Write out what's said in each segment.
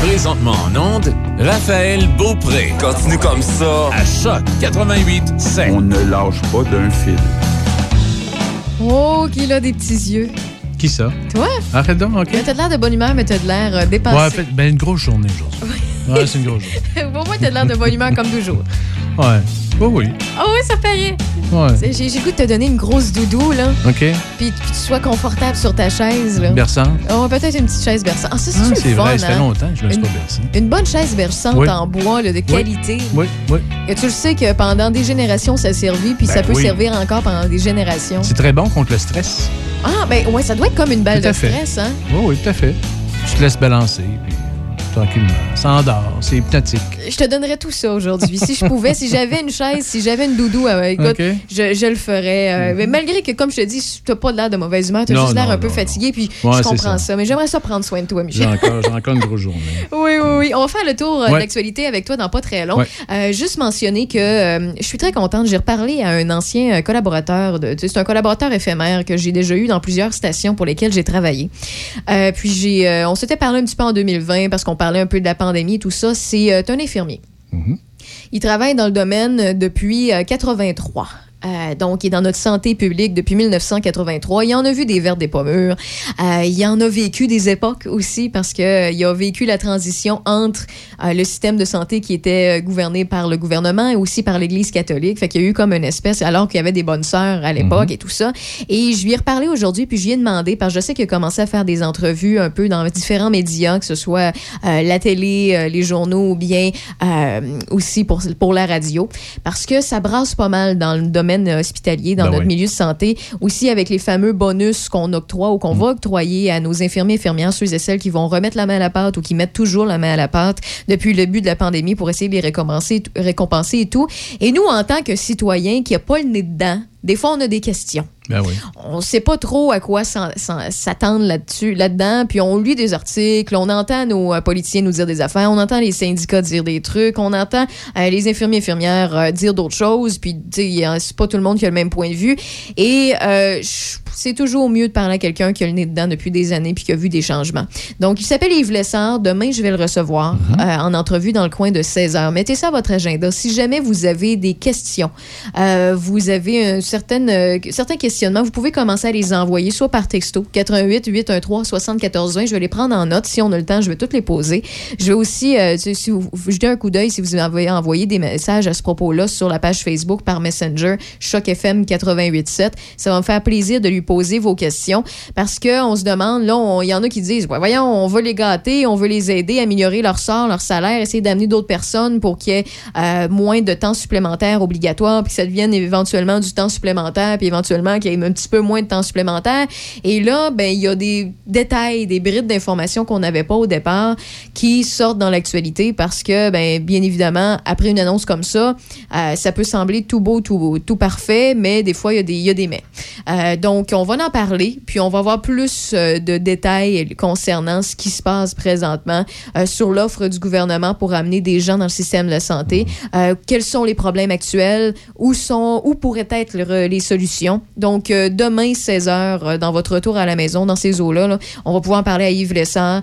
Présentement en onde, Raphaël Beaupré. Continue comme ça. À Choc 88 5. On ne lâche pas d'un fil. Oh, qu'il a des petits yeux? Qui ça? Toi? Arrête donc, OK. Mais T'as de l'air de bonne humeur, mais t'as de l'air euh, dépassé. Ouais, fait, ben une grosse journée aujourd'hui. Ouais, c'est une grosse journée. Au moins, t'as de l'air de bonne humeur comme toujours. Ouais. Oui, oui. Ah oui, ça paraît. Ouais. J'ai le goût de te donner une grosse doudou, là. OK. Puis que tu sois confortable sur ta chaise, là. Berçante. Oh, peut-être une petite chaise berçante. Ah, ça, c'est Ah, c'est vrai, ça fait hein? longtemps que je me suis pas bercé. Une bonne chaise berçante Oui. en bois, là, de qualité. Oui, oui. Et tu le sais que pendant des générations, ça a servi, puis Ben ça peut oui. servir encore pendant des générations. C'est très bon contre le stress. Ah, ben ouais, ça doit être comme une balle Tout à de fait. stress, hein? Oui, oui, tout à fait. Tu te laisses balancer, puis tranquillement. Ça endort, c'est hypnotique. Je te donnerais tout ça aujourd'hui. Si je pouvais, si j'avais une chaise, si j'avais une doudou, euh, écoute, je, je le ferais. euh, mais malgré que, comme je te dis, tu n'as pas l'air de mauvaise humeur, tu as Non, juste l'air non, un peu non, fatigué, puis Ouais, je comprends ça. ça. Mais j'aimerais ça prendre soin de toi, J'ai Michel. encore, j'ai encore une grosse journée. Oui, oui, oui. On va faire le tour euh, de Ouais. l'actualité avec toi dans pas très long. Ouais. Euh, juste mentionner que je suis très contente. J'ai reparlé à un ancien collaborateur. De, c'est un collaborateur éphémère que j'ai déjà eu dans plusieurs stations pour lesquelles j'ai travaillé. Puis j'ai, on s'était parlé un petit peu en 2020 parce qu'on parlait un peu de la pandémie et tout ça. C'est euh, un infirmier. Il travaille dans le domaine euh, depuis euh, 83. Euh, donc, il est dans notre santé publique depuis 1983. Il en a vu des vertes, des pommures. Euh, il en a vécu des époques aussi parce que euh, il a vécu la transition entre euh, le système de santé qui était euh, gouverné par le gouvernement et aussi par l'Église catholique. Fait qu'il y a eu comme une espèce, alors qu'il y avait des bonnes sœurs à l'époque et tout ça. Et je lui ai reparlé aujourd'hui, puis je lui ai demandé, parce que je sais qu'il a commencé à faire des entrevues un peu dans différents médias, que ce soit la télé, les journaux ou bien aussi pour, pour la radio, parce que ça brasse pas mal dans le domaine hospitalier, dans Ben notre oui. milieu de santé, aussi avec les fameux bonus qu'on octroie ou qu'on va octroyer à nos infirmiers, infirmières, ceux et celles qui vont remettre la main à la pâte ou qui mettent toujours la main à la pâte depuis le début de la pandémie pour essayer de les récompenser, récompenser et tout. Et nous, en tant que citoyens qui n'a pas le nez dedans, des fois, on a des questions Ben oui. on sait pas trop à quoi s'attendre là-dessus, là-dedans. Puis on lit des articles, on entend nos euh, politiciens nous dire des affaires, on entend les syndicats dire des trucs, on entend euh, les infirmiers infirmières euh, dire d'autres choses. Puis c'est pas tout le monde qui a le même point de vue. Et je- c'est toujours mieux de parler à quelqu'un qui a le nez dedans depuis des années puis qui a vu des changements. Donc il s'appelle Yves Lessard. Demain, je vais le recevoir euh, en entrevue dans le coin de 16 heures. Mettez ça à votre agenda. Si jamais vous avez des questions, euh, vous avez un certain, euh, certains questionnements, vous pouvez commencer à les envoyer soit par texto 88 813 74 20. Je vais les prendre en note. Si on a le temps, je vais toutes les poser. Je vais aussi, euh, si vous, jetez un coup d'œil, si vous avez envoyé des messages à ce propos-là sur la page Facebook par Messenger, Choc FM 88.7, ça va me faire plaisir de lui poser vos questions parce que on se demande, là, il y en a qui disent, voyons, on veut les gâter, on veut les aider, améliorer leur sort, leur salaire, essayer d'amener d'autres personnes pour qu'il y ait euh, moins de temps supplémentaire obligatoire, puis que ça devienne éventuellement du temps supplémentaire, puis éventuellement qu'il y ait un petit peu moins de temps supplémentaire. Et là, ben il y a des détails, des brides d'informations qu'on n'avait pas au départ qui sortent dans l'actualité parce que, ben bien évidemment, après une annonce comme ça, euh, ça peut sembler tout beau, tout, tout parfait, mais des fois, il y a des, il y a des mais. Euh, donc, on va en parler, puis on va avoir plus euh, de détails concernant ce qui se passe présentement euh, sur l'offre du gouvernement pour amener des gens dans le système de santé. Euh, quels sont les problèmes actuels? Où sont, où pourraient être le- les solutions? Donc, demain, 16 heures, euh, dans votre retour à la maison, dans ces eaux-là, là, on va pouvoir parler à Yves Lessard.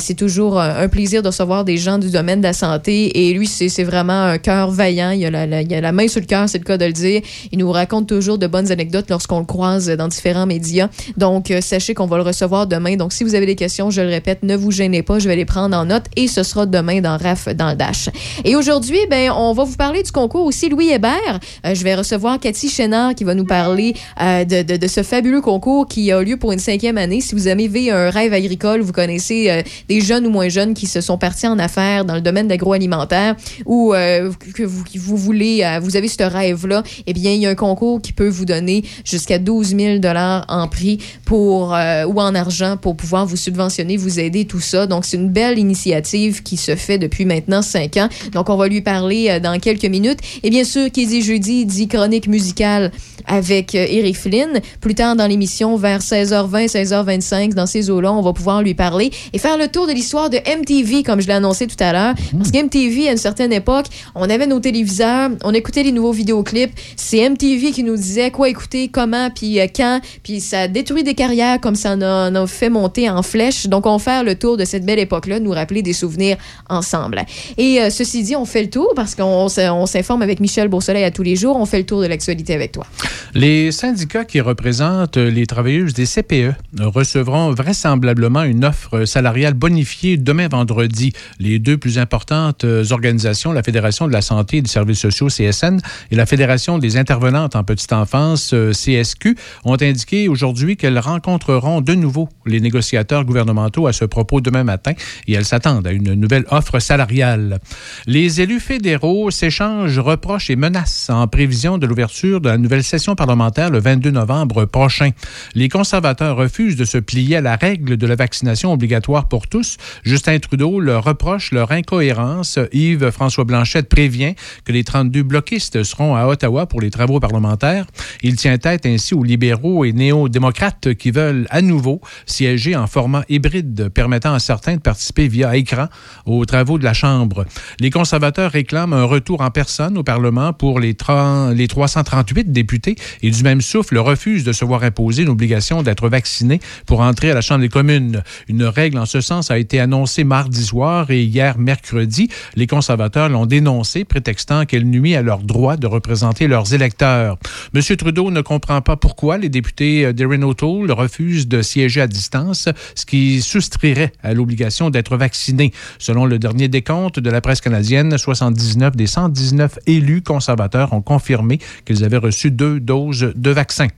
C'est toujours un plaisir de recevoir des gens du domaine de la santé. Et lui, c'est c'est vraiment un cœur vaillant. Il a, la, la- il a la main sur le cœur, c'est le cas de le dire. Il nous raconte toujours de bonnes anecdotes lorsqu'on le croise dans différents médias. Donc, euh, sachez qu'on va le recevoir demain. Donc, si vous avez des questions, je le répète, ne vous gênez pas. Je vais les prendre en note et ce sera demain dans RAF dans le Dash. Et aujourd'hui, ben, on va vous parler du concours aussi Louis Hébert. Euh, je vais recevoir Cathy Chénard qui va nous parler euh, de, de- de ce fabuleux concours qui a lieu pour une cinquième année. Si vous avez un rêve agricole, vous connaissez euh, des jeunes ou moins jeunes qui se sont partis en affaires dans le domaine d'agroalimentaire ou euh, que vous, vous voulez, euh, vous avez ce rêve-là, eh bien, il y a un concours qui peut vous donner jusqu'à 12 000 en prix pour, euh, ou en argent pour pouvoir vous subventionner, vous aider, tout ça. Donc, c'est une belle initiative qui se fait depuis maintenant cinq ans. Donc, on va lui parler euh, dans quelques minutes. Et bien sûr, qui dit jeudi, dit chronique musicale avec euh, Eric Flynn. Plus tard dans l'émission, vers 16h20, 16h25, dans ces eaux-là, on va pouvoir lui parler et faire le tour de l'histoire de MTV, comme je l'ai annoncé tout à l'heure. Parce que MTV, à une certaine époque, on avait nos téléviseurs, on écoutait les nouveaux vidéoclips. C'est MTV qui nous disait quoi écouter, comment, puis euh, quand. Puis ça détruit des carrières comme ça en a, en a fait monter en flèche. Donc, on fait le tour de cette belle époque-là, nous rappeler des souvenirs ensemble. Et euh, ceci dit, on fait le tour parce qu'on s'informe avec Michel Beausoleil à tous les jours. On fait le tour de l'actualité avec toi. Les syndicats qui représentent les travailleuses des CPE recevront vraisemblablement une offre salariale bonifiée demain vendredi. Les deux plus importantes organisations, la Fédération de la santé et des services sociaux, CSN, et la Fédération des intervenantes en petite enfance, euh, CSQ, ont indiqué aujourd'hui qu'elles rencontreront de nouveau les négociateurs gouvernementaux à ce propos demain matin et elles s'attendent à une nouvelle offre salariale. Les élus fédéraux s'échangent reproches et menaces en prévision de l'ouverture de la nouvelle session parlementaire le 22 novembre prochain. Les conservateurs refusent de se plier à la règle de la vaccination obligatoire pour tous. Justin Trudeau leur reproche leur incohérence. Yves-François Blanchette prévient que les 32 bloquistes seront à Ottawa pour les travaux parlementaires. Il tient tête ainsi aux libéraux et néo-démocrates qui veulent à nouveau siéger en format hybride permettant à certains de participer via écran aux travaux de la Chambre. Les conservateurs réclament un retour en personne au Parlement pour les, 30 les 338 députés et du même souffle refusent de se voir imposer une obligation d'être vacciné pour entrer à la Chambre des communes. Une règle en ce sens a été annoncée mardi soir et hier mercredi. Les conservateurs l'ont dénoncée, prétextant qu'elle nuit à leur droit de représenter leurs électeurs. M. Trudeau ne comprend pas pourquoi les députés d'Erin O'Toole refusent de siéger à distance, ce qui soustrairait à l'obligation d'être vacciné. Selon le dernier décompte de la presse canadienne, 79 des 119 élus conservateurs ont confirmé qu'ils avaient reçu deux doses de vaccin.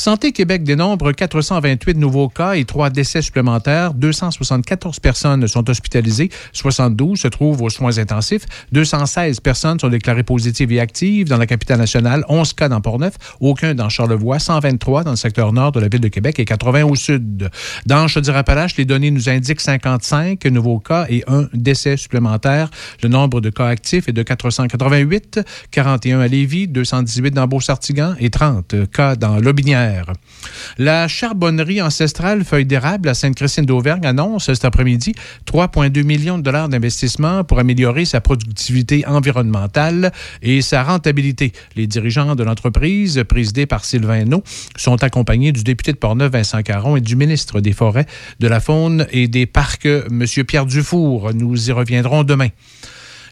Santé Québec dénombre 428 nouveaux cas et trois décès supplémentaires. 274 personnes sont hospitalisées, 72 se trouvent aux soins intensifs, 216 personnes sont déclarées positives et actives dans la capitale nationale, 11 cas dans Portneuf, aucun dans Charlevoix, 123 dans le secteur nord de la ville de Québec et 80 au sud. Dans Chaudière-Appalaches, les données nous indiquent 55 nouveaux cas et un décès supplémentaire. Le nombre de cas actifs est de 488, 41 à Lévis, 218 dans Beau-Sartigan et 30 cas dans Lobinière. La charbonnerie ancestrale Feuille d'érable à Sainte-Christine d'Auvergne annonce cet après-midi 3,2 millions de dollars d'investissement pour améliorer sa productivité environnementale et sa rentabilité. Les dirigeants de l'entreprise, présidée par Sylvain Naud, sont accompagnés du député de Portneuf, Vincent Caron, et du ministre des Forêts, de la Faune et des Parcs, M. Pierre Dufour. Nous y reviendrons demain.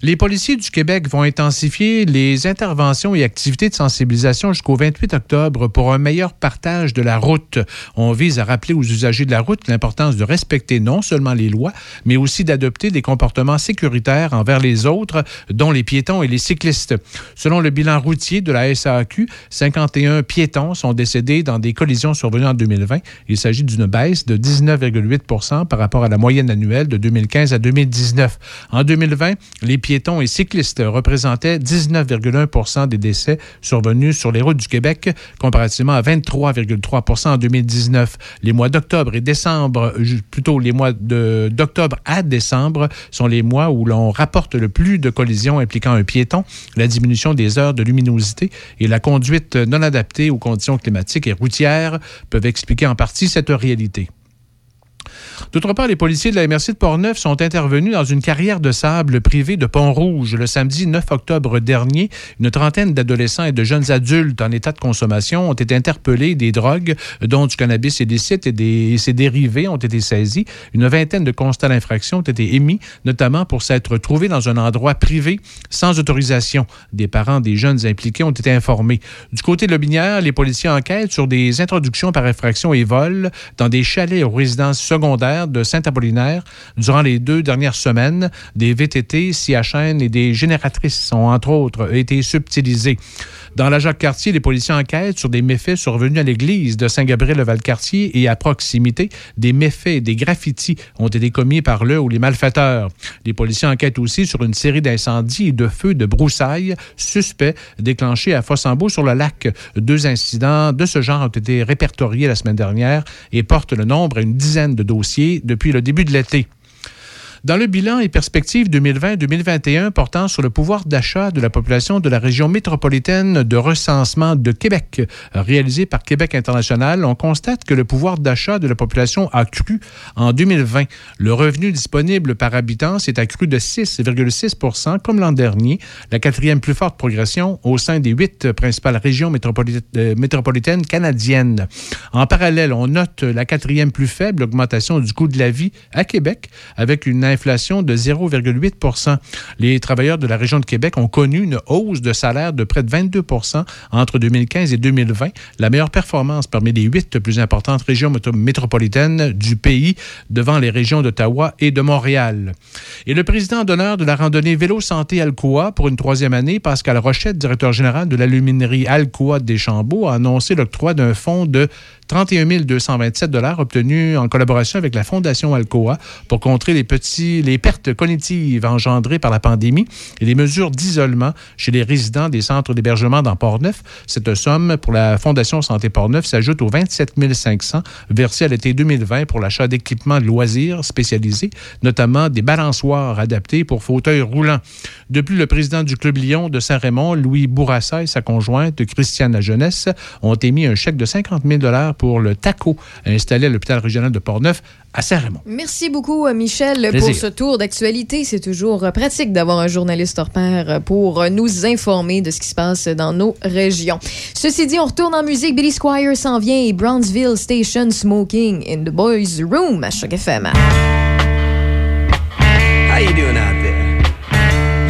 Les policiers du Québec vont intensifier les interventions et activités de sensibilisation jusqu'au 28 octobre pour un meilleur partage de la route. On vise à rappeler aux usagers de la route l'importance de respecter non seulement les lois, mais aussi d'adopter des comportements sécuritaires envers les autres, dont les piétons et les cyclistes. Selon le bilan routier de la SAQ, 51 piétons sont décédés dans des collisions survenues en 2020. Il s'agit d'une baisse de 19,8 par rapport à la moyenne annuelle de 2015 à 2019. En 2020, les piétons et cyclistes représentaient 19,1 des décès survenus sur les routes du Québec, comparativement à 23,3 en 2019. Les mois d'octobre et décembre, plutôt les mois d'octobre à décembre, sont les mois où l'on rapporte le plus de collisions impliquant un piéton, la diminution des heures de luminosité et la conduite non adaptée aux conditions climatiques et routières peuvent expliquer en partie cette réalité. D'autre part, les policiers de la MRC de Portneuf sont intervenus dans une carrière de sable privée de Pont-Rouge le samedi 9 octobre dernier. Une trentaine d'adolescents et de jeunes adultes en état de consommation ont été interpellés. Des drogues, dont du cannabis illicite et, des, et ses dérivés, ont été saisis. Une vingtaine de constats d'infraction ont été émis, notamment pour s'être trouvés dans un endroit privé sans autorisation. Des parents des jeunes impliqués ont été informés. Du côté de Lobinière, les policiers enquêtent sur des introductions par infraction et vol dans des chalets aux résidences secondaires de Saint-Apollinaire durant les deux dernières semaines. Des VTT, CHN et des génératrices ont, entre autres, été subtilisés. Dans la Jacques-Cartier, les policiers enquêtent sur des méfaits survenus à l'église de Saint-Gabriel-le-Valcartier et à proximité, des méfaits des graffitis ont été commis par le ou les malfaiteurs. Les policiers enquêtent aussi sur une série d'incendies et de feux de broussailles suspects déclenchés à Fossambeau sur le lac. Deux incidents de ce genre ont été répertoriés la semaine dernière et portent le nombre à une dizaine de dossiers depuis le début de l'été. Dans le bilan et perspectives 2020-2021 portant sur le pouvoir d'achat de la population de la région métropolitaine de recensement de Québec, réalisé par Québec International, on constate que le pouvoir d'achat de la population a cru en 2020. Le revenu disponible par habitant s'est accru de 6,6% comme l'an dernier, la quatrième plus forte progression au sein des huit principales régions euh, métropolitaines canadiennes. En parallèle, on note la quatrième plus faible augmentation du coût de la vie à Québec, avec une inflation de 0,8 Les travailleurs de la région de Québec ont connu une hausse de salaire de près de 22% entre 2015 et 2020, la meilleure performance parmi les huit plus importantes régions métropolitaines du pays, devant les régions d'Ottawa et de Montréal. Et le président d'honneur de la randonnée Vélo Santé Alcoa pour une troisième année, Pascal Rochette, directeur général de l'aluminerie Alcoa des Chambeaux, a annoncé l'octroi d'un fonds de 31 227 obtenus en collaboration avec la Fondation Alcoa pour contrer les, petits, les pertes cognitives engendrées par la pandémie et les mesures d'isolement chez les résidents des centres d'hébergement dans Port-Neuf. Cette somme pour la Fondation Santé Port-Neuf s'ajoute aux 27 500 versés à l'été 2020 pour l'achat d'équipements de loisirs spécialisés, notamment des balançoires adaptés pour fauteuils roulants. Depuis le président du Club Lyon de Saint-Raymond, Louis Bourassa et sa conjointe Christiane La Jeunesse ont émis un chèque de 50 000 pour le TACO installé à l'hôpital régional de Portneuf à Saint-Raymond. Merci beaucoup, euh, Michel, pour ce tour d'actualité. C'est toujours euh, pratique d'avoir un journaliste hors pair euh, pour nous informer de ce qui se passe dans nos régions. Ceci dit, on retourne en musique. Billy Squire s'en vient et Brownsville Station Smoking in the Boys Room à Choc FM. How you doing out there?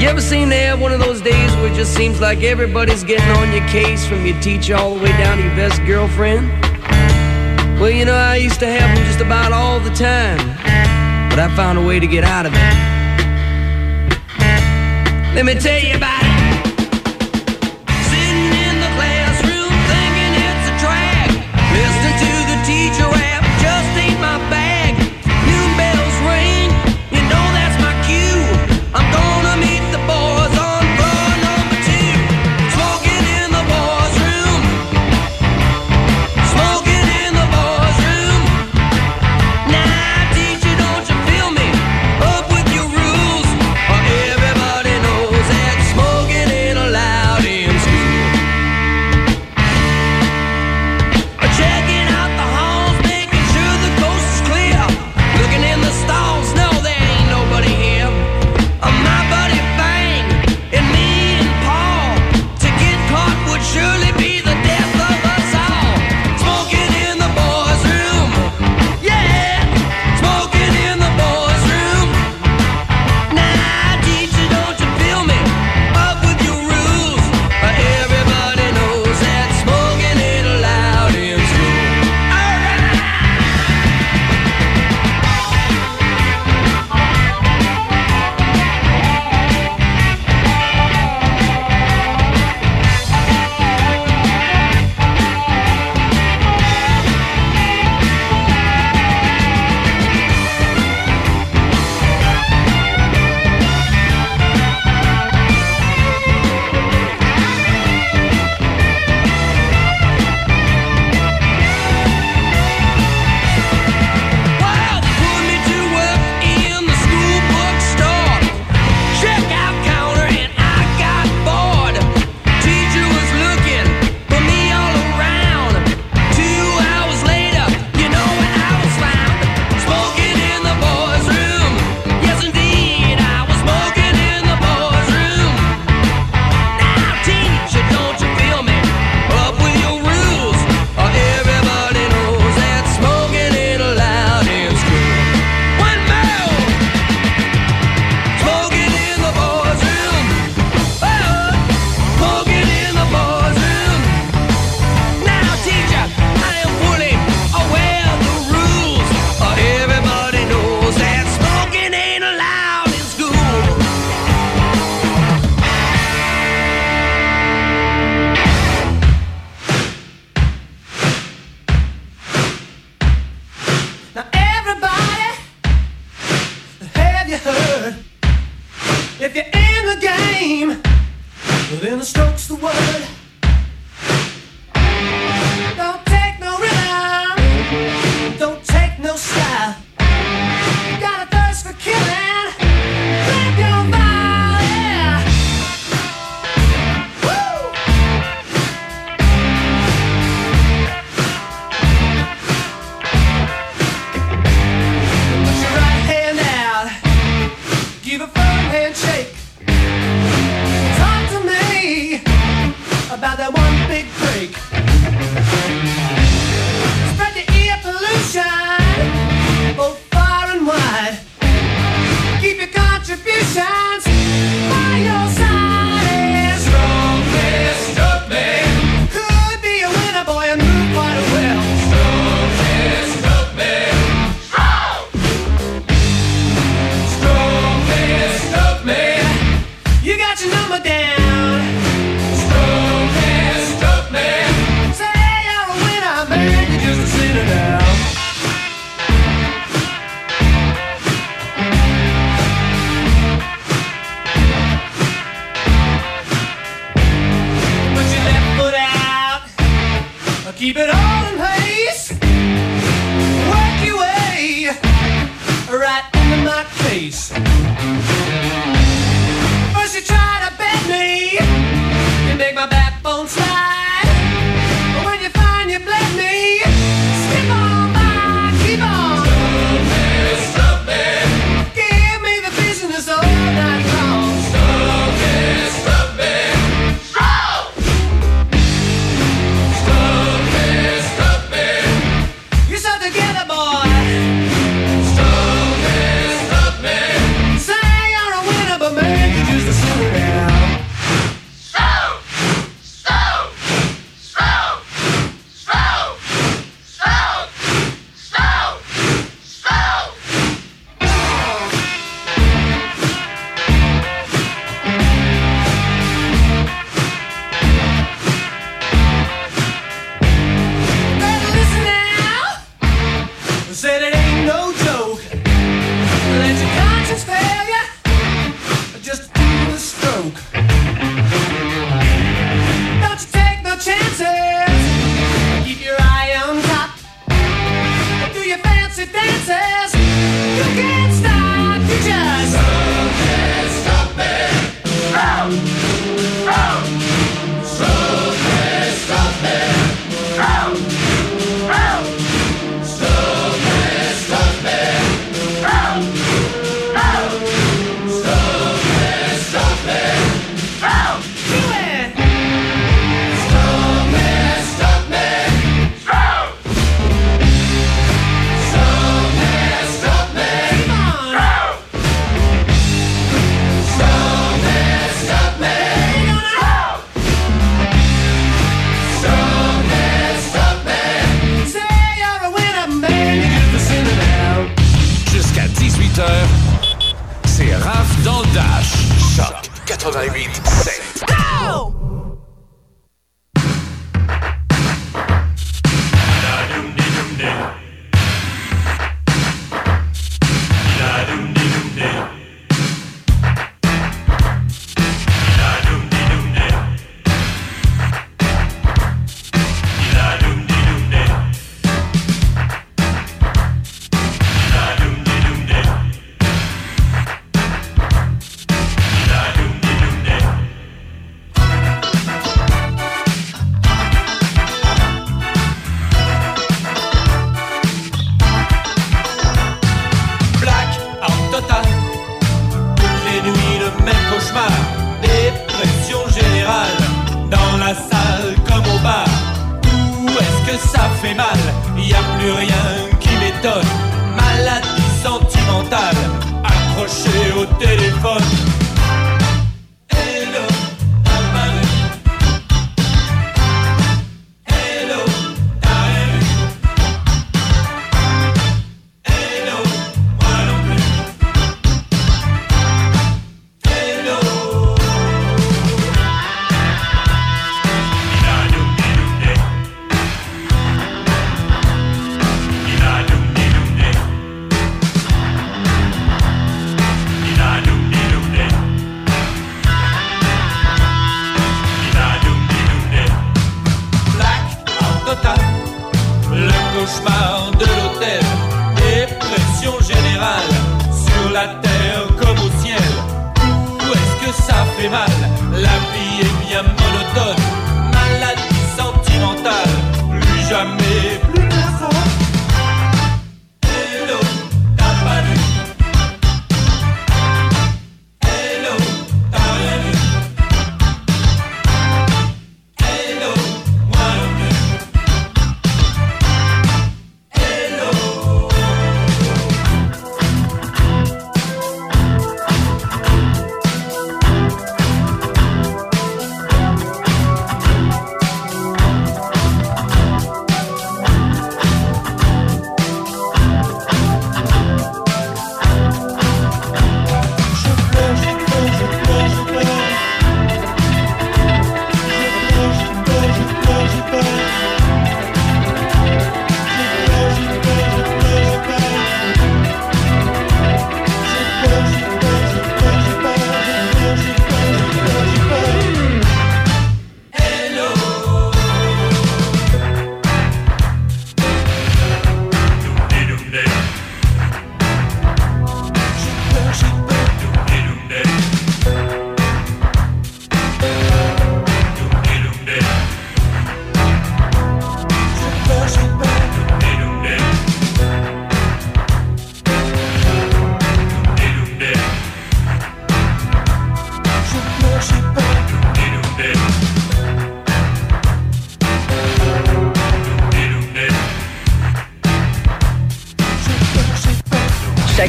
You ever seem to have one of those days where it just seems like everybody's getting on your case from your teacher all the way down to your best girlfriend? Well, you know, I used to have them just about all the time, but I found a way to get out of it. Let me tell you about it.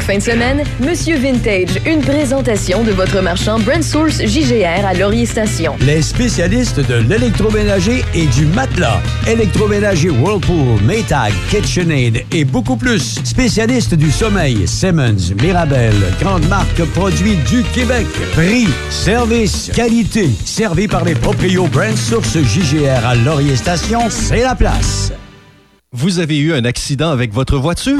Fin de semaine, Monsieur Vintage, une présentation de votre marchand Brand Source JGR à Laurier Station. Les spécialistes de l'électroménager et du matelas. Électroménager Whirlpool, Maytag, KitchenAid et beaucoup plus. Spécialistes du sommeil, Simmons, Mirabel, grande marque produits du Québec. Prix, service, qualité. Servi par les proprios Brand Source JGR à Laurier Station, c'est la place. Vous avez eu un accident avec votre voiture?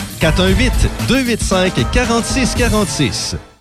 418-285-4646.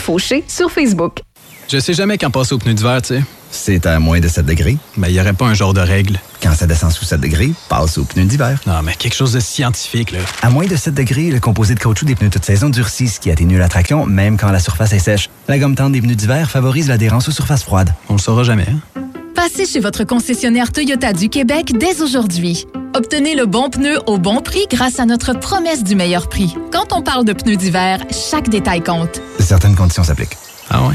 Fauché sur Facebook. Je sais jamais quand passer au pneu d'hiver, tu sais. C'est à moins de 7 degrés. Mais il n'y aurait pas un genre de règle. Quand ça descend sous 7 degrés, passe au pneu d'hiver. Non, mais quelque chose de scientifique, là. À moins de 7 degrés, le composé de caoutchouc des pneus toute saison durcit, ce qui atténue la traction même quand la surface est sèche. La gomme tendre des pneus d'hiver favorise l'adhérence aux surfaces froides. On le saura jamais, hein? Passez chez votre concessionnaire Toyota du Québec dès aujourd'hui. Obtenez le bon pneu au bon prix grâce à notre promesse du meilleur prix. Quand on parle de pneus d'hiver, chaque détail compte. Certaines conditions s'appliquent. Ah ouais?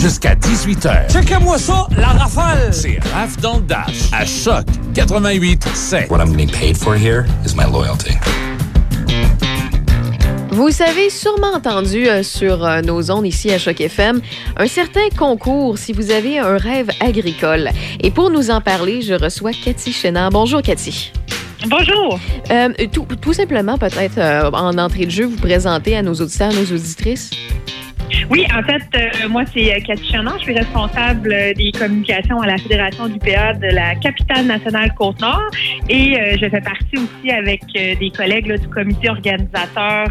Jusqu'à 18h. Checkez-moi ça, la rafale! C'est Raph dans le Dash à Choc 88 7. What I'm getting paid for here is my loyalty. Vous avez sûrement entendu euh, sur euh, nos ondes ici à Choc FM un certain concours si vous avez un rêve agricole. Et pour nous en parler, je reçois Cathy Chénard. Bonjour Cathy. Bonjour. Euh, tout, tout simplement, peut-être euh, en entrée de jeu, vous présenter à nos auditeurs, nos auditrices? Oui, en fait, euh, moi, c'est euh, Cathy Chenon. Je suis responsable euh, des communications à la Fédération du PA de la capitale nationale Côte-Nord. Et euh, je fais partie aussi avec euh, des collègues là, du comité organisateur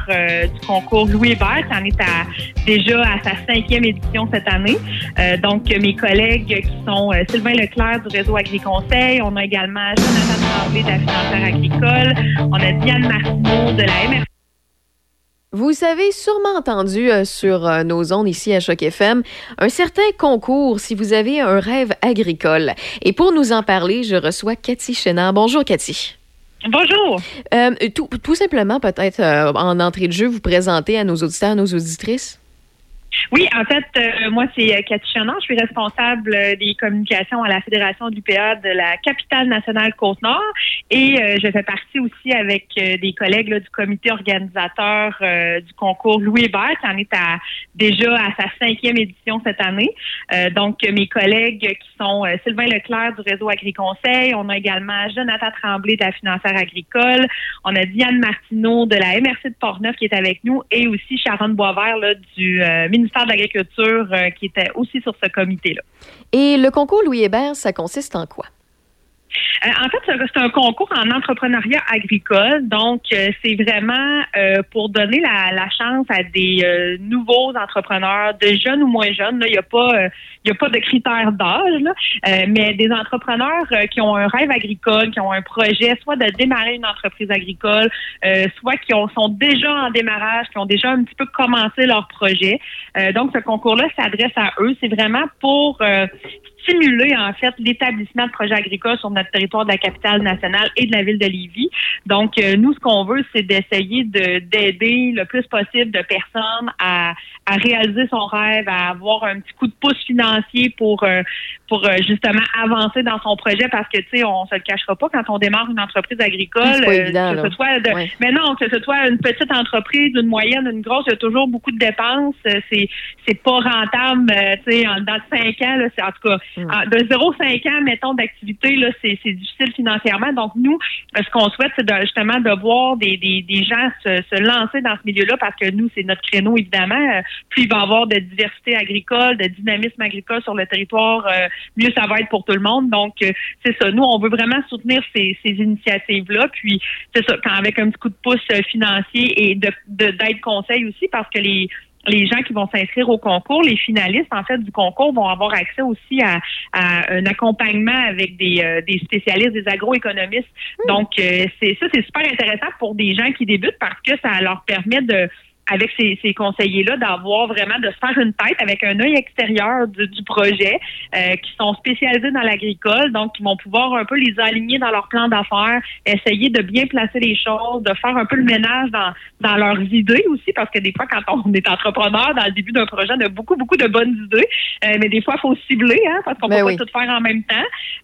du concours Louis Hébert, qui en est à, déjà à sa cinquième édition cette année. Donc, mes collègues qui sont Sylvain Leclerc du réseau Agriconseil, on a également Jonathan Tremblay de la financière agricole, on a Diane Martineau de la MRC. Vous avez sûrement entendu euh, sur euh, nos ondes ici à Choc FM un certain concours si vous avez un rêve agricole. Et pour nous en parler, je reçois Cathy Chénard. Bonjour Cathy. Bonjour. Euh, tout, tout simplement, peut-être en entrée de jeu, vous présenter à nos auditeurs, nos auditrices? Oui, en fait, euh, moi, c'est euh, Cathy Chenon. Je suis responsable euh, des communications à la Fédération du PA de la capitale nationale Côte-Nord. Et euh, je fais partie aussi avec euh, des collègues là, du comité organisateur euh, du concours Louis Hébert, qui en est à, déjà à sa cinquième édition cette année. Donc, mes collègues qui sont Sylvain Leclerc du réseau Agriconseil, on a également Jonathan Tremblay de la financière agricole, on a Diane Martineau de la MRC de Portneuf qui est avec nous et aussi Sharon Boisvert là, du euh, ministère de l'Agriculture euh, qui était aussi sur ce comité-là. Et le concours Louis Hébert, ça consiste en quoi? Euh, en fait, c'est- un concours en entrepreneuriat agricole. Donc, euh, c'est vraiment euh, pour donner la, la chance à des nouveaux entrepreneurs, de jeunes ou moins jeunes. là. Il n'y a pas, il y a pas de critères d'âge. Euh, mais des entrepreneurs euh, qui ont un rêve agricole, qui ont un projet, soit de démarrer une entreprise agricole, euh, soit qui ont, sont déjà en démarrage, qui ont déjà un petit peu commencé leur projet. Euh, donc, ce concours-là s'adresse à eux. C'est vraiment pour euh, stimuler en fait l'établissement de projets agricoles sur notre territoire de la capitale nationale et de la ville de Lévis. Donc, euh, nous, ce qu'on veut, c'est d'essayer de- d'aider le plus possible de personnes à, à réaliser son rêve, à avoir un petit coup de pouce financier pour euh, pour euh, justement avancer dans son projet parce que tu sais on se le cachera pas quand on démarre une entreprise agricole pas euh, évident, que ce soit de- Ouais. mais non que ce soit une petite entreprise une moyenne une grosse il y a toujours beaucoup de dépenses euh, c'est c'est pas rentable euh, tu sais en- dans cinq ans là c'est en tout cas Mm. de 0,5 ans mettons d'activité là c'est c'est difficile financièrement donc nous ce qu'on souhaite c'est de, justement de voir des, des, des gens se, se lancer dans ce milieu-là parce que nous c'est notre créneau évidemment plus il va y avoir de diversité agricole de dynamisme agricole sur le territoire euh, mieux ça va être pour tout le monde. Donc, euh, c'est ça. Nous, on veut vraiment soutenir ces, ces initiatives-là. Puis, c'est ça, quand avec un petit coup de pouce euh, financier et de de- d'aide conseil aussi, parce que les les gens qui vont s'inscrire au concours, les finalistes en fait du concours vont avoir accès aussi à, à un accompagnement avec des, euh, des spécialistes, des agroéconomistes. Donc euh, c'est ça c'est super intéressant pour des gens qui débutent parce que ça leur permet de avec ces, ces conseillers-là, d'avoir vraiment, de se faire une tête avec un œil extérieur du, du projet, euh, qui sont spécialisés dans l'agricole, donc qui vont pouvoir un peu les aligner dans leur plan d'affaires, essayer de bien placer les choses, de faire un peu le ménage dans, dans leurs idées aussi, parce que des fois, quand on est entrepreneur, dans le début d'un projet, on a beaucoup, beaucoup de bonnes idées, euh, mais des fois, il faut cibler, hein, parce qu'on Ben peut oui. pas tout faire en même temps.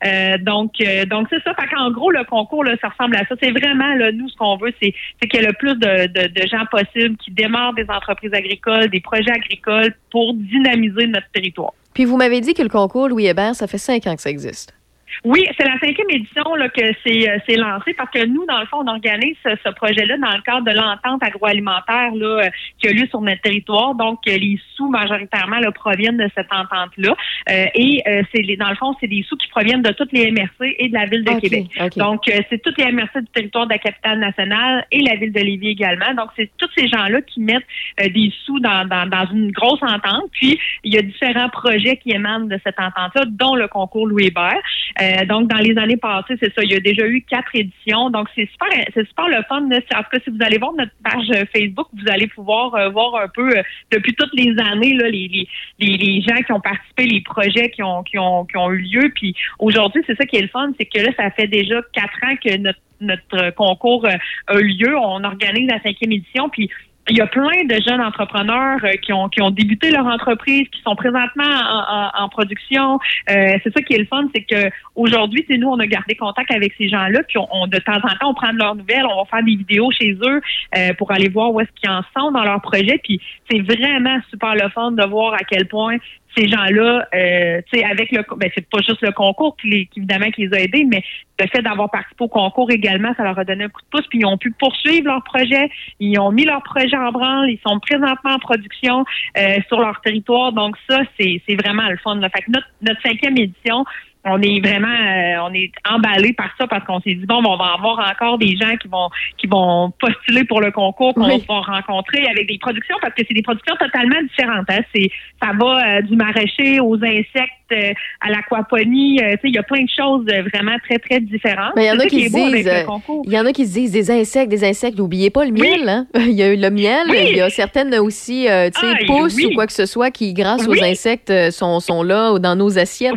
Euh, donc, euh, donc c'est ça. Fait qu'en gros, le concours, là, ça ressemble à ça. C'est vraiment, là, nous, ce qu'on veut, c'est c'est qu'il y ait le plus de, de, de gens possible qui démarrent des entreprises agricoles, des projets agricoles pour dynamiser notre territoire. Puis vous m'avez dit que le concours Louis Hébert, ça fait cinq ans que ça existe. Oui, c'est la cinquième édition là, que c'est euh, c'est lancé parce que nous, dans le fond, on organise ce, ce projet-là dans le cadre de l'entente agroalimentaire là, euh, qui a lieu sur notre territoire. Donc, euh, les sous majoritairement là, proviennent de cette entente-là. Euh, et euh, c'est les- dans le fond, c'est des sous qui proviennent de toutes les MRC et de la ville de Québec. Donc, euh, c'est toutes les MRC du territoire de la capitale nationale et la ville de Lévis également. Donc, c'est tous ces gens-là qui mettent euh, des sous dans, dans, dans une grosse entente. Puis, il y a différents projets qui émanent de cette entente-là, dont le concours Louis Hébert. Euh, donc, dans les années passées, c'est ça. Il y a déjà eu quatre éditions. Donc, c'est super, c'est super le fun. En tout cas, si vous allez voir notre page euh, Facebook, vous allez pouvoir euh, voir un peu depuis toutes les années là, les, les, les, gens qui ont participé, les projets qui ont, qui ont, qui ont eu lieu. Puis aujourd'hui, c'est ça qui est le fun, c'est que là, ça fait déjà quatre ans que notre concours a lieu. On organise la cinquième édition. Puis il y a plein de jeunes entrepreneurs euh, qui ont qui ont débuté leur entreprise, qui sont présentement en, en- en production. Euh, c'est ça qui est le fun, c'est que aujourd'hui, c'est nous, on a gardé contact avec ces gens-là, puis on, on- de temps en temps, on prend de leurs nouvelles, on va faire des vidéos chez eux euh, pour aller voir où est-ce qu'ils en sont dans leur projet. Puis c'est vraiment super le fun de voir à quel point ces gens-là, euh, tu sais, avec le, ben c'est pas juste le concours qui, les, qui, évidemment qui les a aidés, mais le fait d'avoir participé au concours également, ça leur a donné un coup de pouce, puis ils ont pu poursuivre leur projet, ils ont mis leur projet en branle, ils sont présentement en production euh, sur leur territoire, donc ça, c'est c'est vraiment le fun. Là. Fait que notre, notre cinquième édition, on est vraiment euh, on est emballé par ça parce qu'on s'est dit bon on va avoir encore des gens qui vont qui vont postuler pour le concours qu'on Oui. va rencontrer avec des productions parce que c'est des productions totalement différentes hein. c'est ça va euh, du maraîcher aux insectes euh, à l'aquaponie tu sais il y a plein de choses vraiment très très différentes il y en a qui avec disent, il y en a qui se disent des insectes, des insectes. N'oubliez pas le miel. Hein? Il y a eu le miel. Oui. Il y a certaines aussi, tu sais, Ah, pousses ou quoi que ce soit qui, grâce aux insectes, sont, sont là dans nos assiettes.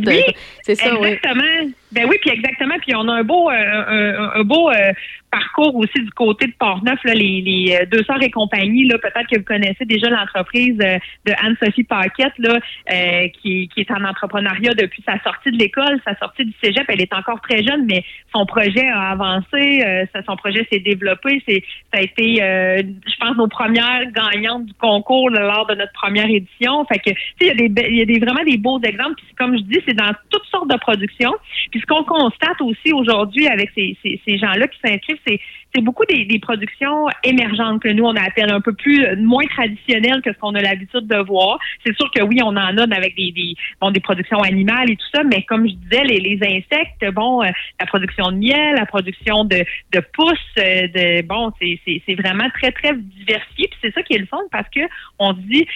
C'est ça, oui. Ben oui, puis exactement. Puis on a un beau, euh, un, beau euh, parcours aussi du côté de Portneuf, là, les, les euh, deux sœurs et compagnie. Là, peut-être que vous connaissez déjà l'entreprise euh, de Anne-Sophie Paquette, là, euh, qui, qui est en entrepreneuriat depuis sa sortie de l'école, sa sortie du cégep. Elle est encore très jeune, mais son projet a avancé, euh, son projet s'est développé. C'est, ça a été, euh, je pense, nos premières gagnantes du concours là, lors de notre première édition. Fait que, tu sais, il y a des, y a des vraiment des beaux exemples. Puis comme je dis, c'est dans toutes sortes de productions. Ce qu'on constate aussi aujourd'hui avec ces, ces, gens-là qui s'inscrivent, c'est c'est beaucoup des, productions émergentes que nous on appelle un peu plus euh, moins traditionnelles que ce qu'on a l'habitude de voir. C'est sûr que oui, on en a avec des, des productions animales et tout ça, mais comme je disais, les, les insectes, bon, euh, la production de miel, la production de, de pousses, euh, de bon, c'est vraiment très très diversifié. Puis c'est ça qui est le fun parce que on dit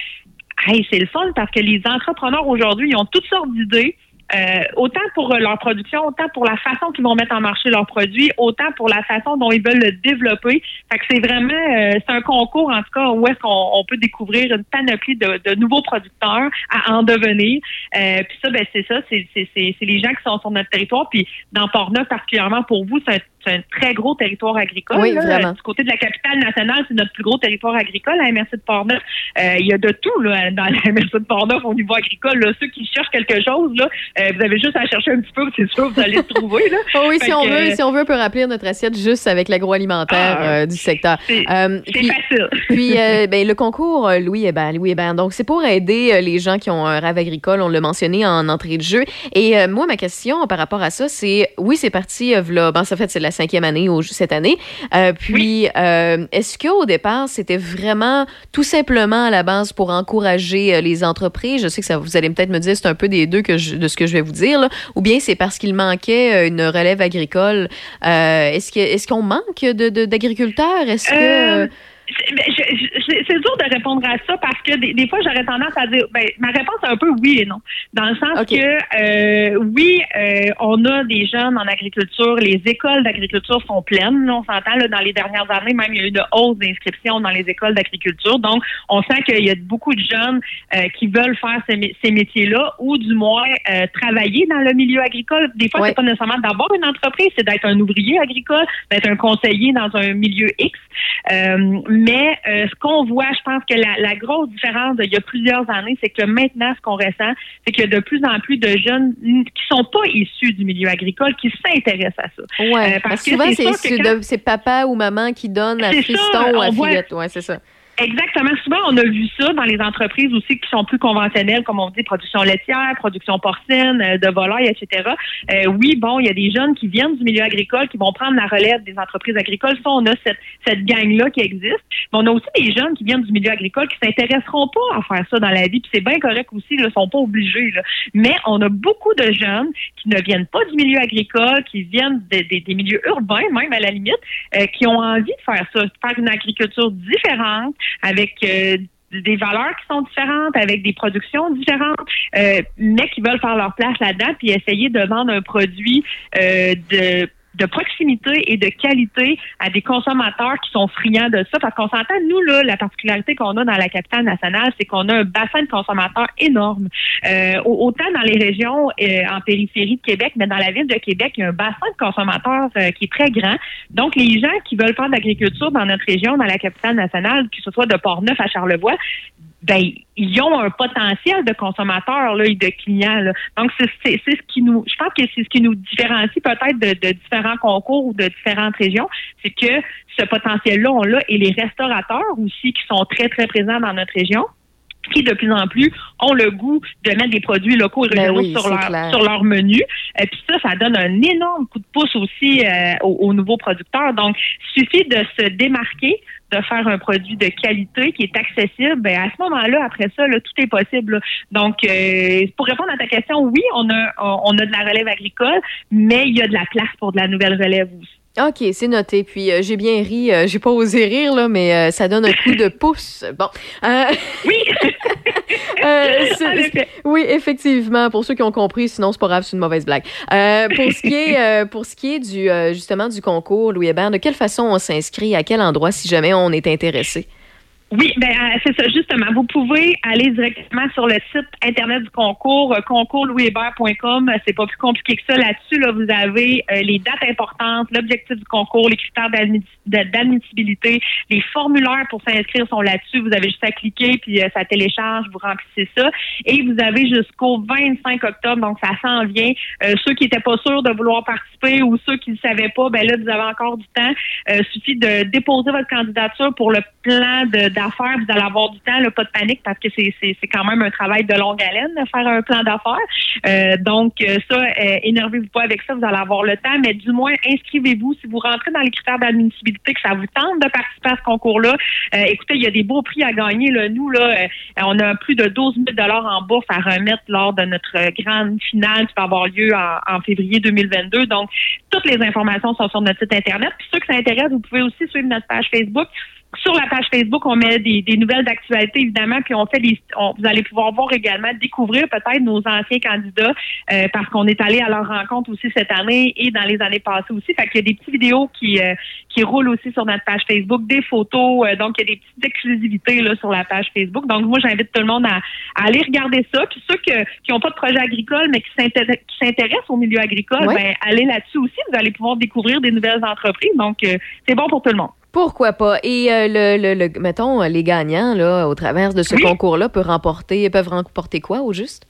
Hey, c'est le fun parce que les entrepreneurs aujourd'hui, ils ont toutes sortes d'idées. Euh, autant pour euh, leur production, autant pour la façon qu'ils vont mettre en marché leurs produits, autant pour la façon dont ils veulent le développer. Fait que c'est vraiment, euh, c'est un concours en tout cas où est-ce qu'on on peut découvrir une panoplie de, de nouveaux producteurs à en devenir. Euh, puis ça, ben c'est ça, c'est c'est- c'est- les gens qui sont sur notre territoire. Puis dans Portneuf particulièrement pour vous, c'est un, c'est un très gros territoire agricole. Oui, là. vraiment. Du côté de la capitale nationale, c'est notre plus gros territoire agricole, la MRC de Portneuf. Euh, il y a de tout là, dans la MRC de Portneuf au niveau agricole. Là. Ceux qui cherchent quelque chose, là, euh, vous avez juste à chercher un petit peu, c'est sûr, vous allez le trouver. Là. Oh oui, Fait si on, veut, euh, si on veut, on peut remplir notre assiette juste avec l'agroalimentaire Ah, euh, du secteur. Euh, c'est puis- facile. Puis, euh, ben, le concours euh, Louis Hébert, Louis Hébert. Donc, c'est pour aider euh, les gens qui ont un rêve agricole. On l'a mentionné en entrée de jeu. Et euh, moi, ma question par rapport à ça, c'est oui, c'est parti. Euh, v'là- ben, ça fait c'est la cinquième année au- cette année. Euh, puis, euh, est-ce qu'au départ, c'était vraiment tout simplement à la base pour encourager euh, les entreprises? Je sais que ça, vous allez peut-être me dire c'est un peu des deux que je- de ce que je vais vous dire, là. ou bien c'est parce qu'il manquait une relève agricole? Est-ce que est-ce qu'on manque de, d'agriculteurs? Est-ce que c'est- ben, c'est dur de répondre à ça parce que des, des fois, j'aurais tendance à dire, ben, ma réponse est un peu oui et non. Dans le sens que, euh, oui, euh, on a des jeunes en agriculture, les écoles d'agriculture sont pleines. on s'entend, là, dans les dernières années, même, il y a eu une hausse d'inscription dans les écoles d'agriculture. Donc, on sent qu'il y a beaucoup de jeunes euh, qui veulent faire ces, ces métiers-là ou du moins euh, travailler dans le milieu agricole. Des fois, c'est pas nécessairement d'avoir une entreprise, c'est d'être un ouvrier agricole, d'être un conseiller dans un milieu X. Mais euh, ce qu'on voit, je pense que la, la grosse différence d'il y a plusieurs années, c'est que maintenant, ce qu'on ressent, c'est qu'il y a de plus en plus de jeunes qui sont pas issus du milieu agricole qui s'intéressent à ça. Ouais, Euh, parce que souvent, c'est quand- papa ou maman qui donne à Fiston ou à Fillette. Ouais, c'est ça. Exactement. Souvent, on a vu ça dans les entreprises aussi qui sont plus conventionnelles, comme on dit, production laitière, production porcine, euh, de volaille, etc. Euh, oui, bon, il y a des jeunes qui viennent du milieu agricole, qui vont prendre la relève des entreprises agricoles. Ça, on a cette, cette gang-là qui existe. Mais on a aussi des jeunes qui viennent du milieu agricole qui s'intéresseront pas à faire ça dans la vie. Puis c'est bien correct aussi, ils ne sont pas obligés. Là. Mais on a beaucoup de jeunes qui ne viennent pas du milieu agricole, qui viennent des- des- des milieux urbains, même à la limite, euh, qui ont envie de faire ça, de faire une agriculture différente, avec euh, des valeurs qui sont différentes, avec des productions différentes, euh, mais qui veulent faire leur place là-dedans, puis essayer de vendre un produit euh, de de proximité et de qualité à des consommateurs qui sont friands de ça. Parce qu'on s'entend, nous, là, la particularité qu'on a dans la capitale nationale, c'est qu'on a un bassin de consommateurs énorme. Euh, au- autant dans les régions euh, en périphérie de Québec, mais dans la ville de Québec, il y a un bassin de consommateurs euh, qui est très grand. Donc, les gens qui veulent faire de l'agriculture dans notre région, dans la capitale nationale, que ce soit de Portneuf à Charlevoix, ben ils ont un potentiel de consommateurs là, et de clients. là. Donc c'est ce qui nous, je pense que c'est ce qui nous différencie peut-être de, de différents concours ou de différentes régions, c'est que ce potentiel-là on l'a et les restaurateurs aussi qui sont très très présents dans notre région qui de plus en plus ont le goût de mettre des produits locaux et Ben régionaux oui, sur, leur, clair. sur leur menu. Et puis ça, ça donne un énorme coup de pouce aussi euh, aux, aux nouveaux producteurs. Donc, il suffit de se démarquer, de faire un produit de qualité qui est accessible. Ben, à ce moment-là, après ça, là, tout est possible. là. Donc, euh, pour répondre à ta question, oui, on a, on a de la relève agricole, mais il y a de la place pour de la nouvelle relève aussi. OK, c'est noté. Puis euh, j'ai bien ri. euh, j'ai pas osé rire, là, mais euh, ça donne un coup de pouce. Bon. Oui! oui, effectivement. Pour ceux qui ont compris, sinon c'est pas grave, c'est une mauvaise blague. Pour ce qui est, pour ce qui est du, justement du concours, Louis Hébert, de quelle façon on s'inscrit? À quel endroit, si jamais on est intéressé? Oui, ben euh, c'est ça justement. Vous pouvez aller directement sur le site internet du concours, euh, concours-louishébert.com. C'est pas plus compliqué que ça. Là-dessus, là, vous avez euh, les dates importantes, l'objectif du concours, les critères d'admissibilité, les formulaires pour s'inscrire sont là-dessus. Vous avez juste à cliquer puis ça télécharge, vous remplissez ça et vous avez jusqu'au 25 octobre. Donc ça s'en vient. Euh, ceux qui étaient pas sûrs de vouloir participer ou ceux qui ne savaient pas, ben là vous avez encore du temps. Suffit de déposer votre candidature pour le plan de- d'affaires. Vous allez avoir du temps, là, pas de panique parce que c'est quand même un travail de longue haleine de faire un plan d'affaires. Euh, donc euh, ça, euh, énervez-vous pas avec ça. Vous allez avoir le temps, mais du moins inscrivez-vous si vous rentrez dans les critères d'admissibilité que ça vous tente de participer à ce concours-là. Euh, écoutez, il y a des beaux prix à gagner. Là. Nous, là, euh, on a plus de 12 000 en bourse à remettre lors de notre grande finale qui va avoir lieu en, en février 2022. Donc, toutes les informations sont sur notre site Internet. Puis ceux que ça intéresse, vous pouvez aussi suivre notre page Facebook sur la page Facebook, on met des, des nouvelles d'actualité, évidemment, puis on fait des, on- vous allez pouvoir voir également, découvrir peut-être nos anciens candidats, euh, parce qu'on est allé à leur rencontre aussi cette année et dans les années passées aussi. Fait qu'il y a des petites vidéos qui, euh, qui roulent aussi sur notre page Facebook, des photos, euh, donc il y a des petites exclusivités là, sur la page Facebook. Donc moi, j'invite tout le monde à, à aller regarder ça. Puis ceux que- qui n'ont pas de projet agricole, mais qui s'intér- qui s'intéressent au milieu agricole, ben, allez là-dessus aussi. Vous allez pouvoir découvrir des nouvelles entreprises. Donc, euh, c'est bon pour tout le monde. Pourquoi pas? Et euh, le, le, le- mettons, les gagnants, là, au travers de ce concours-là, peuvent remporter, peuvent remporter quoi, au juste?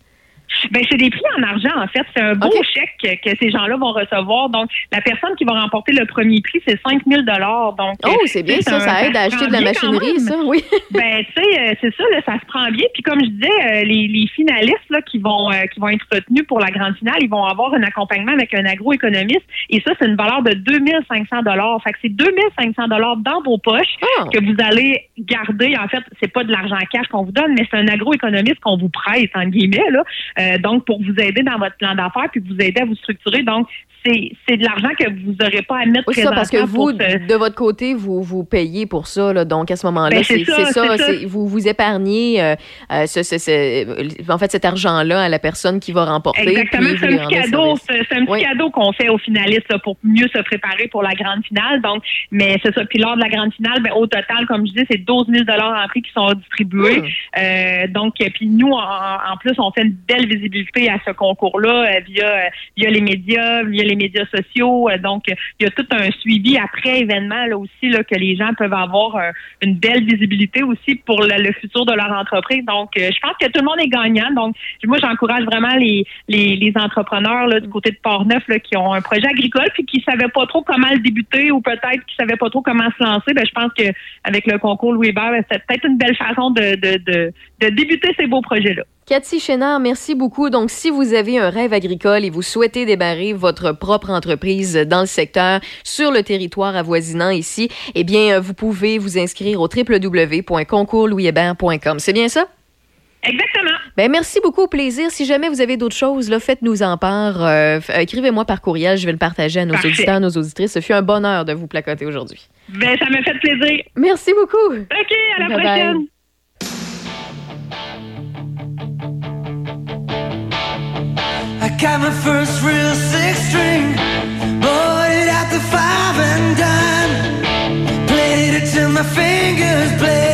Ben, c'est des prix en argent, en fait. C'est un beau chèque que ces gens-là vont recevoir. Donc, la personne qui va remporter le premier prix, c'est 5 000 Donc, Oh, euh, c'est bien ça, un- ça aide à acheter de la machinerie, ça, oui. ben, tu sais, euh, c'est ça, là, ça se prend bien. Puis comme je disais, euh, les, les finalistes là, qui vont euh, qui vont être retenus pour la grande finale, ils vont avoir un accompagnement avec un agroéconomiste. Et ça, c'est une valeur de 2500 dollars. Fait que c'est 2500 dollars dans vos poches Ah. que vous allez garder. En fait, c'est pas de l'argent cash qu'on vous donne, mais c'est un agroéconomiste qu'on vous prête, en guillemets, là. Euh, donc, pour vous aider dans votre plan d'affaires puis vous aider à vous structurer. Donc, c'est de l'argent que vous n'aurez pas à mettre Oui, ça, parce que vous, de votre côté, vous, vous payez pour ça. Là, donc, à ce moment-là, Ben, c'est ça, Vous, vous épargnez euh, euh, ce, ce- ce- en fait, cet argent-là à la personne qui va remporter. Exactement, c'est un petit cadeau, petit cadeau qu'on fait aux finalistes là, pour mieux se préparer pour la grande finale. Donc, mais c'est ça. Puis lors de la grande finale, ben, au total, comme je dis, c'est 12 000 en prix qui sont distribués. Euh, donc, puis nous, en, en plus, on fait une belle visibilité à ce concours-là via via les médias, via les médias sociaux. Euh, donc, il y a tout un suivi après événement là aussi là que les gens peuvent avoir euh, une belle visibilité aussi pour le, futur de leur entreprise. Donc, euh, je pense que tout le monde est gagnant. Donc, moi, j'encourage vraiment les, les, les entrepreneurs là, du côté de Port-Neuf là, qui ont un projet agricole puis qui savaient pas trop comment le débuter ou peut-être qui savaient pas trop comment se lancer. Ben, je pense que avec le concours Louis Hébert, ben, c'est peut-être une belle façon de, de, de, de débuter ces beaux projets-là. Cathy Chénard, merci beaucoup. Donc, si vous avez un rêve agricole et vous souhaitez démarrer votre propre entreprise dans le secteur sur le territoire avoisinant ici, eh bien, euh, vous pouvez vous inscrire au www.concourslouishébert.com. C'est bien ça? Exactement. Ben, merci beaucoup, au plaisir. Si jamais vous avez d'autres choses, là, faites-nous en part. Euh, écrivez-moi par courriel, je vais le partager à nos Parfait. auditeurs, nos auditrices. Ce fut un bonheur de vous placoter aujourd'hui. Ben, ça m'a fait plaisir. Merci beaucoup. OK, à la Bye bye. prochaine. I got my first real six string, bought it at the five and dime. Played it till my fingers bled.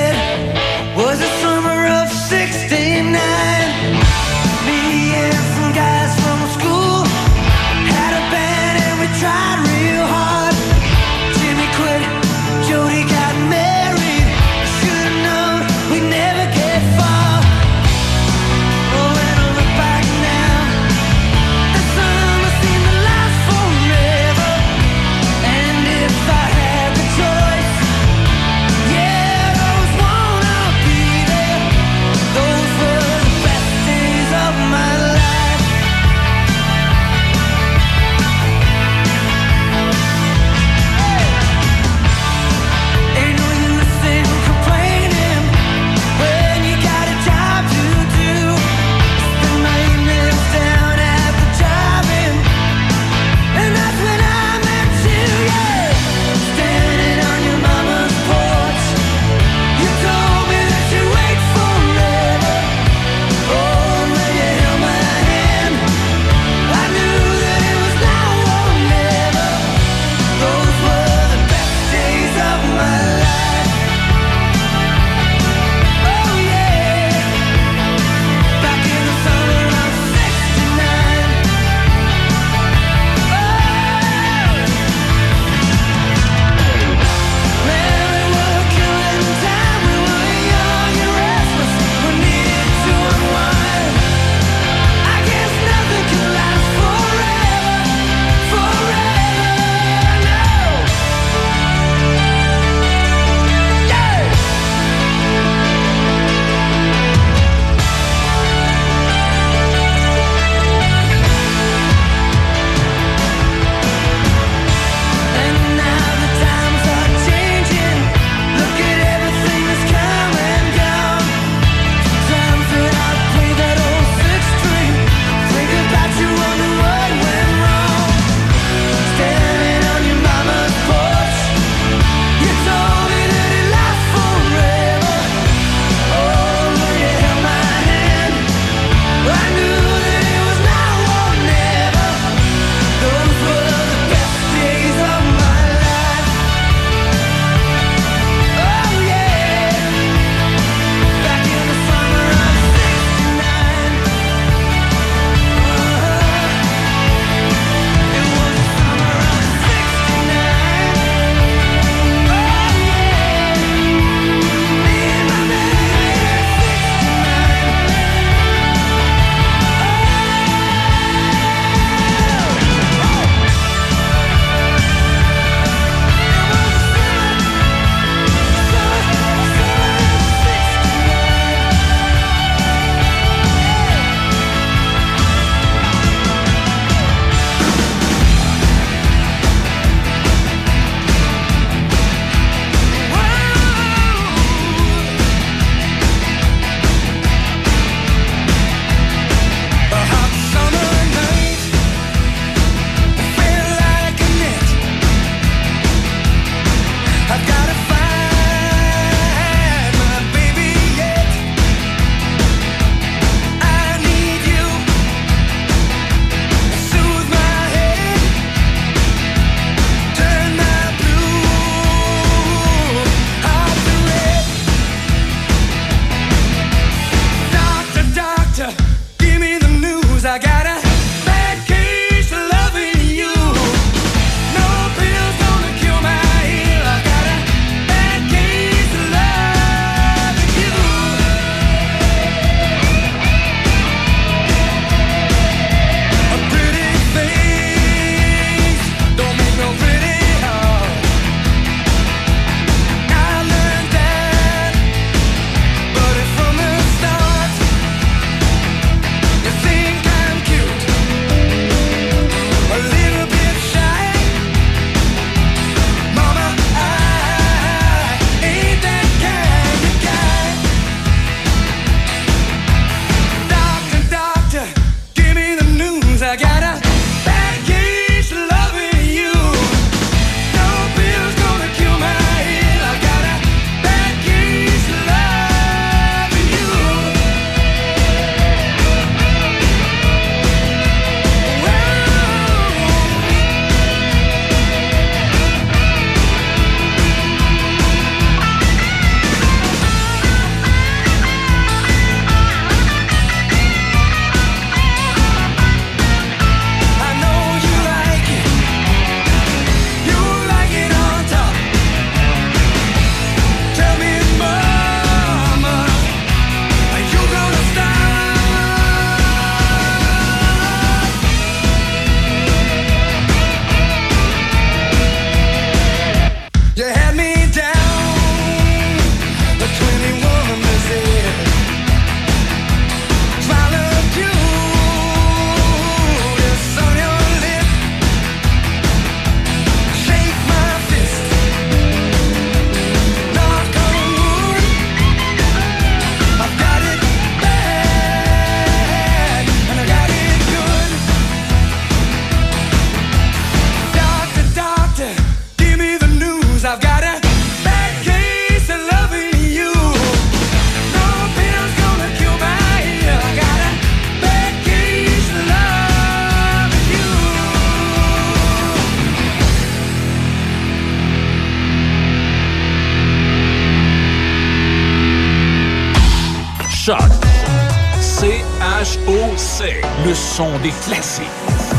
Des classiques.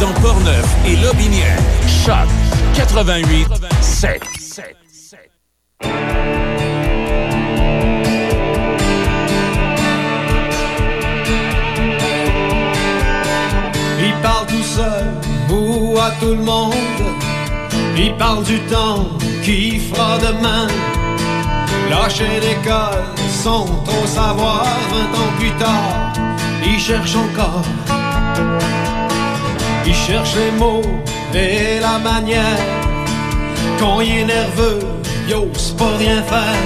Dans Portneuf et Lobinière. Choc 88 7. Il parle tout seul ou à tout le monde. Il parle du temps qui fera demain. Lâcher l'école sans trop savoir, vingt ans plus tard, il cherche encore. Il cherche les mots et la manière. Quand il est nerveux, il ose pas rien faire.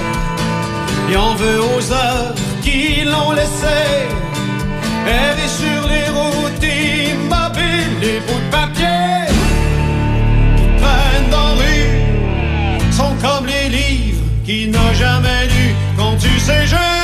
Il en veut aux heures qui l'ont laissé. Errer sur les routes immobiles, les bouts de papier qui traînent dans rue sont comme les livres qu'il n'a jamais lus. Quand tu sais juste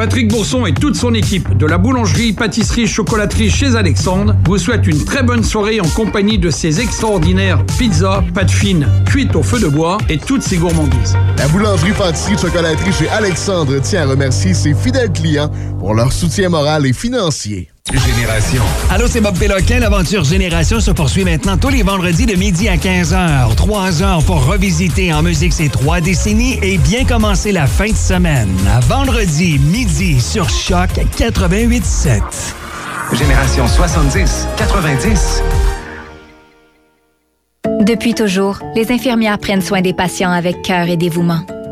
Patrick Bourson et toute son équipe de la boulangerie, pâtisserie, chocolaterie chez Alexandre vous souhaitent une très bonne soirée en compagnie de ces extraordinaires pizzas, pâtes fines, cuites au feu de bois et toutes ces gourmandises. La boulangerie pâtisserie chocolaterie chez Alexandre tient à remercier ses fidèles clients pour leur soutien moral et financier. Génération. Allô, c'est Bob Péloquin. L'aventure Génération se poursuit maintenant tous les vendredis de midi à 15h. Trois heures pour revisiter en musique ces trois décennies et bien commencer la fin de semaine. À vendredi, midi, sur Choc 88.7. Génération 70, 90. Depuis toujours, les infirmières prennent soin des patients avec cœur et dévouement.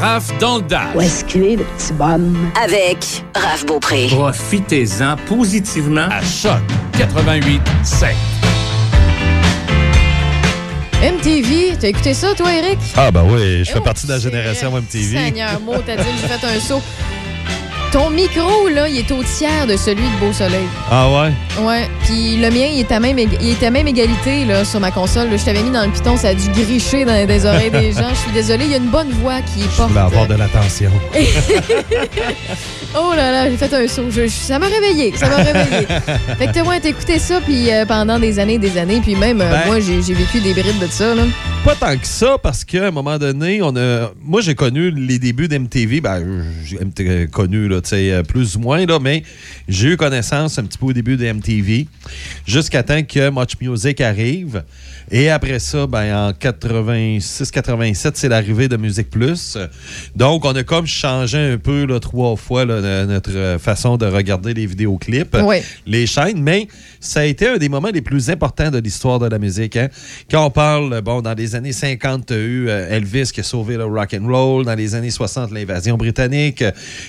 Raph dans le Dash. Où est-ce qu'il est, le petit bonhomme? Avec Raph Beaupré. Profitez-en positivement à Choc 88 7. MTV, t'as écouté ça, toi, Eric? Ah, ben oui, je fais Oh, partie de la génération MTV. Seigneur, mot, t'as dit, j'ai fait un saut. Ton micro, là, il est au tiers de celui de Beau Soleil. Ah ouais? Ouais, puis le mien, il était à même, il était à même égalité là, sur ma console. là. Je t'avais mis dans le piton, ça a dû gricher dans les oreilles des gens. Je suis désolée, il y a une bonne voix qui Je porte. voulais avoir de l'attention. oh là là, j'ai fait un saut. Je- je- ça m'a réveillé, ça m'a réveillé. fait que t'as t'as écouté ça puis euh, pendant des années, des années, puis même euh, Ben- moi, j'ai vécu des brides de ça. Là. Pas tant que ça, parce qu'à un moment donné, on a. Moi, j'ai connu les débuts d'MTV. Ben, j'ai connu, là, sais, euh, plus ou moins, là, mais j'ai eu connaissance un petit peu au début de MTV, jusqu'à temps que Much Music arrive. Et après ça, ben, en 86-87, c'est l'arrivée de Musique Plus. Donc, on a comme changé un peu, là, trois fois, là, notre euh, façon de regarder les vidéoclips, les chaînes, mais ça a été un des moments les plus importants de l'histoire de la musique. hein. Quand on parle, bon, dans les années 50, tu as eu euh, Elvis qui a sauvé le rock and roll. Dans les années 60, l'invasion britannique.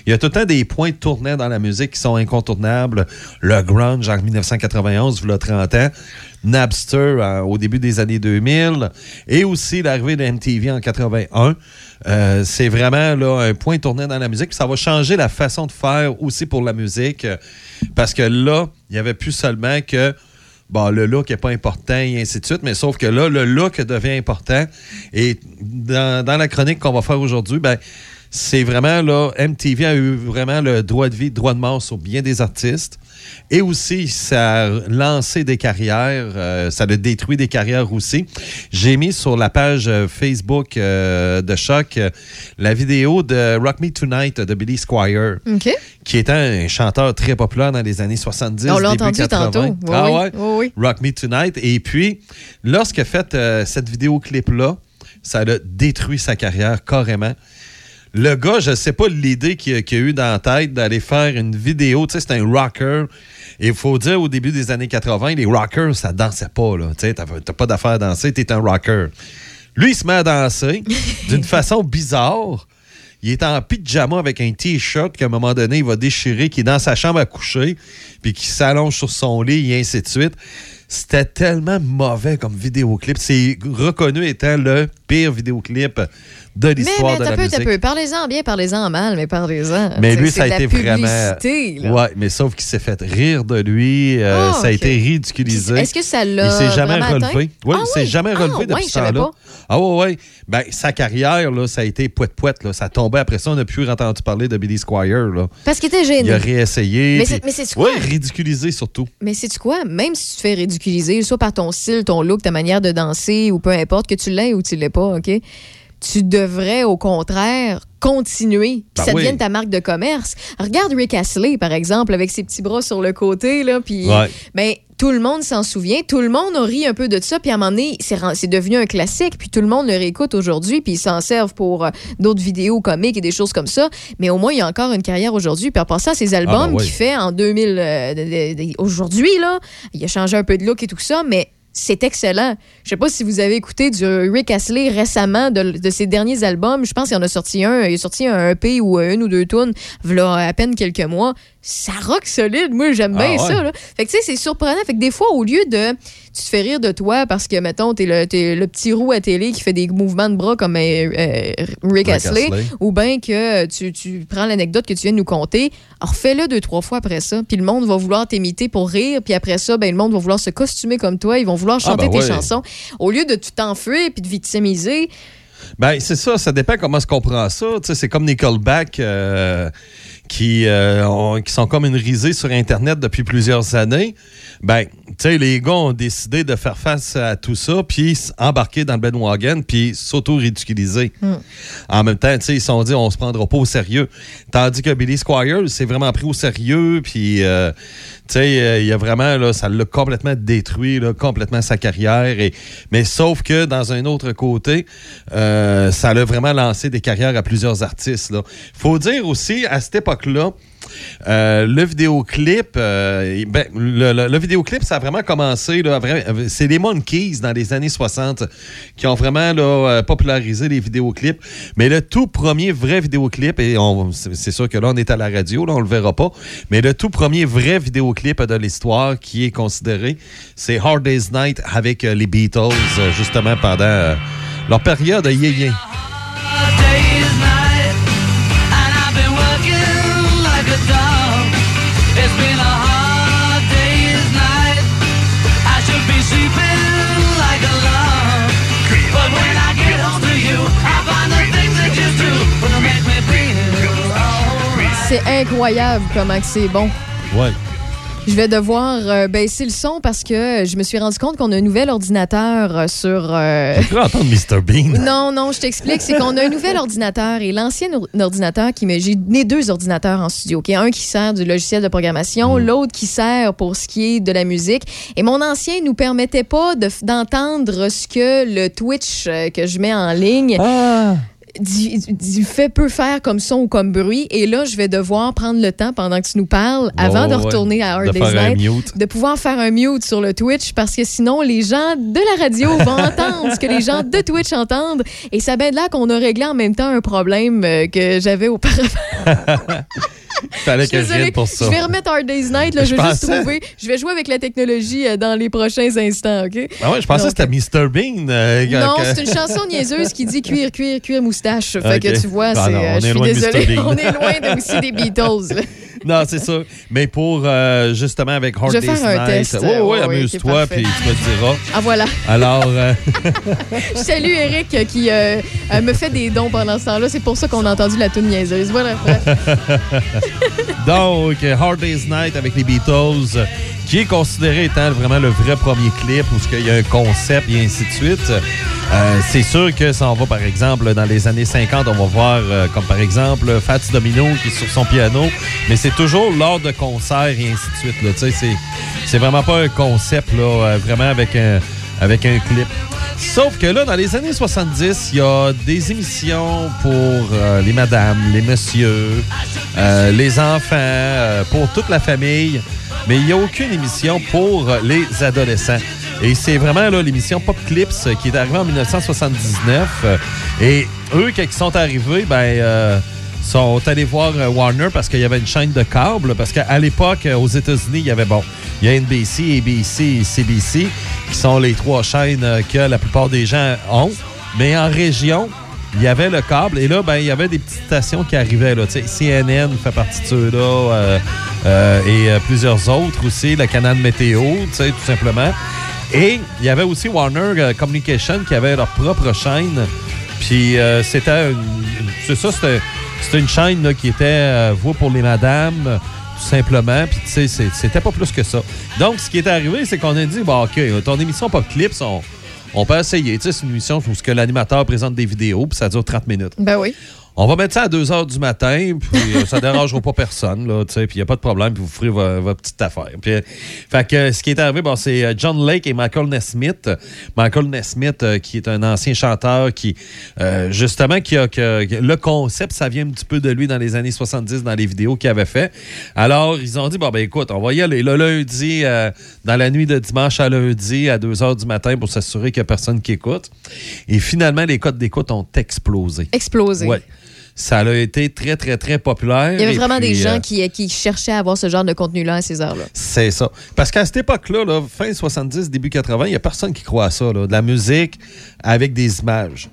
Il y a tout le temps des points tournants dans la musique qui sont incontournables. Le grunge en 1991, il y a 30 ans. Napster euh, au début des années 2000 et aussi l'arrivée de MTV en 81. Euh, c'est vraiment là, un point tournant dans la musique. Puis ça va changer la façon de faire aussi pour la musique euh, parce que là, il n'y avait plus seulement que bon, le look n'est pas important et ainsi de suite, mais sauf que là, le look devient important. Et dans, dans la chronique qu'on va faire aujourd'hui, ben, c'est vraiment là, MTV a eu vraiment le droit de vie, droit de mort sur bien des artistes. Et aussi, ça a lancé des carrières, euh, ça a détruit des carrières aussi. J'ai mis sur la page euh, Facebook euh, de Choc euh, la vidéo de Rock Me Tonight de Billy Squire qui était un chanteur très populaire dans les années 70. On l'a entendu 80. tantôt. Oui, ah oui. ouais? Oui. Rock Me Tonight. Et puis, lorsqu'il a fait cette vidéoclip-là, ça a détruit sa carrière carrément. Le gars, je ne sais pas l'idée qu'il a, qu'il a eu dans la tête d'aller faire une vidéo. Tu sais, c'est un rocker. Et il faut dire, au début des années 80, les rockers, ça dansait pas. là. Tu sais, t'as pas d'affaire à danser, t'es un rocker. Lui, il se met à danser d'une façon bizarre. Il est en pyjama avec un t-shirt qu'à un moment donné, il va déchirer, qui est dans sa chambre à coucher, puis qui s'allonge sur son lit, et ainsi de suite. C'était tellement mauvais comme vidéoclip. C'est reconnu étant le pire vidéoclip de l'histoire de la peu, musique. peu. Parlez-en bien, parlez-en mal, mais parlez-en. Mais C'est- lui, c'est ça a été vraiment. Ouais, mais sauf qu'il s'est fait rire de lui. euh, Ah, ça a été ridiculisé. Est-ce que ça l'a Il s'est jamais relevé. Oui, Ah il s'est oui? jamais Ah, relevé ouais, depuis ce temps-là. Ah ouais, ouais. Ben, sa carrière, là, ça a été poète-poète. là. Ça tombait après ça. On n'a plus entendu parler de Billy Squire. Là. Parce qu'il était gêné. Il a réessayé. Mais c'est- c'est quoi? Ouais, ridiculisé surtout. Mais sais-tu quoi? Même si tu te fais ridiculiser, soit par ton style, ton look, ta manière de danser, ou peu importe, que tu l'aies ou tu l'aies pas, OK? Tu devrais, au contraire, continuer. Puis Ben ça oui. devienne ta marque de commerce. Regarde Rick Astley, par exemple, avec ses petits bras sur le côté, là, puis... Ouais. Ben, tout le monde s'en souvient. Tout le monde a ri un peu de ça. Puis à un moment donné, c'est devenu un classique. Puis tout le monde le réécoute aujourd'hui. Puis ils s'en servent pour euh, d'autres vidéos comiques et des choses comme ça. Mais au moins, il y a encore une carrière aujourd'hui. Puis en passant, ces albums Ah, ben oui. qu'il fait en 2000... euh, aujourd'hui, là, il a changé un peu de look et tout ça. Mais c'est excellent. Je sais pas si vous avez écouté du Rick Astley récemment de, de ses derniers albums. Je pense qu'il en a sorti un. Il a sorti un EP ou une ou deux tunes v'là à peine quelques mois. Ça rock solide. Moi, j'aime Ah bien ouais. ça. là. Fait que tu sais, c'est surprenant. Fait que des fois, au lieu de. Tu te fais rire de toi parce que, mettons, t'es le, t'es le petit roux à télé qui fait des mouvements de bras comme euh, euh, Rick, Rick Astley, ou bien que tu, tu prends l'anecdote que tu viens de nous conter, refais-le deux, trois fois après ça. Puis le monde va vouloir t'imiter pour rire. Puis après ça, ben, le monde va vouloir se costumer comme toi. Ils vont vouloir Ah, chanter ben tes ouais. chansons. Au lieu de t'enfuir puis de victimiser, Ben, c'est ça, ça dépend comment se comprend ça. C'est comme euh, qui, euh, ont- qui sont comme une risée sur Internet depuis plusieurs années, ben, tu sais, les gars ont décidé de faire face à tout ça, puis embarquer dans le bandwagon, puis s'auto-ridiculiser. En même temps, tu sais, ils se sont dit, on se prendra pas au sérieux. Tandis que Billy Squire s'est vraiment pris au sérieux, puis, euh, tu sais, euh, il y a vraiment, là, ça l'a complètement détruit, là, complètement sa carrière. Et, mais sauf que, dans un autre côté, euh, ça l'a vraiment lancé des carrières à plusieurs artistes. Il faut dire aussi, à cette époque-là, euh, le vidéoclip, euh, ben, le, ça a vraiment commencé. C'est les Monkeys dans les années 60 qui ont vraiment euh, popularisé les vidéoclips. Mais le tout premier vrai vidéoclip, et c'est sûr que là, on est à la radio, là, on le verra pas, mais le tout premier vrai vidéoclip de l'histoire qui est considéré, c'est Hard Day's Night avec les Beatles, justement pendant leur période de yé C'est incroyable comment c'est bon. Ouais. Je vais devoir euh, baisser le son parce que je me suis rendu compte qu'on a un nouvel ordinateur euh, sur. euh, cru entendre Mr. Bean? Non, non, je t'explique. C'est qu'on a un nouvel ordinateur et l'ancien or- ordinateur qui me. J'ai né deux ordinateurs en studio. ok? Un qui sert du logiciel de programmation, l'autre qui sert pour ce qui est de la musique. Et mon ancien nous permettait pas de d'entendre ce que le Twitch euh, que je mets en ligne. Du, du fait peut faire comme son ou comme bruit. Et là, je vais devoir prendre le temps pendant que tu nous parles, avant de ouais. retourner à Hard Day's Night, de pouvoir faire un mute sur le Twitch parce que sinon, les gens de la radio vont entendre ce que les gens de Twitch entendent. Et ça bien de là qu'on a réglé en même temps un problème euh, que j'avais auparavant. Fallait Je suis que je désolée. vienne pour ça. Je vais remettre Hard Day's Night. Là, je Je vais juste trouver. Je vais jouer avec la technologie euh, dans les prochains instants, OK? Ah ouais, je pensais que c'était Mr. Bean. euh, non, que- c'est une chanson niaiseuse qui dit cuir, cuir, cuir, moustache. Fait Ok. que tu vois, Ah c'est, non, euh, je suis désolée. On est loin de- aussi des Beatles. là. Non, c'est ça. Mais pour, euh, justement, avec Hard Je vais Day's faire un Night. test. Oui, oui, amuse-toi, puis tu me diras. Ah, voilà. Alors, euh, Je salue Eric qui euh, me fait des dons pendant ce temps-là. C'est pour ça qu'on a entendu la tune niaiseuse. Voilà. donc, Hard Day's Night avec les Beatles, qui est considéré étant vraiment le vrai premier clip où il y a un concept et ainsi de suite. Euh, c'est sûr que ça en va, par exemple, dans les années 50, on va voir, euh, comme par exemple, Fats Domino qui est sur son piano, mais c'est toujours lors de concerts et ainsi de suite. là. C'est, c'est vraiment pas un concept, là, euh, vraiment avec un, avec un clip. Sauf que là, dans les années 70, il y a des émissions pour les madames, les messieurs, les enfants, pour toute la famille, mais il n'y a aucune émission pour les adolescents. Et c'est vraiment l'émission Pop Clips qui est arrivée en 1979. euh, et eux, quand ils sont arrivés, ben, euh, sont allés voir euh, Warner parce qu'il y avait une chaîne de câble. Parce qu'à l'époque, euh, aux États-Unis, il y avait, bon, il y a NBC, ABC et CBC, qui sont les trois chaînes que la plupart des gens ont. Mais en région, il y avait le câble. Et là, ben, il y avait des petites stations qui arrivaient. Là, CNN fait partie de ceux-là. euh, euh, et euh, plusieurs autres aussi. Le canal météo, tout simplement. Et il y avait aussi Warner Communication qui avait leur propre chaîne. Puis c'était c'est ça, c'était, une chaîne qui était vouée pour les madames, tout simplement. Puis tu c'était pas plus que ça. Donc, ce qui est arrivé, c'est qu'on a dit, bon, OK, ton émission Pop Clips, on, on peut essayer. Tu sais, c'est une émission où l'animateur présente des vidéos, puis ça dure 30 minutes. Ben oui. On va mettre ça à 2 h du matin, puis euh, ça dérangera pas personne, là, tu sais, puis il n'y a pas de problème, puis vous ferez vo- votre petite affaire. Puis, euh, fait que ce qui est arrivé, bon, c'est euh, John Lake et Michael Nesmith. Michael Nesmith, euh, qui est un ancien chanteur, qui, euh, justement, qui a, que que le concept, ça vient un petit peu de lui dans les années 70, dans les vidéos qu'il avait fait. Alors, ils ont dit, bon, ben écoute, on va y aller le lundi, euh, dans la nuit de dimanche à lundi, à 2 h du matin, pour s'assurer qu'il n'y a personne qui écoute. Et finalement, les codes d'écoute ont explosé. Explosé. Ouais. Ça a été très, très, très populaire. Il y avait vraiment des gens euh, qui, qui cherchaient à avoir ce genre de contenu-là à ces heures-là. C'est ça. Parce qu'à cette époque-là, là, fin 70, début 80, il n'y a personne qui croit à ça. là. De la musique avec des images.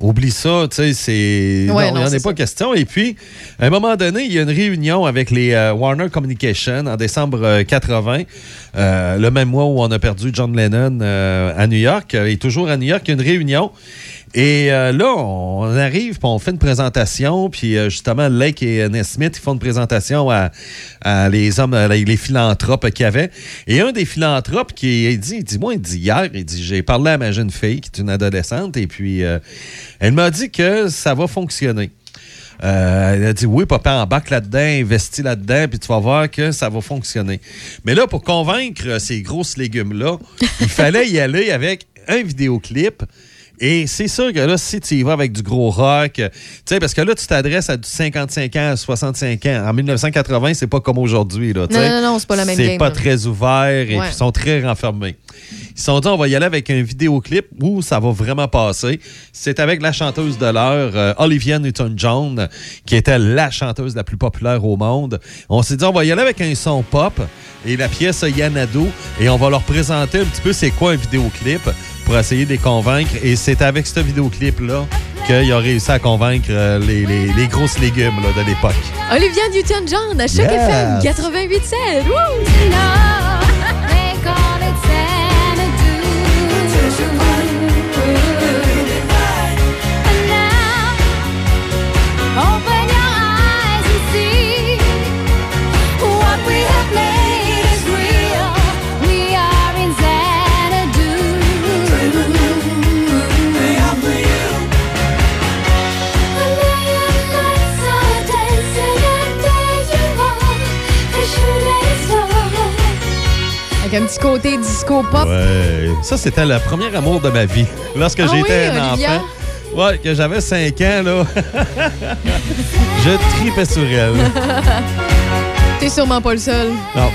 Oublie ça, tu sais, c'est. Ouais, non, il n'y en c'est a pas ça. question. Et puis, à un moment donné, il y a une réunion avec les euh, Warner Communication en décembre euh, 80, euh, le même mois où on a perdu John Lennon euh, à New York. euh, Et toujours à New York, il y a une réunion. Et euh, là, on arrive, puis on fait une présentation, puis euh, justement, Lake et Nesmith, ils font une présentation à, les hommes, les philanthropes qu'il y avait. Et un des philanthropes qui il dit, il dit, moi, il dit hier, il dit, j'ai parlé à ma jeune fille, qui est une adolescente, et puis euh, elle m'a dit que ça va fonctionner. Euh, elle a dit oui, papa, embarque là-dedans, investis là-dedans, puis tu vas voir que ça va fonctionner. Mais là, pour convaincre ces grosses légumes-là, il fallait y aller avec un vidéoclip. Et c'est sûr que là, si tu y vas avec du gros rock, tu sais, parce que là, tu t'adresses à du 55 ans, à 65 ans. En 1980, c'est pas comme aujourd'hui, là. Non, non, non, c'est pas la même C'est pas très ouvert et Ouais. ils sont très renfermés. Ils se sont dit, on va y aller avec un vidéoclip où ça va vraiment passer. C'est avec la chanteuse de l'heure, euh, Olivia Newton-John, qui était la chanteuse la plus populaire au monde. On s'est dit, on va y aller avec un son pop et la pièce Yanado et on va leur présenter un petit peu c'est quoi un vidéoclip pour essayer de les convaincre. Et c'est avec ce vidéoclip-là qu'il a réussi à convaincre euh, les, les- les grosses légumes là, de l'époque. Olivia Newton-John à Choc Yes. FM 88.7. Avec un petit côté disco pop. Ouais. Ça, c'était le premier amour de ma vie. Lorsque Ah j'étais oui, un Olivia? enfant. Ouais, que j'avais 5 ans, là. je tripais sur elle. T'es sûrement pas le seul. Non.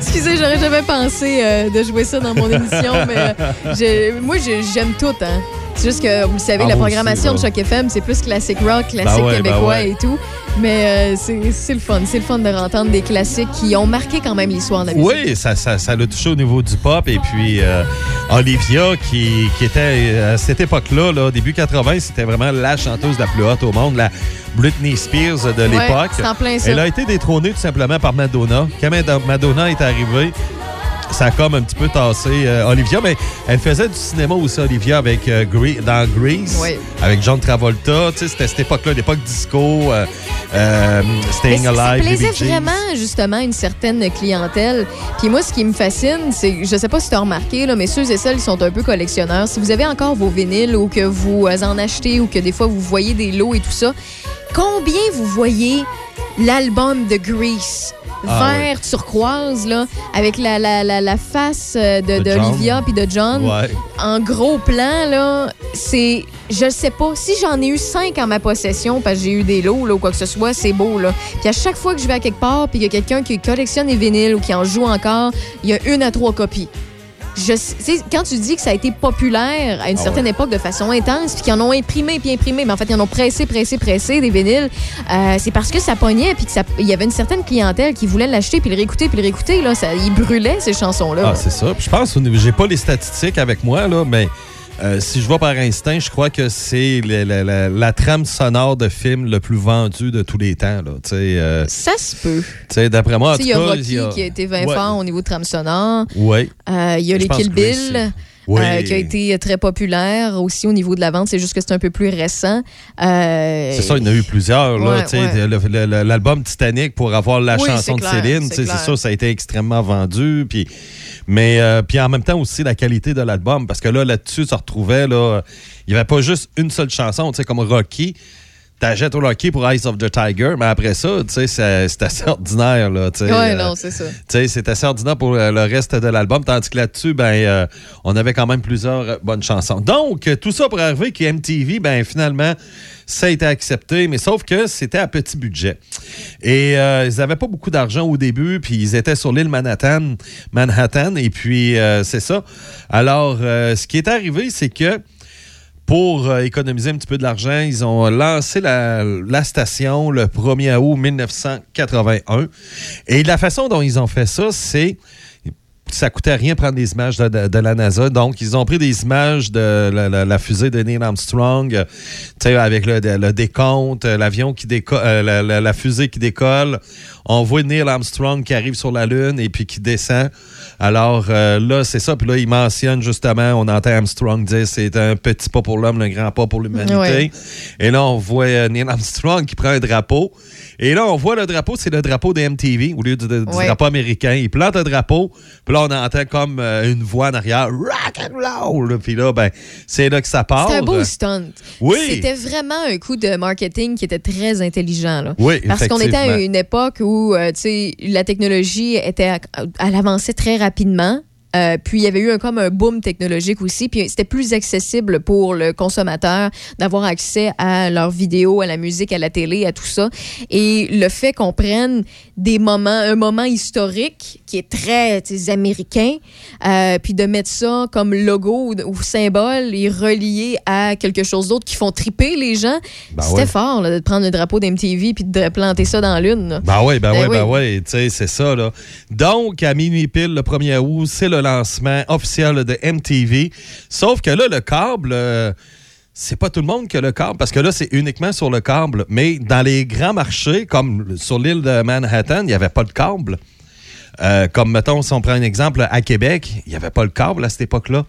Excusez, j'aurais jamais pensé euh, de jouer ça dans mon émission, mais euh, moi, j'ai- j'aime tout. Hein. C'est juste que, vous le savez, Ah, la programmation aussi, de Choc FM, c'est plus classique rock, classique Ben ouais, ben québécois ouais. et tout. Mais euh, c'est le fun. C'est le fun de entendre des classiques qui ont marqué quand même l'histoire de la musique. Oui, ça, ça, ça l'a touché au niveau du pop. Et puis, euh, Olivia, qui, qui était euh, à cette époque-là, là, début 80, c'était vraiment la chanteuse la plus haute au monde, la Britney Spears de l'époque. Elle a été détrônée tout simplement par Madonna. Quand Mad- Madonna est arrivée, ça a comme un petit peu tassé euh, Olivia, mais elle faisait du cinéma aussi, Olivia, avec euh, Gre- dans Grease, Oui. avec John Travolta. C'était cette époque-là, l'époque disco, euh, euh, Staying ça- ça Alive, plaisait vraiment, justement, une certaine clientèle. Puis moi, ce qui me fascine, c'est, je sais pas si tu as remarqué, là, mais ceux et celles qui sont un peu collectionneurs, si vous avez encore vos vinyles ou que vous en achetez ou que des fois vous voyez des lots et tout ça, combien vous voyez l'album de Grease? Ah, Vert turquoise, là, avec la, la, la, la face euh, de, John. puis de John. Ouais. En gros plan, là, c'est. Je sais pas. Si j'en ai eu cinq en ma possession, parce que j'ai eu des lots là, ou quoi que ce soit, c'est beau. Là. Puis à chaque fois que je vais à quelque part, puis qu'il y a quelqu'un qui collectionne les vinyles ou qui en joue encore, il y a une à trois copies. Je sais- quand tu dis que ça a été populaire à une Ah certaine époque de façon intense, puis qu'ils en ont imprimé puis imprimé, mais en fait, ils en ont pressé, pressé, pressé des vinyles, euh, c'est parce que ça pognait, puis qu'il y avait une certaine clientèle qui voulait l'acheter, puis le réécouter, puis le réécouter. Là, ça, ils brûlaient ces chansons-là. Ah, c'est ça. Puis je pense, j'ai pas les statistiques avec moi, là, mais euh, si je vois par instinct, je crois que c'est la, la trame sonore de film le plus vendu de tous les temps. Là. Euh, Ça se peut. D'après moi, Il y a Rocky il y a- qui a été 20 Ouais. fort au niveau de trame sonore. Ouais. Euh, Il y a Je les Kill Bill, Oui. euh, qui a été très populaire aussi au niveau de la vente. C'est juste que c'est un peu plus récent. Euh, C'est ça, il y en a eu plusieurs. Ouais, ouais. L'album Titanic pour avoir la Oui, chanson de clair, Céline, c'est ça, ça a été extrêmement vendu. Puis, mais euh, puis en même temps aussi la qualité de l'album, parce que là, là-dessus, ça retrouvait, là, il n'y avait pas juste une seule chanson, tu sais, comme Rocky. T'achètes au Rocky pour Eyes of the Tiger, mais après ça, tu sais, c'est assez ordinaire, là. Ouais, euh, non, c'est ça. tu sais, c'est assez ordinaire pour euh, le reste de l'album, tandis que là-dessus, ben, euh, on avait quand même plusieurs bonnes chansons. Donc, tout ça pour arriver que MTV, ben, finalement, ça a été accepté, mais sauf que c'était à petit budget. Et euh, ils n'avaient pas beaucoup d'argent au début, puis ils étaient sur l'île Manhattan, Manhattan, et puis c'est ça. Alors, ce qui est arrivé, c'est que pour euh, économiser un petit peu de l'argent, ils ont lancé la, station le 1er août 1981. Et la façon dont ils ont fait ça, c'est ça coûtait rien prendre des images de, la NASA. Donc, ils ont pris des images de la, fusée de Neil Armstrong, euh, avec le, décompte, euh, l'avion qui décolle, la fusée qui décolle. On voit Neil Armstrong qui arrive sur la Lune et puis qui descend. Alors euh, là, c'est ça. Puis là, il mentionne justement, on entend Armstrong dire c'est un petit pas pour l'homme, un grand pas pour l'humanité. Ouais. Et là, on voit euh, Neil Armstrong qui prend un drapeau. Et là, on voit le drapeau, c'est le drapeau de MTV au lieu du, du Ouais. drapeau américain. Il plante le drapeau. Puis là, on entend comme euh, une voix en arrière, rock and roll. Puis là, ben, c'est là que ça part. C'était un beau stunt. Oui. C'était vraiment un coup de marketing qui était très intelligent. Là. Oui, Parce qu'on était à une époque où euh, tu sais, la technologie était, à- avançait très rapidement. Euh, puis il y avait eu un, comme un boom technologique aussi, puis c'était plus accessible pour le consommateur d'avoir accès à leurs vidéos, à la musique, à la télé, à tout ça. Et le fait qu'on prenne des moments, un moment historique qui est très américain, euh, puis de mettre ça comme logo ou, ou symbole et relié à quelque chose d'autre qui font triper les gens, Ben c'était ouais. fort là, de prendre le drapeau d'MTV puis de planter ça dans lune. là. Ben oui, ben, Ben oui, ben oui. oui, tu sais, c'est ça, là. Donc, à minuit pile, le 1er août, c'est le lancement officiel de MTV. Sauf que là, le câble, euh, c'est pas tout le monde qui a le câble, parce que là, c'est uniquement sur le câble. Mais dans les grands marchés, comme sur l'île de Manhattan, il n'y avait pas de câble. Euh, comme, mettons, si on prend un exemple, à Québec, il n'y avait pas le câble à cette époque-là.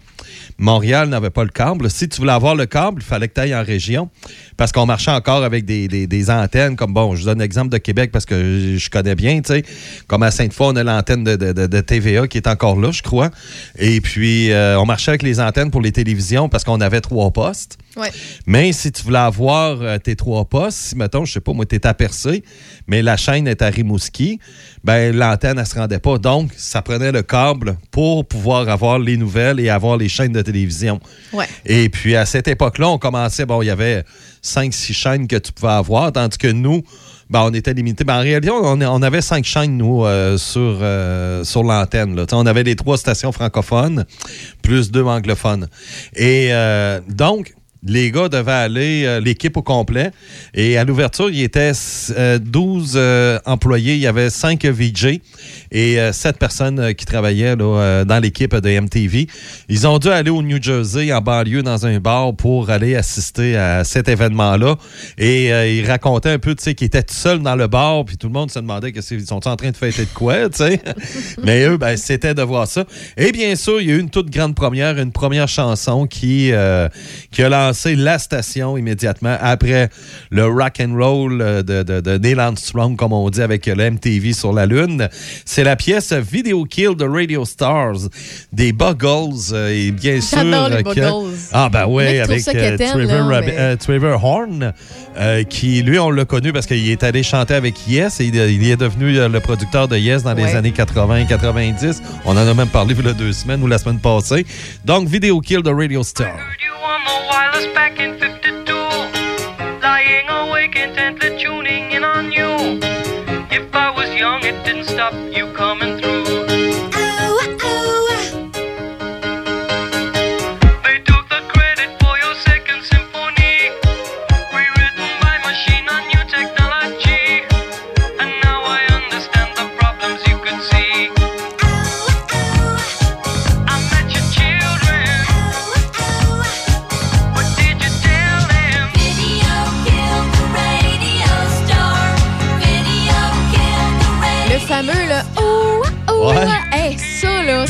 Montréal n'avait pas le câble. Si tu voulais avoir le câble, il fallait que tu ailles en région parce qu'on marchait encore avec des, antennes. Comme, bon, je donne l'exemple de Québec parce que je, connais bien, tu sais. Comme à Sainte-Foy, on a l'antenne de TVA qui est encore là, je crois. Et puis, euh, on marchait avec les antennes pour les télévisions parce qu'on avait trois postes. Ouais. Mais si tu voulais avoir euh, tes trois postes, si, mettons, je sais pas, moi, t'es à Percé, mais la chaîne est à Rimouski, ben l'antenne, elle se rendait pas. Donc, ça prenait le câble pour pouvoir avoir les nouvelles et avoir les chaînes de télévision. Ouais. Et puis, à cette époque-là, on commençait, bon, il y avait cinq, six chaînes que tu pouvais avoir, tandis que nous, ben, on était limité. Ben, en réalité, on, on avait cinq chaînes, nous, euh, sur, euh, sur l'antenne. Tu On avait les trois stations francophones, plus deux anglophones. Et euh, donc, les gars devaient aller, euh, l'équipe au complet. Et à l'ouverture, il y était euh, 12 euh, employés. Il y avait 5 VJ et 7 personnes euh, qui travaillaient là, euh, dans l'équipe de MTV. Ils ont dû aller au New Jersey, en banlieue, dans un bar pour aller assister à cet événement-là. Et euh, ils racontaient un peu, tu sais, qu'ils étaient tout seuls dans le bar, puis tout le monde se demandait qu'est-ce qu'ils sont en train de fêter de quoi, tu sais? Mais eux, ben, c'était de voir ça. Et bien sûr, il y a eu une toute grande première, une première chanson qui, euh, qui a lancé la station immédiatement après le rock and roll euh, de, de, de Neil Armstrong, comme on dit, avec le MTV sur la Lune. C'est la pièce Video Kill de Radio Stars. Des Buggles euh, et bien sûr les que- ah ben ouais avec euh, quétaine, Trevor, là, Rabi- mais- euh, Trevor Horn euh, qui lui on l'a connu parce qu'il est allé chanter avec Yes et il, est devenu le producteur de Yes dans les années 80 90 on en a même parlé il y a deux semaines ou la semaine passée. Donc Video Kill de Radio Star. Wireless back in 52. Lying awake intently tuning in on you.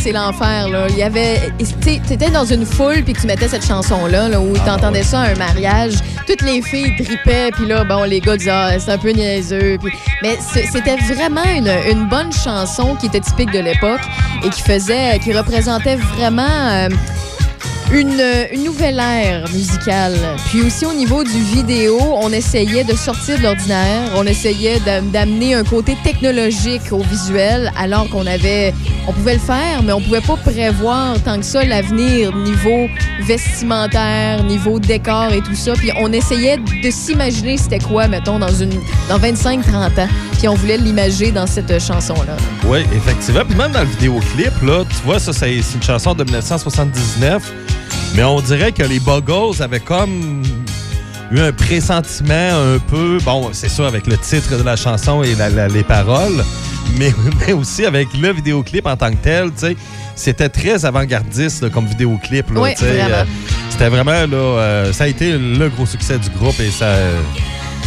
C'est l'enfer, là. Il y avait. tu étais dans une foule, puis tu mettais cette chanson-là, là, où t'entendais ça à un mariage. Toutes les filles dripaient, puis là, bon, les gars disaient, ah, c'est un peu niaiseux. Puis- Mais c'était vraiment une, une bonne chanson qui était typique de l'époque et qui faisait. qui représentait vraiment. euh, une, nouvelle ère musicale. Puis aussi au niveau du vidéo, on essayait de sortir de l'ordinaire, on essayait d'am- d'amener un côté technologique au visuel, alors qu'on avait, on pouvait le faire, mais on pouvait pas prévoir tant que ça l'avenir niveau vestimentaire, niveau décor et tout ça. Puis on essayait de s'imaginer c'était quoi, mettons, dans une, dans 25-30 ans. Puis on voulait l'imager dans cette chanson-là. Oui, effectivement. Puis même dans le vidéoclip, là, tu vois, ça, c'est une chanson de 1979. Mais on dirait que les Buggles avaient comme eu un pressentiment un peu. Bon, c'est sûr, avec le titre de la chanson et la- la- les paroles. mais, mais aussi avec le vidéoclip en tant que tel, tu sais. C'était très avant-gardiste comme vidéoclip. Là, Oui, vraiment. euh, C'était vraiment, là, euh, ça a été le gros succès du groupe et ça,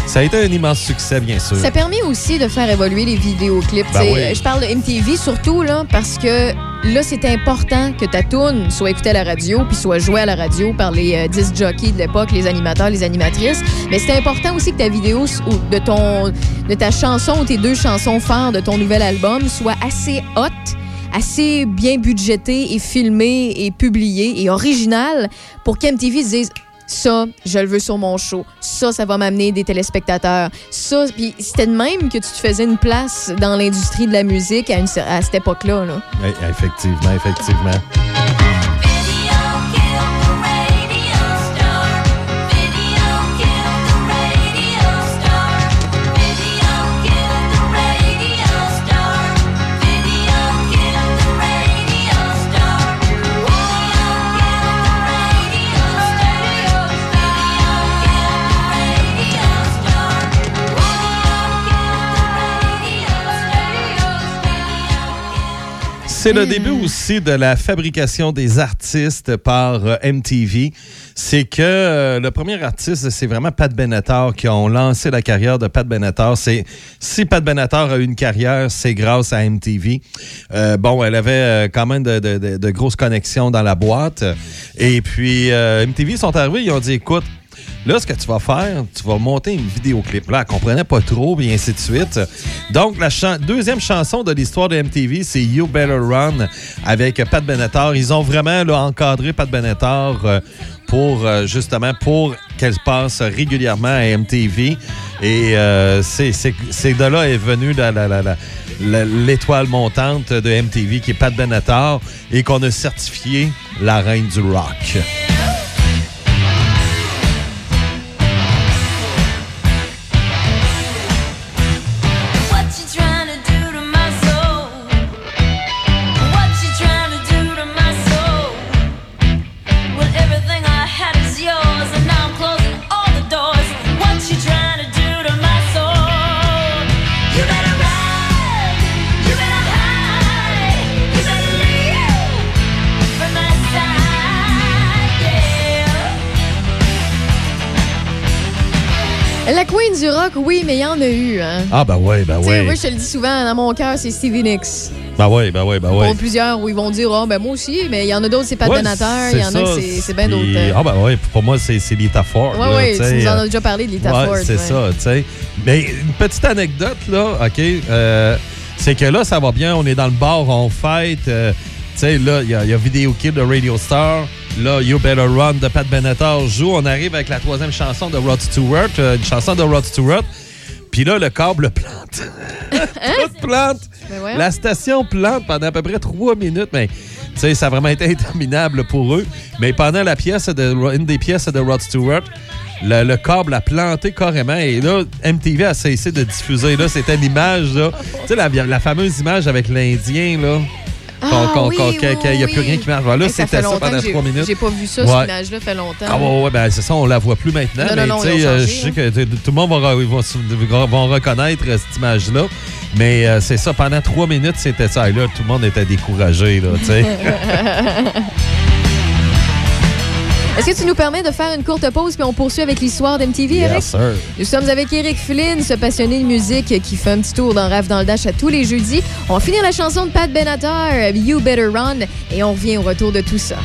ça a été un immense succès, bien sûr. Ça permet aussi de faire évoluer les vidéoclips. Ben oui. Je parle de MTV surtout là, parce que là, c'est important que ta tune soit écoutée à la radio puis soit jouée à la radio par les euh, disc jockeys de l'époque, les animateurs, les animatrices. Mais c'est important aussi que ta vidéo ou de, ton, de ta chanson ou tes deux chansons phares de ton nouvel album soit assez hot assez bien budgétée et filmée et publiée et originale pour qu'MTV se dise ça, je le veux sur mon show. Ça, ça va m'amener des téléspectateurs. Ça, puis c'était de même que tu te faisais une place dans l'industrie de la musique à, cette époque-là. Là. Effectivement, effectivement. C'est le début aussi de la fabrication des artistes par euh, MTV. C'est que euh, le premier artiste, c'est vraiment Pat Benatar qui ont lancé la carrière de Pat Benatar. C'est si Pat Benatar a eu une carrière, c'est grâce à MTV. Euh, bon, elle avait quand même de, de- de- de grosses connexions dans la boîte. Et puis euh, MTV sont arrivés, ils ont dit, écoute. Là, ce que tu vas faire, tu vas monter une vidéoclip. Là, elle comprenait pas trop, et ainsi de suite. Donc, la deuxième chanson de l'histoire de MTV, c'est You Better Run avec Pat Benatar. Ils ont vraiment encadré Pat Benatar euh, pour, euh, justement, pour qu'elle passe régulièrement à MTV. Et euh, c'est de là est venue l'étoile montante de MTV qui est Pat Benatar et qu'on a certifié la reine du rock. La queen du rock, oui, mais il y en a eu. Hein. Ah, ben ouais, ben ouais. Moi, je te le dis souvent, dans mon cœur, c'est Stevie Nicks. Ben ouais, ben ouais, ben ouais. Pour plusieurs où ils vont dire, ah, ben moi aussi, mais il y en a d'autres, c'est Ouais, Benatar, c'est il y en a que c'est- bien d'autres. euh, Ah, ben ouais, pour moi, c'est Lita Ford. Ouais, là, ouais, tu nous en as euh, déjà parlé de Lita ouais, Ford, C'est ouais. ça, tu sais. Mais une petite anecdote, là, OK, euh, c'est que là, ça va bien, on est dans le bar, on fête. euh, tu sais, là, il y, a- a Video Kid de Radio Star. Là, You Better Run de Pat Benatar joue. On arrive avec la troisième chanson de Rod Stewart, euh, une chanson de Rod Stewart. Puis là, le câble plante. Tout plante. Ben. La station plante pendant à peu près trois minutes, mais tu sais, ça a vraiment été interminable pour eux. Mais pendant la pièce de une des pièces de Rod Stewart, le, le câble a planté carrément et là, MTV a cessé de diffuser. Là, c'était l'image, là. Tu sais, la, la fameuse image avec l'Indien, là. Ah, oui, oui, qu'il n'y a plus rien qui marche. Ça c'était ça pendant que trois minutes. J'ai pas vu ça, Ouais. cette image-là, fait longtemps. Ah ouais, ouais, ben c'est ça, on la voit plus maintenant. Non, non, mais non, tu ils sais, ont euh, je sais que t- tout le monde va, reconnaître euh, cette image-là. Mais euh, c'est ça, pendant trois minutes, c'était ça. Et là, tout le monde était découragé, là, tu sais. Est-ce que tu nous permets de faire une courte pause puis on poursuit avec l'histoire d'MTV, Eric? Yes, sir. Nous sommes avec Eric Flynn, ce passionné de musique qui fait un petit tour dans Rave dans le Dash à tous les jeudis. On va finir la chanson de Pat Benatar, You Better Run, et on revient au retour de tout ça.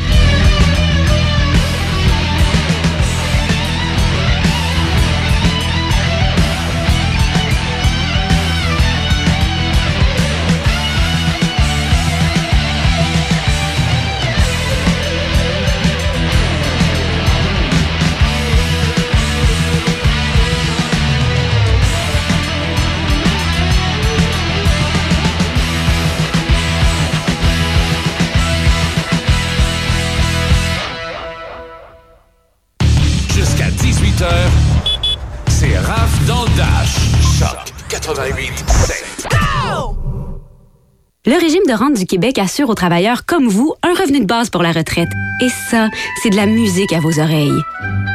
De rente du Québec assure aux travailleurs comme vous un revenu de base pour la retraite. Et ça, c'est de la musique à vos oreilles.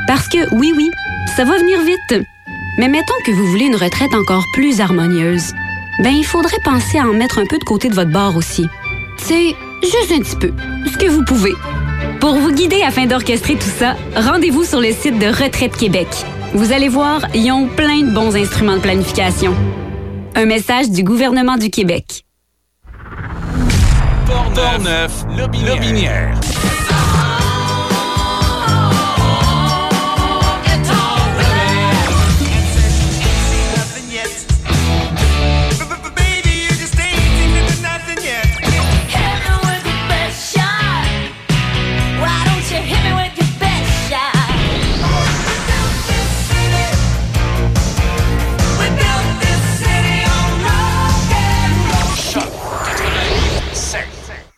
Parce que, oui, oui, ça va venir vite. Mais mettons que vous voulez une retraite encore plus harmonieuse. ben il faudrait penser à en mettre un peu de côté de votre bord aussi. C'est juste un petit peu, ce que vous pouvez. Pour vous guider afin d'orchestrer tout ça, rendez-vous sur le site de Retraite Québec. Vous allez voir, ils ont plein de bons instruments de planification. Un message du gouvernement du Québec. Portneuf, Lobinière.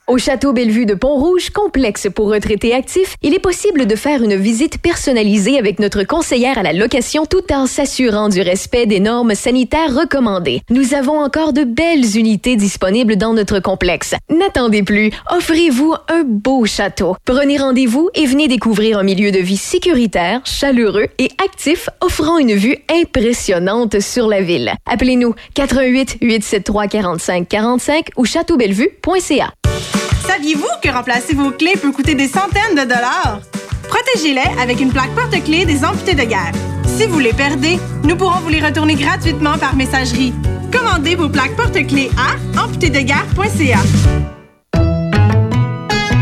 Au Château Bellevue de Pont-Rouge, complexe pour retraités actifs, il est possible de faire une visite personnalisée avec notre conseillère à la location tout en s'assurant du respect des normes sanitaires recommandées. Nous avons encore de belles unités disponibles dans notre complexe. N'attendez plus, offrez-vous un beau château. Prenez rendez-vous et venez découvrir un milieu de vie sécuritaire, chaleureux et actif offrant une vue impressionnante sur la ville. Appelez-nous 88 873 45 45 ou châteaubellevue.ca. Saviez-vous que remplacer vos clés peut coûter des centaines de dollars? Protégez-les avec une plaque porte-clés des amputés de guerre. Si vous les perdez, nous pourrons vous les retourner gratuitement par messagerie. Commandez vos plaques porte-clés à amputédeguerre.ca.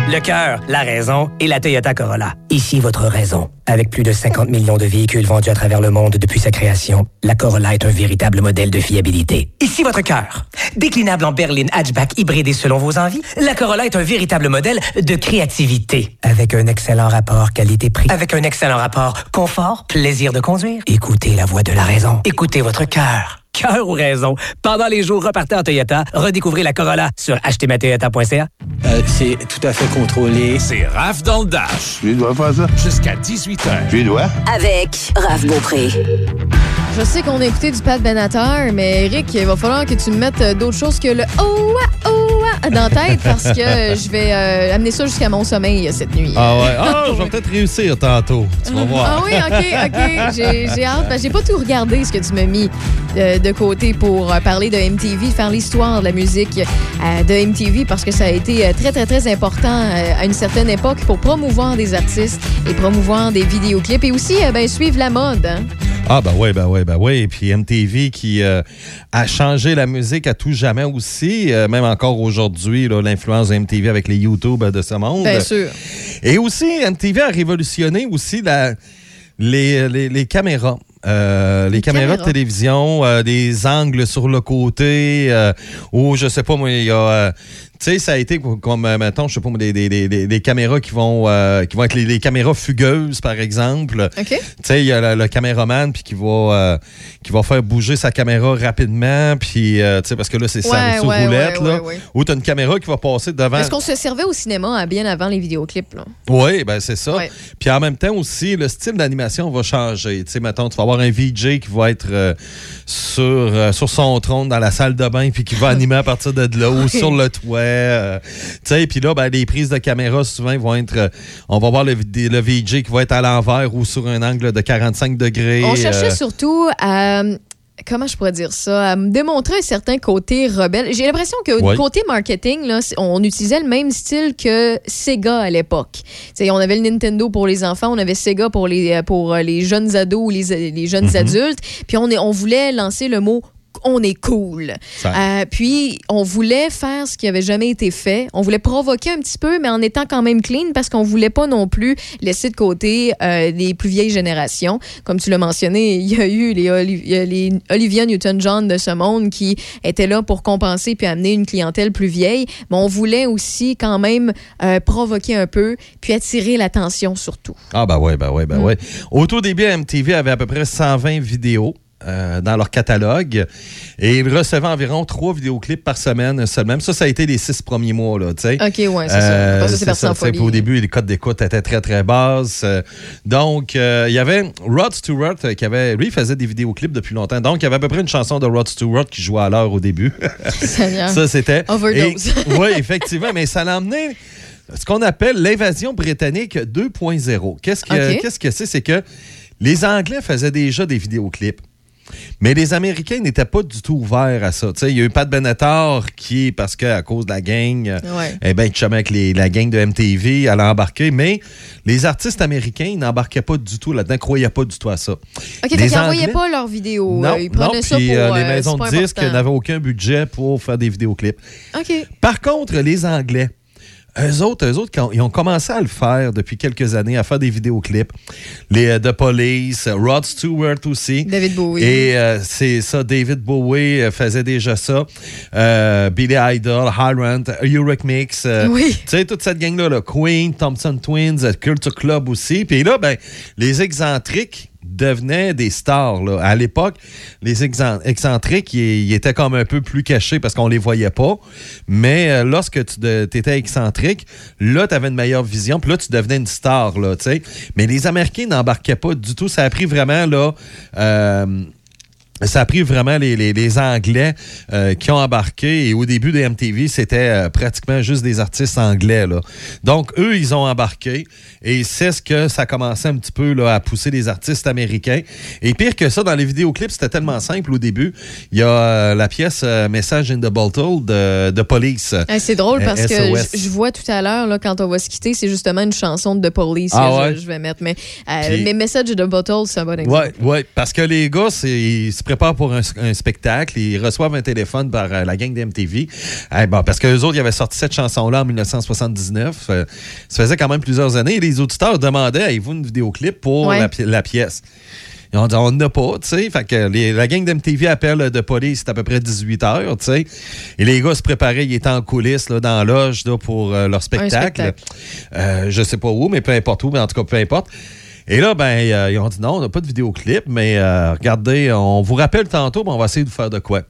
Le cœur, la raison et la Toyota Corolla. Ici votre raison. Avec plus de 50 millions de véhicules vendus à travers le monde depuis sa création, la Corolla est un véritable modèle de fiabilité. Ici votre cœur. Déclinable en berline hatchback hybridé selon vos envies, la Corolla est un véritable modèle de créativité. Avec un excellent rapport qualité-prix. Avec un excellent rapport confort, plaisir de conduire. Écoutez la voix de la raison. Écoutez votre cœur. Cœur ou raison. Pendant les jours repartez en Toyota, redécouvrez la Corolla sur achetezmatoyota.ca. Euh, c'est tout à fait contrôlé. C'est Raph dans le Dash. Tu dois faire ça? Jusqu'à 18h. Tu dois? Avec Raph Beaupré. Je sais qu'on a écouté du Pat Benatar, mais Eric, il va falloir que tu me mettes euh, d'autres choses que le oh ah, oh ah dans la tête parce que je vais euh, amener ça jusqu'à mon sommeil cette nuit. Ah ouais. Ah, je vais peut-être réussir tantôt. Tu vas voir. Ah oui, OK, OK. J'ai hâte. J'ai pas tout regardé ce que tu m'as mis euh, de côté pour euh, parler de MTV, faire l'histoire de la musique euh, de MTV parce que ça a été euh, très, très, très important à une certaine époque pour promouvoir des artistes et promouvoir des vidéoclips et aussi ben, suivre la mode. hein. Ah, ben oui, ben oui, ben oui. Et puis MTV qui euh, a changé la musique à tout jamais aussi, euh, même encore aujourd'hui, l'influence de MTV avec les YouTube de ce monde. Bien sûr. Et aussi, MTV a révolutionné aussi la, les, les- les caméras. Euh, les, caméras, caméras. de télévision, euh, des angles sur le côté, euh, ou je sais pas moi, il y a... tu sais, ça a été comme, euh, mettons, je sais pas des, des, des- des- caméras qui vont, euh, qui vont être les, les caméras fugueuses, par exemple. Tu sais, il y a le, le caméraman puis qui va euh, qui va faire bouger sa caméra rapidement puis euh, tu sais parce que là c'est ça Ouais, sous ouais, roulette ouais, là où tu as une caméra qui va passer devant Est-ce qu'on se servait au cinéma euh, bien avant les vidéoclips? Là? Oui, ben c'est ça. Puis en même temps aussi, le style d'animation va changer. Tu sais, mettons, tu vas avoir un VJ qui va être sur, sur son trône dans la salle de bain puis qui va animer à partir de là ou sur le toit. Euh, tu sais, puis là, ben, les prises de caméra, souvent, vont être... euh, on va voir le, le VJ qui va être à l'envers ou sur un angle de 45 degrés. On cherchait euh, surtout à. Comment je pourrais dire ça? À me démontrer un certain côté rebelle. J'ai l'impression que Ouais. côté marketing, là, on utilisait le même style que Sega à l'époque. On avait le Nintendo pour les enfants, on avait Sega pour les, euh, pour les jeunes ados ou les, les jeunes Mhm. adultes. Puis on, est, on voulait lancer le mot on est cool. Euh, puis, on voulait faire ce qui avait jamais été fait. On voulait provoquer un petit peu, mais en étant quand même clean parce qu'on voulait pas non plus laisser de côté euh, les plus vieilles générations. Comme tu l'as mentionné, il y a eu les, Oli- Olivia Newton-John de ce monde qui étaient là pour compenser puis amener une clientèle plus vieille. Mais on voulait aussi quand même euh, provoquer un peu puis attirer l'attention surtout. Ah, ben ouais, ben ouais, ben Mm. ouais. Au tout début, MTV avait à peu près 120 vidéos. Euh, dans leur catalogue et ils recevaient environ trois vidéoclips par semaine seulement. Ça, ça a été les six premiers mois. Là. OK, ouais, c'est ça. Après ça, c'est folie. Au début, les codes d'écoute étaient très, très basses. Euh, donc, euh, il y avait Rod Stewart euh, qui avait, lui, il faisait des vidéoclips depuis longtemps. Donc, il y avait à peu près une chanson de Rod Stewart qui jouait à l'heure au début. Ça, c'était. Overdose. Oui, effectivement, mais ça l'a amené ce qu'on appelle l'invasion britannique 2.0. Qu'est-ce que qu'est-ce que c'est? C'est que les Anglais faisaient déjà des vidéoclips. Mais les Américains n'étaient pas du tout ouverts à ça. Il y a eu Pat Benatar qui, parce qu'à cause de la gang, euh, Ouais. eh ben, chumait avec les- la gang de MTV, elle a embarqué. Mais les artistes américains n'embarquaient pas du tout là-dedans, croyaient pas du tout à ça. OK, Les qu'ils n'envoyaient pas leurs vidéos. Non, euh, ils non, ça pour. euh, les euh, maisons de disques n'avaient aucun budget pour faire des vidéoclips. OK. Par contre, les Anglais, eux autres, eux autres, quand- ils ont commencé à le faire depuis quelques années, à faire des vidéoclips. Les euh, The Police, euh, Rod Stewart aussi. David Bowie. Et euh, c'est ça, David Bowie faisait déjà ça. Euh, Billy Idol, Highland, Eurythmics. euh, Oui. Tu sais, toute cette gang-là, là, Queen, Thompson Twins, Culture Club aussi. Puis là, ben, les excentriques devenaient des stars. À l'époque, les excentriques, ils étaient comme un peu plus cachés parce qu'on les voyait pas. Mais euh, lorsque tu étais excentrique, là, tu avais une meilleure vision. Puis là, tu devenais une star. Là. Mais les Américains n'embarquaient pas du tout. Ça a pris vraiment là. euh, ça a pris vraiment les, les- les Anglais euh, qui ont embarqué. Et au début des MTV, c'était euh, pratiquement juste des artistes anglais. Là. Donc, eux, ils ont embarqué. Et c'est ce que ça commençait un petit peu là, à pousser les artistes américains. Et pire que ça, dans les vidéoclips, c'était tellement simple au début. Il y a euh, la pièce Message in the Bottle de, de Police. Hey, c'est drôle parce que je, vois tout à l'heure, là, quand on va se quitter, c'est justement une chanson de The Police Ah que ouais? je, je vais mettre. Mais euh, Puis- mes messages de Bottle, c'est un bon exemple. Oui, ouais, parce que les gars, c'est- préparent pour un, un spectacle, ils reçoivent un téléphone par euh, la gang de MTV. Eh, bon, parce que les autres, ils avaient sorti cette chanson-là en 1979. euh, ça faisait quand même plusieurs années. Et les auditeurs demandaient Avez-vous une vidéoclip pour Ouais. la, pi- la pièce Ils ont dit On n'a pas, tu sais. Fait que les- la gang de MTV appelle de police, c'est à peu près 18 heures, tu sais. Et les gars se préparaient, ils étaient en coulisses, là, dans la loge, là, pour euh, leur spectacle. spectacle. Euh, je sais pas où, mais peu importe où, mais en tout cas, peu importe. Et là, ben, euh, ils ont dit non, on n'a pas de vidéoclip, mais euh, regardez, on vous rappelle tantôt, mais on va essayer de vous faire de quoi.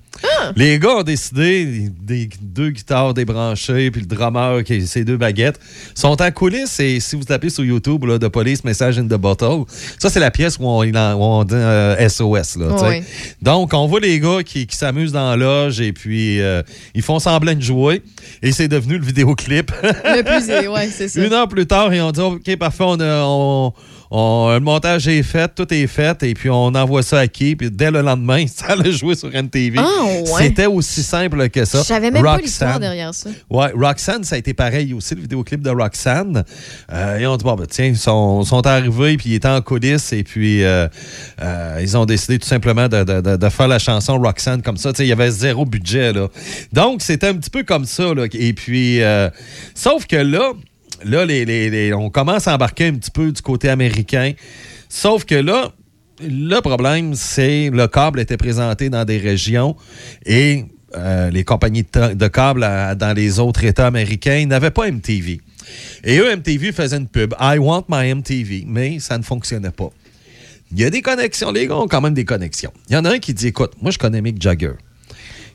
Les gars ont décidé, des deux guitares débranchées, puis le drummer qui ses deux baguettes, sont en coulisses. Et si vous tapez sur YouTube, là, The Police Message in the Bottle, ça, c'est la pièce où on, où dit euh, SOS. Là, sais. Ouais. Donc, on voit les gars qui, qui s'amusent dans la loge et puis euh, ils font semblant de jouer. Et c'est devenu le vidéoclip. Le plus, ouais, c'est ça. Une heure plus tard, ils ont dit OK, parfait, on a- on- on- le montage est fait, tout est fait, et puis on envoie ça à qui? Puis dès le lendemain, ça allait jouer sur MTV. Ah, ouais. C'était aussi simple que ça. Je savais même pas l'histoire derrière ça. Ouais, Roxanne, ça a été pareil aussi, le vidéoclip de Roxanne. Euh, ils ont dit, bon, ben, tiens, ils sont, sont arrivés, puis ils étaient en coulisses, et puis euh, euh, ils ont décidé tout simplement de, de- de- de faire la chanson Roxanne comme ça. Tu sais, il y avait zéro budget, là. Donc, c'était un petit peu comme ça, là. Et puis, euh, sauf que là, là, on commence à embarquer un petit peu du côté américain. Sauf que là, le problème, c'est le câble était présenté dans des régions et euh, les compagnies de, câble dans les autres États américains n'avaient pas MTV. Et eux, MTV faisait une pub, I want my MTV, mais ça ne fonctionnait pas. Il y a des connexions, les gars ont quand même des connexions. Il y en a un qui dit, écoute, moi je connais Mick Jagger.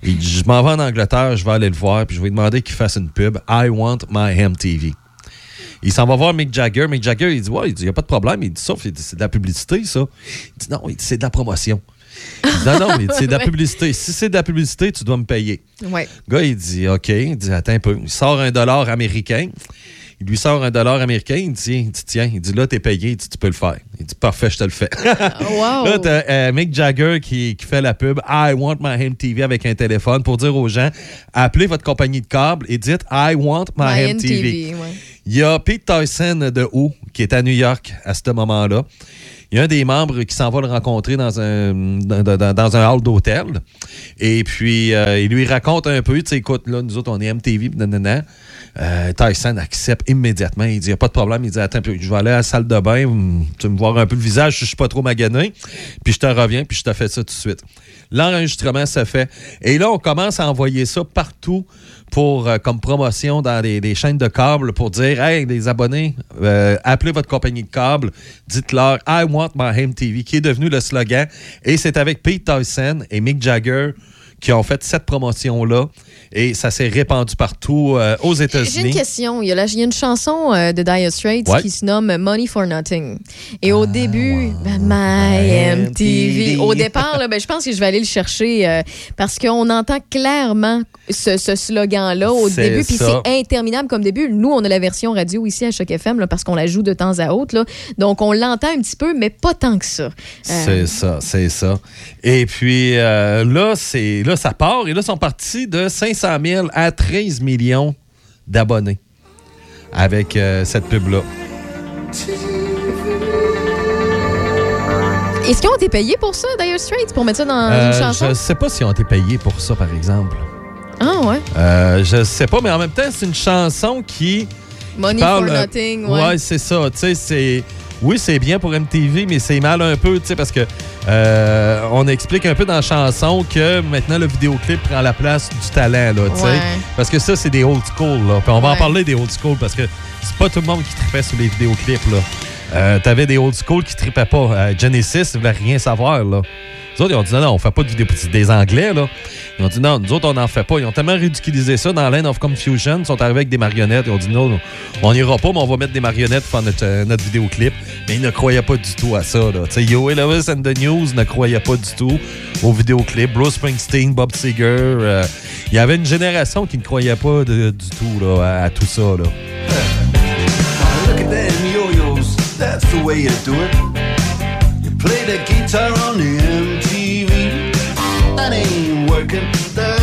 Dit, je m'en vais en Angleterre, je vais aller le voir, puis je vais lui demander qu'il fasse une pub, I want my MTV. Il s'en va voir Mick Jagger. Mick Jagger, il dit, ouais, il dit, n'y a pas de problème. Il dit, sauf, il dit, c'est de la publicité, ça. Il dit, non, c'est de la promotion. Il dit, non, non, il dit, c'est de la publicité. Si c'est de la publicité, tu dois me payer. Ouais. Le gars, il dit, OK. Il dit, attends un peu. Il sort un dollar américain. Il lui sort un dollar américain. Il dit, il dit, tiens, il dit, là, t'es payé. Il dit, tu peux le faire. Il dit, parfait, je te le fais. wow. Là, t'as euh, Mick Jagger qui, qui fait la pub I want my MTV avec un téléphone pour dire aux gens, appelez votre compagnie de câble et dites I want my, My MTV. MTV, ouais. Il y a Pete Tyson de Who qui est à New York à ce moment-là. Il y a un des membres qui s'en va le rencontrer dans un, dans, un hall d'hôtel. Et puis, euh, il lui raconte un peu, tu sais, écoute, là, nous autres, on est MTV, nanana. Euh, Tyson accepte immédiatement. Il dit, il n'y a pas de problème. Il dit, attends, je vais aller à la salle de bain, tu me voir un peu le visage, je suis pas trop magané. Puis je te reviens, puis je te fais ça tout de suite. L'enregistrement se fait. Et là, on commence à envoyer ça partout pour euh, comme promotion dans les chaînes de câbles pour dire Hey, les abonnés, euh, appelez votre compagnie de câble, dites-leur I want my MTV, qui est devenu le slogan. Et c'est avec Pete Tyson et Mick Jagger qui ont fait cette promotion-là. Et ça s'est répandu partout euh, aux J'ai une États-Unis. question. Il y a, la- il y a une chanson euh, de Dire Straits Ouais. qui se nomme Money for Nothing. Et au début, ben, My MTV. Au départ, là, ben, je pense que je vais aller le chercher euh, parce qu'on entend clairement ce, ce slogan-là au début. Puis c'est interminable comme début. Nous, on a la version radio ici à Choc FM là, parce qu'on la joue de temps à autre. là. Donc, on l'entend un petit peu, mais pas tant que ça. C'est ça, c'est ça. Et puis là, c'est là, ça part. Et là, ils sont partis de 500 000 à 13 millions d'abonnés avec euh, cette pub-là. Est-ce qu'ils ont été payés pour ça, Dire Straits, pour mettre ça dans Euh, une chanson? je sais pas s'ils ont été payés pour ça, par exemple. Ah ouais. Euh, je sais pas, mais en même temps, c'est une chanson qui. Money parle, for euh, Nothing, ouais. c'est ça. Tu sais, c'est. Oui, c'est bien pour MTV, mais c'est mal un peu, tu sais, parce que euh, on explique un peu dans la chanson que maintenant le vidéoclip prend la place du talent, là, tu sais. Ouais. Parce que ça, c'est des old school, là. Puis on va en parler des old school parce que c'est pas tout le monde qui tripait sur les vidéoclips, là. Euh, T'avais des old school qui tripaient pas. Euh, Genesis, ils voulaient rien savoir, là. Les autres, ils ont dit non, non, on fait pas de vidéo. Des Anglais, là. Ils ont dit non, nous autres, on n'en fait pas. Ils ont tellement ridiculisé ça dans Land of Confusion. Ils sont arrivés avec des marionnettes. Ils ont dit non, on n'ira pas, mais on va mettre des marionnettes pour faire notre, euh, notre vidéoclip. Mais ils ne croyaient pas du tout à ça, là. Tu sais, Yo Lewis and the News ne croyaient pas du tout au vidéoclip. Bruce Springsteen, Bob Seger. il y avait une génération qui ne croyait pas du tout à, tout ça. That's the way you do it. You play the guitar on the MTV. That ain't working, that's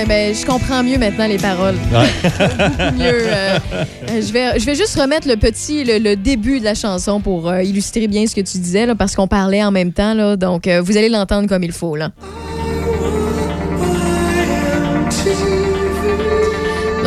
Ouais, ben, je comprends mieux maintenant les paroles. Beaucoup mieux. euh, euh, je, vais, je vais juste remettre le petit, le, le début de la chanson pour euh, illustrer bien ce que tu disais, là, parce qu'on parlait en même temps. Là, donc, euh, vous allez l'entendre comme il faut. Là.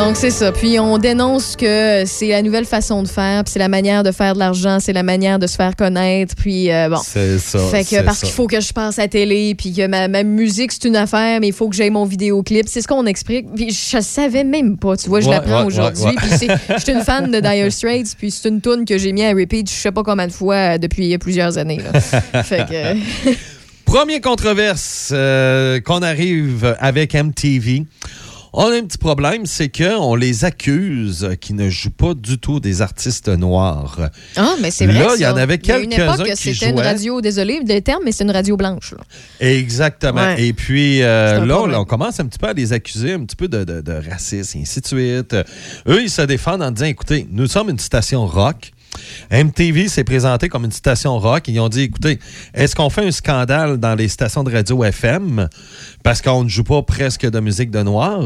Donc, c'est ça. Puis, on dénonce que c'est la nouvelle façon de faire, puis c'est la manière de faire de l'argent, c'est la manière de se faire connaître. Puis, euh, bon. C'est ça. Fait que parce qu'il faut que je passe à la télé, puis que ma, ma musique, c'est une affaire, mais il faut que j'aie mon vidéoclip. C'est ce qu'on explique. Puis je savais même pas. Tu vois, je Ouais, l'apprends ouais, aujourd'hui. ouais. Puis je suis une fan de Dire Straits, puis c'est une tune que j'ai mis à repeat, je sais pas combien de fois euh, depuis plusieurs années. là. fait que. Premier controverse euh, qu'on arrive avec MTV. On a un petit problème, c'est qu'on les accuse qu'ils ne jouent pas du tout des artistes noirs. Ah, mais c'est vrai. Là, il y en avait quelques-uns époque, qui c'était une radio, désolé le terme, mais c'est une radio blanche. là. Exactement. Ouais. Et puis euh, là, on, commence un petit peu à les accuser un petit peu de, de- de racisme et ainsi de suite. Eux, ils se défendent en disant, écoutez, nous sommes une station rock. MTV s'est présenté comme une station rock. Ils ont dit, écoutez, est-ce qu'on fait un scandale dans les stations de radio FM parce qu'on ne joue pas presque de musique de noir?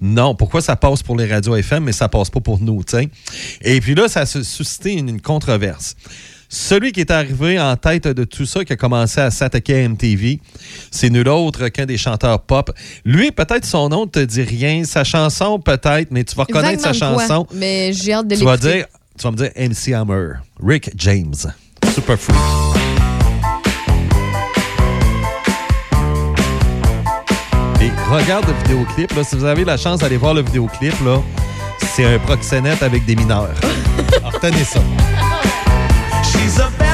Non. Pourquoi ça passe pour les radios FM, mais ça passe pas pour nous? Et puis là, ça a su- suscité une, une controverse. Celui qui est arrivé en tête de tout ça, qui a commencé à s'attaquer à MTV, c'est nul autre qu'un des chanteurs pop. Lui, peut-être son nom ne te dit rien, sa chanson peut-être, mais tu vas reconnaître sa quoi, chanson. Mais j'ai hâte de Tu vas l'écouter. dire, tu vas me dire MC Hammer, Rick James, Super Freak. Et regarde le vidéoclip, là, si vous avez la chance d'aller voir le vidéoclip, là, c'est un proxénète avec des mineurs. Alors, retenez ça. She's a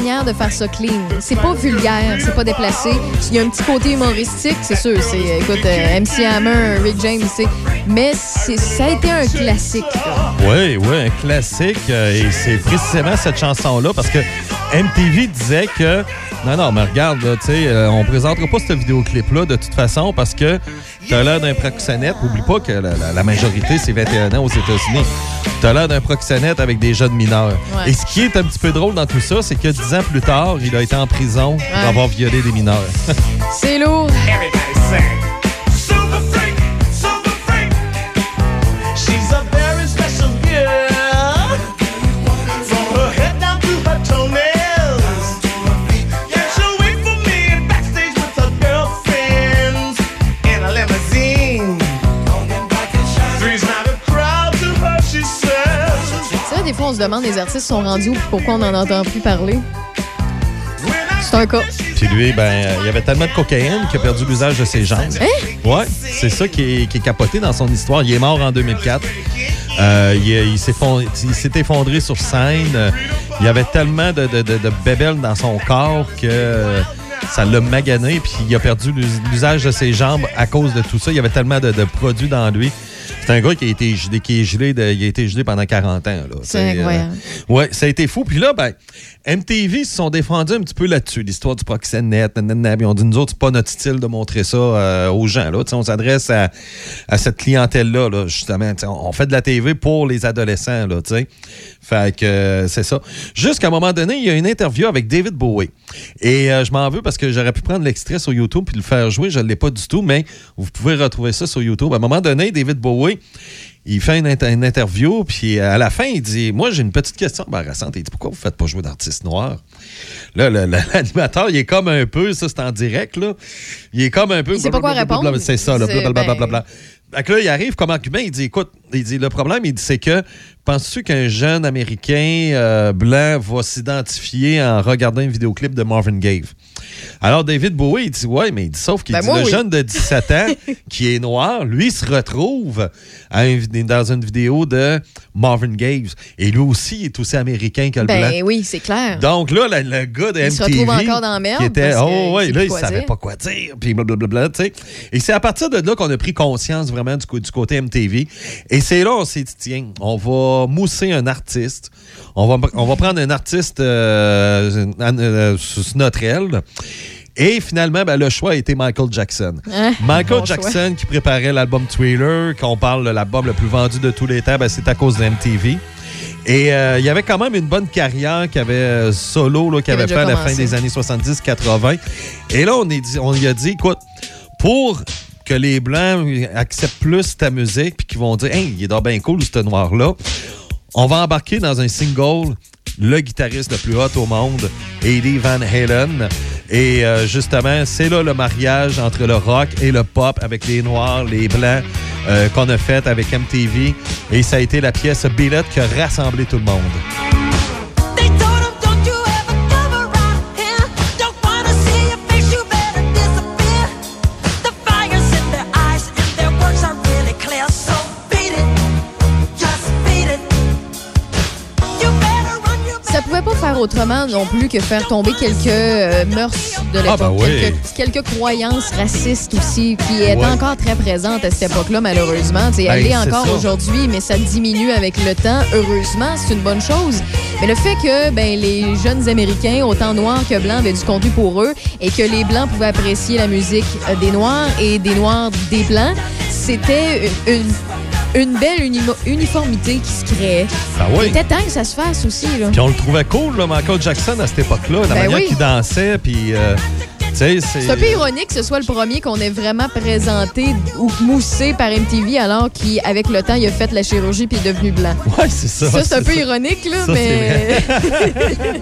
de faire ça clean. C'est pas vulgaire, c'est pas déplacé. Il y a un petit côté humoristique, c'est sûr. C'est, écoute, euh, MC Hammer, Rick James, c'est. Mais c'est- ça a été un classique. Oui, oui, un classique. euh, et c'est précisément cette chanson-là parce que MTV disait que. Non, non, mais regarde, tu sais, euh, on présentera pas ce vidéoclip-là de toute façon parce que t'as l'air d'un proxénète. Oublie pas que la, la- la majorité, c'est 21 ans aux États-Unis. T'as l'air d'un proxénète avec des jeunes mineurs. Ouais. Et ce qui est un petit peu drôle dans tout ça, c'est que 10 ans plus tard, il a été en prison pour Ouais. avoir violé des mineurs. C'est lourd. Fois, on se demande, les artistes sont rendus où, pourquoi on n'en entend plus parler. C'est un cas. Puis lui, ben, il y avait tellement de cocaïne qu'il a perdu l'usage de ses jambes. Hein? Ouais, c'est ça qui est, qui est capoté dans son histoire. Il est mort en 2004. Euh, il il s'est fond- effondré sur scène. Il y avait tellement de, de, de, de bébelles dans son corps que ça l'a magané. Puis il a perdu l'us- l'usage de ses jambes à cause de tout ça. Il y avait tellement de, de produits dans lui. C'est un gars qui a été gelé, qui est gelé, de- il a été gelé pendant 40 ans. C'est sais, incroyable. euh, ouais, ça a été fou. Puis là, ben, MTV se sont défendus un petit peu là-dessus, l'histoire du proxénète. nanana. Puis on dit, nous autres, c'est pas notre style de montrer ça euh, aux gens. Là. On s'adresse à, à cette clientèle-là, là, justement. On fait de la TV pour les adolescents. Là, fait que euh, c'est ça. Jusqu'à un moment donné, il y a une interview avec David Bowie. Et euh, je m'en veux parce que j'aurais pu prendre l'extrait sur YouTube puis le faire jouer. Je ne l'ai pas du tout, mais vous pouvez retrouver ça sur YouTube. À un moment donné, David Bowie, il fait une, inter- une interview, puis à la fin, il dit Moi, j'ai une petite question embarrassante. Il dit Pourquoi vous ne faites pas jouer d'artistes noirs Là, l'animateur, il est comme un peu, ça c'est en direct, là. Il est comme un peu. Il sait pas quoi répondre. C'est ça, là. C'est- blablabla, ben-. Fait que là, il arrive comme argument, il dit Écoute, il dit Le problème, il dit c'est que penses-tu qu'un jeune Américain euh, blanc va s'identifier en regardant une vidéoclip de Marvin Gaye? Alors, David Bowie, il dit Ouais, mais il dit sauf qu'il Ben, dit moi, le oui. jeune de 17 ans qui est noir, lui se retrouve à dans une vidéo de Marvin Gaye. Et lui aussi, il est aussi américain que le blanc. Ben oui, c'est clair. Donc là, le, le gars de Il MTV... se retrouve encore dans la merde Qui était, oh ouais, là, il savait dire. pas quoi dire, puis blablabla, tu sais. Et c'est à partir de là qu'on a pris conscience vraiment du, côté MTV. Et c'est là on s'est dit, tiens, on va mousser un artiste. On va, on va prendre un artiste euh, euh, sur notre aile. Et finalement, ben, le choix a été Michael Jackson. Hein? Michael Bon choix. Jackson qui préparait l'album Thriller, qu'on parle de l'album le plus vendu de tous les temps, ben, c'est à cause de MTV. Et euh, il y avait quand même une bonne carrière qu'il avait euh, solo, là, qu'il Qui avait fait à la fin des années 70-80. Et là, on, est dit, on lui a dit, écoute, pour que les Blancs acceptent plus ta musique, puis qu'ils vont dire, hey, il est donc bien cool, ce noir-là, on va embarquer dans un single le guitariste le plus hot au monde, Eddie Van Halen. Et euh, justement, c'est là le mariage entre le rock et le pop avec les noirs, les blancs euh, qu'on a fait avec MTV. Et ça a été la pièce Billet qui a rassemblé tout le monde. Autrement non plus que faire tomber quelques euh, mœurs de l'époque. Ah, ben oui. quelques, quelques croyances racistes aussi, qui étaient Ouais. encore très présentes à cette époque-là, malheureusement. T'sais, Ben, elle est c'est encore aujourd'hui, mais ça diminue avec le temps. Heureusement, c'est une bonne chose. Mais le fait que ben, les jeunes Américains, autant noirs que blancs, avaient du contenu pour eux et que les blancs pouvaient apprécier la musique euh, des noirs et des noirs des blancs, c'était une, une- une belle uniformité qui se créait. Ah oui. Il était temps que ça se fasse aussi. Là. Puis on le trouvait cool, là, Michael Jackson, à cette époque-là, la Ben manière oui. qu'il dansait, puis... euh, c'est... Un peu ironique que ce soit le premier qu'on ait vraiment présenté ou moussé par MTV alors qu'avec le temps, il a fait la chirurgie puis est devenu blanc. Ouais, c'est ça. Ça, c'est un peu ça. ironique, là, Ça, mais.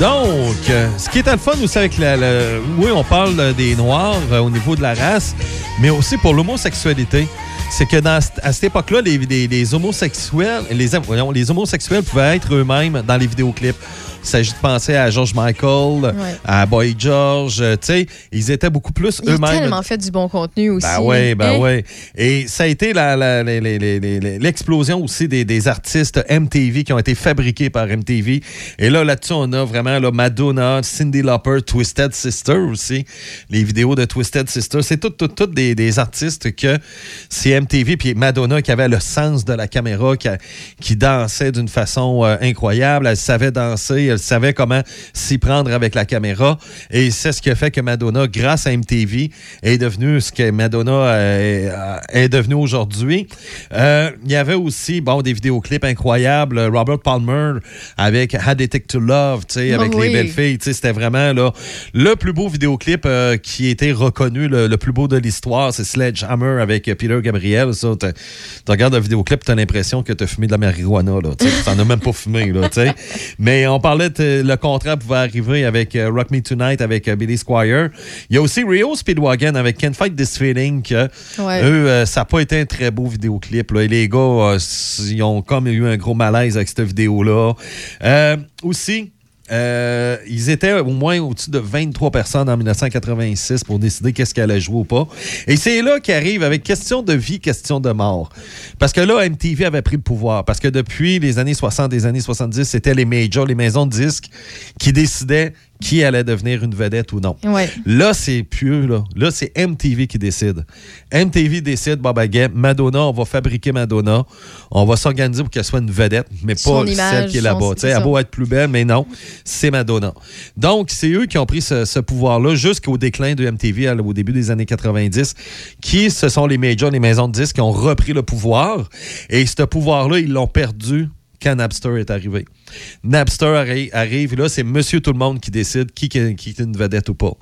Donc, euh, ce qui est le fun aussi avec la, la- oui, on parle des Noirs euh, au niveau de la race, mais aussi pour l'homosexualité. c'est que dans, à cette époque-là, les, les- homosexuels, les, les homosexuels pouvaient être eux-mêmes dans les vidéoclips. Il s'agit de penser à George Michael, à Boy George, euh, tu sais, ils étaient beaucoup plus Il a eux-mêmes. tellement fait du bon contenu aussi. Ben oui, ben Hein? oui. Et ça a été l'explosion aussi des, des artistes MTV qui ont été fabriqués par MTV. Et là, là-dessus, on a vraiment là, Madonna, Cindy Lauper, Twisted Sister aussi. Les vidéos de Twisted Sister. C'est toutes tout, tout des, des artistes que c'est MTV. Puis Madonna qui avait le sens de la caméra, qui, a- qui dansait d'une façon euh, incroyable. Elle savait danser, elle savait comment s'y prendre avec la caméra. Et c'est ce qui a fait que Madonna, grâce à MTV, est devenue ce que Madonna euh, est, est devenue aujourd'hui. Euh, Il y avait aussi, bon, des vidéoclips incroyables. Robert Palmer avec Had It Take to Love, tu sais, Oh avec oui. les belles filles. Tu sais, C'était vraiment là, le plus beau vidéoclip euh, qui a été reconnu, le, le plus beau de l'histoire. C'est Sledgehammer avec euh, Peter Gabriel. Ça, tu regardes le vidéoclip, tu as l'impression que tu as fumé de la marijuana. Tu n'en as même pas fumé. Là, tu sais. Mais on parlait de le contrat pouvait arriver avec euh, Rock Me Tonight avec euh, Billy Squire. Il y a aussi Rio Speedwagon avec Can't Fight This Feeling. Que, Ouais. Eux, euh, ça n'a pas été un très beau vidéoclip. Là. Et les gars, euh, ils ont comme eu un gros malaise avec cette vidéo-là. Euh, aussi, euh, ils étaient au moins au-dessus de 23 personnes en 1986 pour décider qu'est-ce qu'elle allait jouer ou pas. Et c'est là qu'arrive avec question de vie, question de mort. Parce que là, MTV avait pris le pouvoir. Parce que depuis les années 60 et les années 70, c'était les majors, les maisons de disques qui décidaient qui allait devenir une vedette ou non. Ouais. Là, c'est plus là. Là, c'est MTV qui décide. MTV décide, Aguet, Madonna, on va fabriquer Madonna. On va s'organiser pour qu'elle soit une vedette, mais Son pas image, celle qui est là-bas. Elle a beau être plus belle, mais non, c'est Madonna. Donc, c'est eux qui ont pris ce, ce pouvoir-là jusqu'au déclin de MTV au début des années 90, qui, ce sont les majors, les maisons de disques qui ont repris le pouvoir. Et ce pouvoir-là, ils l'ont perdu quand Napster est arrivé. Napster arri- arrive, et là, c'est monsieur tout le monde qui décide qui, qui- qui est une vedette ou pas.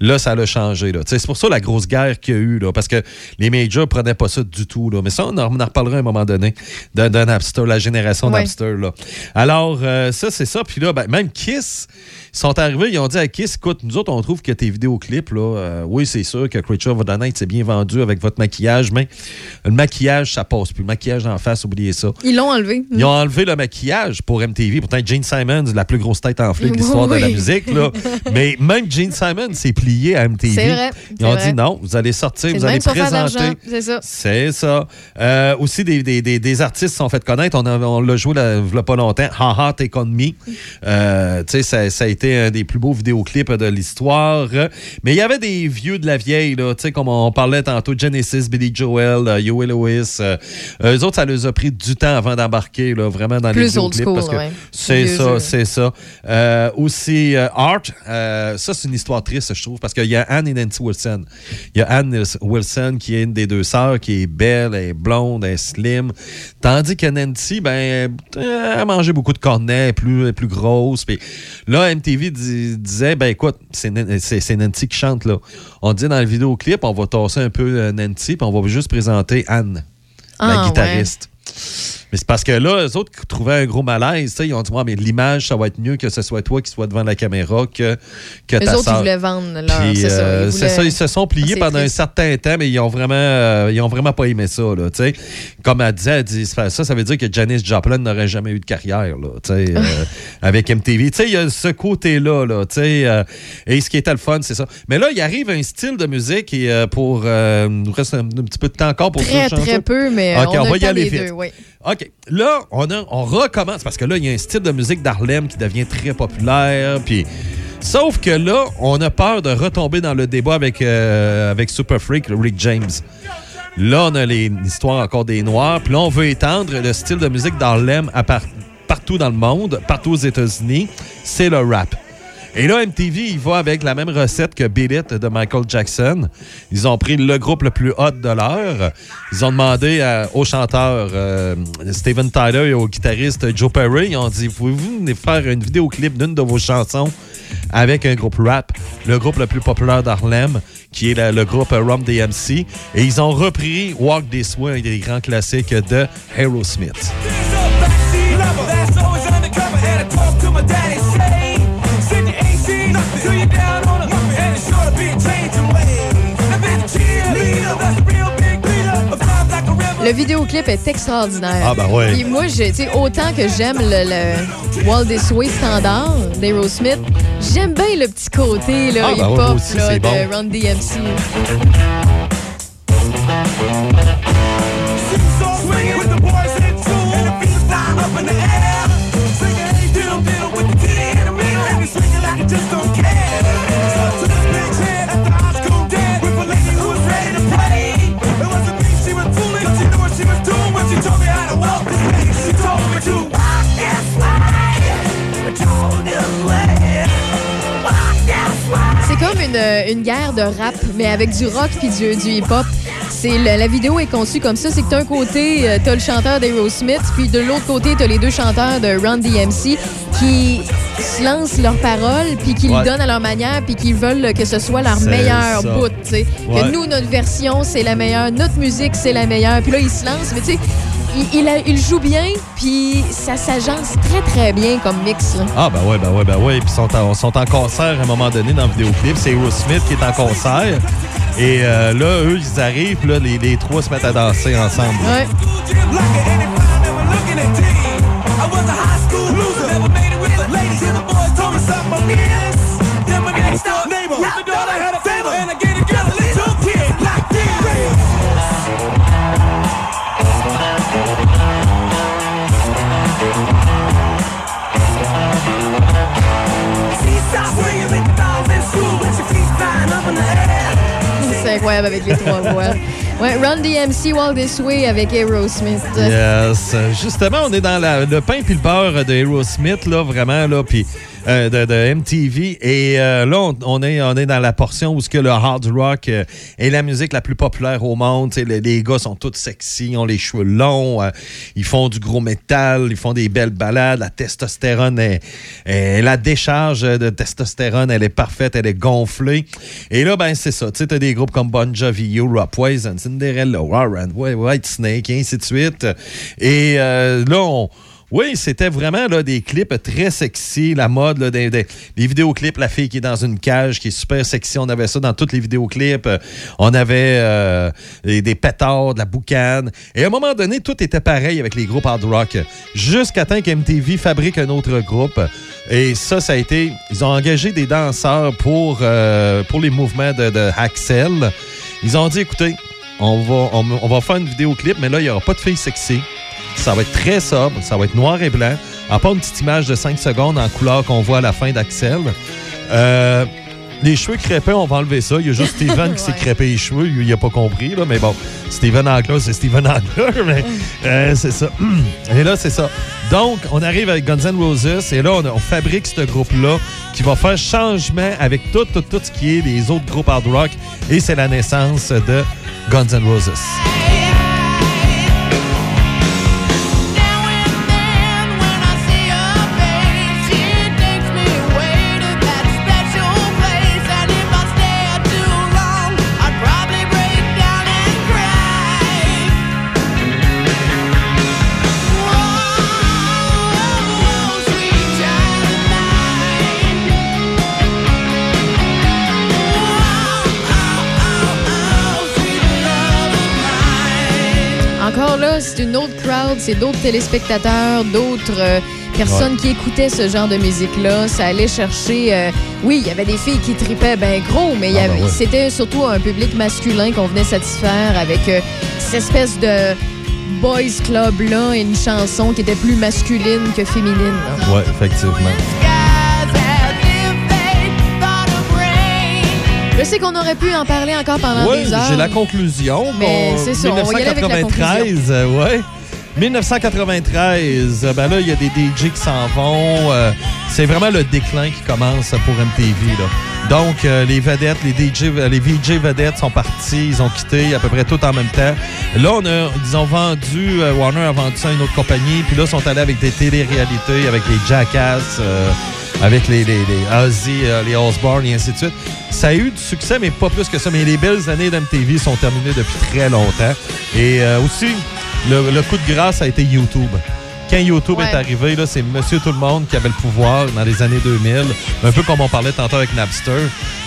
Là, ça l'a changé. C'est pour ça la grosse guerre qu'il y a eu, là, parce que les majors prenaient pas ça du tout. Là. Mais ça, on en, on en reparlera à un moment donné de, de Napster, la génération Ouais. Napster. Là. Alors, euh, ça, c'est ça. Puis là, ben, même Kiss, ils sont arrivés, ils ont dit à Kiss, écoute, nous autres, on trouve que tes vidéoclips, là, euh, oui, c'est sûr que Creature of the Night, c'est bien vendu avec votre maquillage, mais le maquillage, ça passe plus. Le maquillage en face, oubliez ça. Ils l'ont enlevé. Ils ont enlevé le maquillage pour MTV. Pourtant, Gene Simons, la plus grosse tête enflée de l'histoire de la musique. Là. Mais même Gene Simons s'est plié à MTV. C'est vrai, Ils ont vrai. dit non, vous allez sortir, vous allez présenter. C'est ça. C'est ça. Euh, aussi, des, des, des, des artistes se sont fait connaître. On, a- on l'a joué là, il y a pas longtemps. Ha Ha Take On Me. Euh, tu sais, ça, ça a été un des plus beaux vidéoclips de l'histoire. Mais il y avait des vieux de la vieille, là, tu sais, comme on parlait tantôt, Genesis, Billy Joel, euh, Huey Lewis. Euh, eux autres, ça leur a pris du temps avant d'embarquer, là, vraiment dans les Plus old vidéoclips. school, parce que ouais. C'est ça, c'est ça. Euh, aussi, euh, Art, euh, ça, c'est une histoire triste, je trouve, parce qu'il y a Anne et Nancy Wilson. Il y a Anne Wilson qui est une des deux sœurs, qui est belle, elle est blonde, elle est slim. Tandis que Nancy, ben, elle mangeait beaucoup de cornets, elle est plus, plus grosse. Puis là, MTV dis- disait, ben écoute, c'est Nan- c'est c'est Nancy qui chante, là. On dit dans le vidéoclip, on va tasser un peu Nancy, puis on va juste présenter Anne, la Ah, guitariste. Mais c'est parce que là, eux autres qui trouvaient un gros malaise, ils ont dit, Ouais, mais l'image, ça va être mieux que ce soit toi qui sois devant la caméra que, que ta autres, ils sœur. voulaient vendre leur. Puis, C'est ça. euh, Ils voulaient- ça, ils se sont pliés pendant un certain temps, mais ils ont vraiment, euh, ils ont vraiment pas aimé ça. Là. Comme elle disait, elle dit, ça, ça veut dire que Janis Joplin n'aurait jamais eu de carrière là, euh, avec MTV. Tu sais, il y a ce côté-là. Là, euh, et ce qui était le fun, c'est ça. Mais là, il arrive un style de musique et pour. il nous reste un, un petit peu de temps encore pour Très, très peu, mais on, va y aller vite. deux, OK. Là, on, on recommence parce que là, il y a un style de musique d'Harlem qui devient très populaire. Puis. Sauf que là, on a peur de retomber dans le débat avec, euh, Super Freak, Rick James. Là, on a l'histoire encore des Noirs. Puis là, on veut étendre le style de musique d'Harlem partout dans le monde, partout aux États-Unis. C'est le rap. Et là, MTV, il va avec la même recette que Beat de Michael Jackson. Ils ont pris le groupe le plus hot de l'heure. Ils ont demandé à- au chanteur euh, Steven Tyler et au guitariste Joe Perry, ils ont dit, pouvez-vous venir faire une vidéoclip d'une de vos chansons avec un groupe rap, le groupe le plus populaire d'Harlem, qui est le groupe Rum DMC. Et ils ont repris Walk This Way, un des grands classiques de Aerosmith. Send your 18 till you down on it, and it's sure to be a change in ways. I've been a cheerleader, that's a real big leader. Of times like a Le vidéoclip est extraordinaire. Ah, ben ouais. Puis moi, je- tu sais, autant que j'aime le, le Walt This Way standard d'Aerosmith, j'aime bien le petit côté là, Ah, ben hip-hop là, de bon. Run DMC. Une, guerre de rap, mais avec du rock puis du, du hip-hop. C'est la vidéo est conçue comme ça, c'est que d'un côté, euh, t'as le chanteur d'Aerosmith, puis de l'autre côté, t'as les deux chanteurs de Run DMC qui se lancent leurs paroles, puis qui Ouais. le donnent à leur manière, puis qui veulent que ce soit leur meilleur bout. Ouais. Que nous, notre version, c'est la meilleure, notre musique, c'est la meilleure. Puis là, ils se lancent, mais tu sais, il, il, a- il joue bien, puis ça s'agence très, très bien comme mix. là. Ah, ben ouais, ben ouais, ben ouais. Puis ils sont en, sont en concert à un moment donné dans le vidéoclip. C'est Aerosmith qui est en concert. Et euh, là, eux, ils arrivent, puis là, les, les trois se mettent à danser ensemble. Ouais. Incroyable avec les trois voix. Ouais, Run DMC, Walk This Way avec Aerosmith. Yes. Justement, on est dans la- le pain puis le beurre de Aerosmith, là, vraiment, là, puis euh, de, de MTV. Et euh, là, on, est, on est dans la portion où ce que le hard rock euh, est la musique la plus populaire au monde. Les, les gars sont tous sexy, ont les cheveux longs, euh, ils font du gros métal, ils font des belles balades. La testostérone est, est- la décharge de testostérone, elle est parfaite, elle est gonflée. Et là, ben c'est ça. Tu t'as des groupes comme Bon Jovi, Europe, Poison, Cinderella, Warren, White Snake, et ainsi de suite. Et là, on oui, c'était vraiment là, des clips très sexy, la mode, des, les vidéoclips, la fille qui est dans une cage, qui est super sexy. On avait ça dans tous les vidéoclips. Euh, On avait euh, des, pétards, de la boucane. Et à un moment donné, tout était pareil avec les groupes hard rock. Jusqu'à temps qu'MTV fabrique un autre groupe. Et ça, ça a été... Ils ont engagé des danseurs pour, euh, pour les mouvements de, Axel. Ils ont dit, écoutez, on va, on va faire une vidéoclip, mais là, il n'y aura pas de filles sexy. Ça va être très sobre, ça va être noir et blanc. À part une petite image de 5 secondes en couleur qu'on voit à la fin d'Axel. Euh, les cheveux crépés, on va enlever ça. Il y a juste Steven qui s'est crépé les cheveux. Il n'a pas compris, là, mais bon, Steven Angler, c'est Steven Angler, mais euh, c'est ça. Et là, c'est ça. Donc, on arrive avec Guns N' Roses et là, on, on fabrique ce groupe-là qui va faire changement avec tout, tout, tout ce qui est des autres groupes hard rock. Et c'est la naissance de Guns N' Roses. Une autre crowd, c'est d'autres téléspectateurs, d'autres euh, personnes Ouais. qui écoutaient ce genre de musique-là. Ça allait chercher. euh, oui, il y avait des filles qui tripaient ben gros, mais Ah, ben ouais. c'était surtout un public masculin qu'on venait satisfaire avec euh, cette espèce de boys club-là et une chanson qui était plus masculine que féminine. là. Oui, effectivement. Je sais qu'on aurait pu en parler encore pendant Oui, des heures. j'ai la conclusion. Mais Bon, c'est ça, on va y aller avec la 1993, euh, ouais. 1993, euh, ben là, il y a des DJ qui s'en vont. euh, c'est vraiment le déclin qui commence pour MTV. Là. Donc, euh, les vedettes, les DJ, les VJ vedettes sont partis, ils ont quitté à peu près tout en même temps. Là, on a, ils ont vendu, euh, Warner a vendu ça à une autre compagnie, puis là, ils sont allés avec des télé-réalités, avec les Jackass, avec les, les, les Ozzy, euh, les Osbourne et ainsi de suite. Ça a eu du succès, mais pas plus que ça. Mais les belles années d'MTV sont terminées depuis très longtemps. Et euh, aussi, le, le coup de grâce a été YouTube. Quand YouTube Ouais. est arrivé, là, c'est Monsieur Tout-le-Monde qui avait le pouvoir dans les années 2000. Un peu comme on parlait tantôt avec Napster.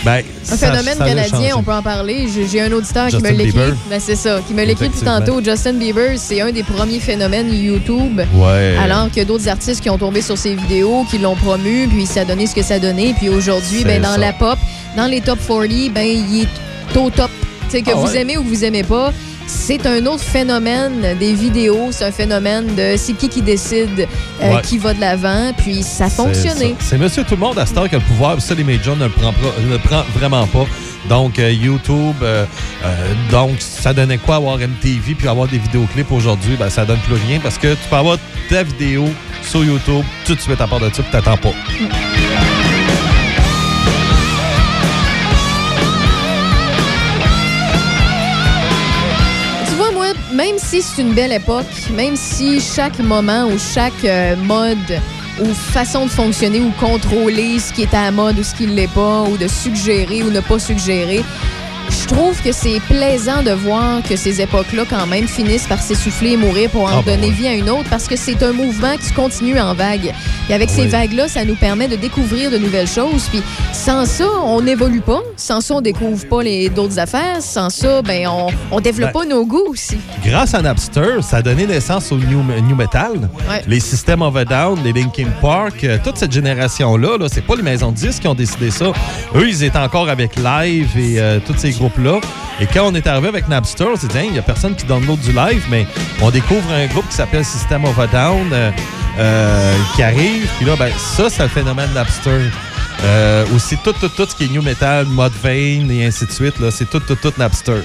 Ben, Un ça- phénomène ça canadien, on peut en parler. J'ai un auditeur qui me l'écrit. Ben, c'est ça, qui me l'écrit tout tantôt. Justin Bieber, c'est un des premiers phénomènes YouTube. Ouais. Alors a d'autres artistes qui ont tombé sur ses vidéos, qui l'ont promu, puis ça a donné ce que ça a donné. Puis aujourd'hui, ben, dans ça. la pop, dans les top 40, ben, il est au top. Tu sais, que Ah vous aimez ou que vous aimez pas. C'est un autre phénomène des vidéos. C'est un phénomène de c'est qui qui décide euh, Ouais. qui va de l'avant. Puis ça a C'est fonctionné. C'est Monsieur Tout-le-Monde à cette heure qui a le pouvoir. Ça, les majors ne le prend, ne le prend vraiment pas. Donc, euh, YouTube, euh, euh, donc, ça donnait quoi avoir MTV puis avoir des vidéoclips aujourd'hui? Ben, ça donne plus rien parce que tu peux avoir ta vidéo sur YouTube tout de suite à part de ça puis t'attends pas. Si c'est une belle époque, même si chaque moment ou chaque euh, mode ou façon de fonctionner ou contrôler ce qui est à la mode ou ce qui ne l'est pas, ou de suggérer ou ne pas suggérer, je trouve que c'est plaisant de voir que ces époques-là, quand même, finissent par s'essouffler et mourir pour en Ah, ben donner ouais. vie à une autre parce que c'est un mouvement qui continue en vague. Et avec ces vagues-là, ça nous permet de découvrir de nouvelles choses. Puis sans ça, on n'évolue pas. Sans ça, on découvre pas les d'autres affaires. Sans ça, ben on, on développe Ben, pas nos goûts aussi. Grâce à Napster, ça a donné naissance au New, new Metal. Ouais. Les System of a Down, les Linkin Park, euh, toute cette génération-là, -là, c'est pas les maisons de disques qui ont décidé ça. Eux, ils étaient encore avec Live et euh, tous ces groupes-là. Et quand on est arrivé avec Napster, on s'est dit, il n'y a personne qui download du live, mais on découvre un groupe qui s'appelle System of a Down euh, euh, qui arrive. Puis là, ben, ça, c'est le phénomène Napster. Euh, aussi, tout, tout, tout ce qui est New Metal, Mode Vein et ainsi de suite, là, c'est tout, tout, tout Napster.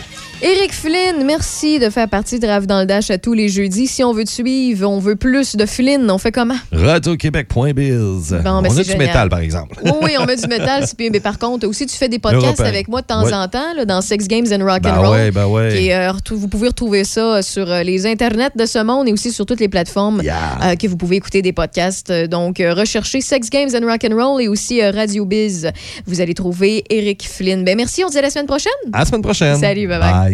Éric Flynn, merci de faire partie de Rave dans le Dash à tous les jeudis. Si on veut te suivre, on veut plus de Flynn, on fait comment? Radioquébec.biz. Bon, ben, on a du génial. métal, par exemple. Oui, oui, on met du métal. c'est- Mais par contre, aussi, tu fais des podcasts Européen. avec moi de temps Ouais. en temps là, dans Sex Games and Rock Ben and Roll. ouais, ben ouais. Qui est, euh, retou- vous pouvez retrouver ça sur euh, les internets de ce monde et aussi sur toutes les plateformes euh, que vous pouvez écouter des podcasts. Euh, Donc, euh, recherchez Sex Games and Rock and Roll et aussi euh, Radio Biz. Vous allez trouver Eric Flynn. Ben merci, on se dit à la semaine prochaine. À la semaine prochaine. Salut, bye bye.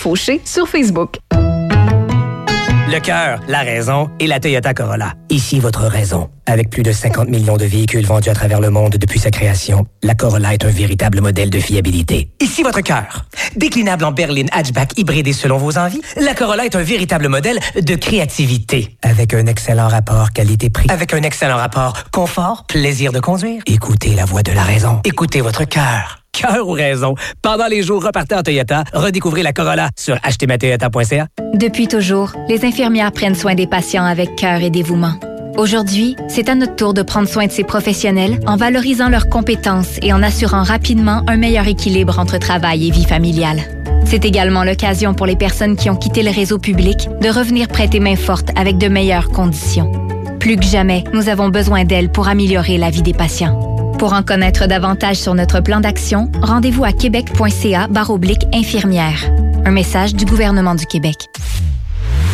Fauché sur Facebook. Le cœur, la raison et la Toyota Corolla. Ici votre raison. Avec plus de 50 millions de véhicules vendus à travers le monde depuis sa création, la Corolla est un véritable modèle de fiabilité. Ici votre cœur. Déclinable en berline hatchback hybridé selon vos envies, la Corolla est un véritable modèle de créativité. Avec un excellent rapport qualité-prix. Avec un excellent rapport confort, plaisir de conduire. Écoutez la voix de la raison. Écoutez votre cœur. Cœur ou raison. Pendant les jours repartez en Toyota, redécouvrez la Corolla sur achetezmatoyota.ca. Depuis toujours, les infirmières prennent soin des patients avec cœur et dévouement. Aujourd'hui, c'est à notre tour de prendre soin de ces professionnels en valorisant leurs compétences et en assurant rapidement un meilleur équilibre entre travail et vie familiale. C'est également l'occasion pour les personnes qui ont quitté le réseau public de revenir prêter main forte avec de meilleures conditions. Plus que jamais, nous avons besoin d'elles pour améliorer la vie des patients. Pour en connaître davantage sur notre plan d'action, rendez-vous à québec.ca oblique infirmière. Un message du gouvernement du Québec.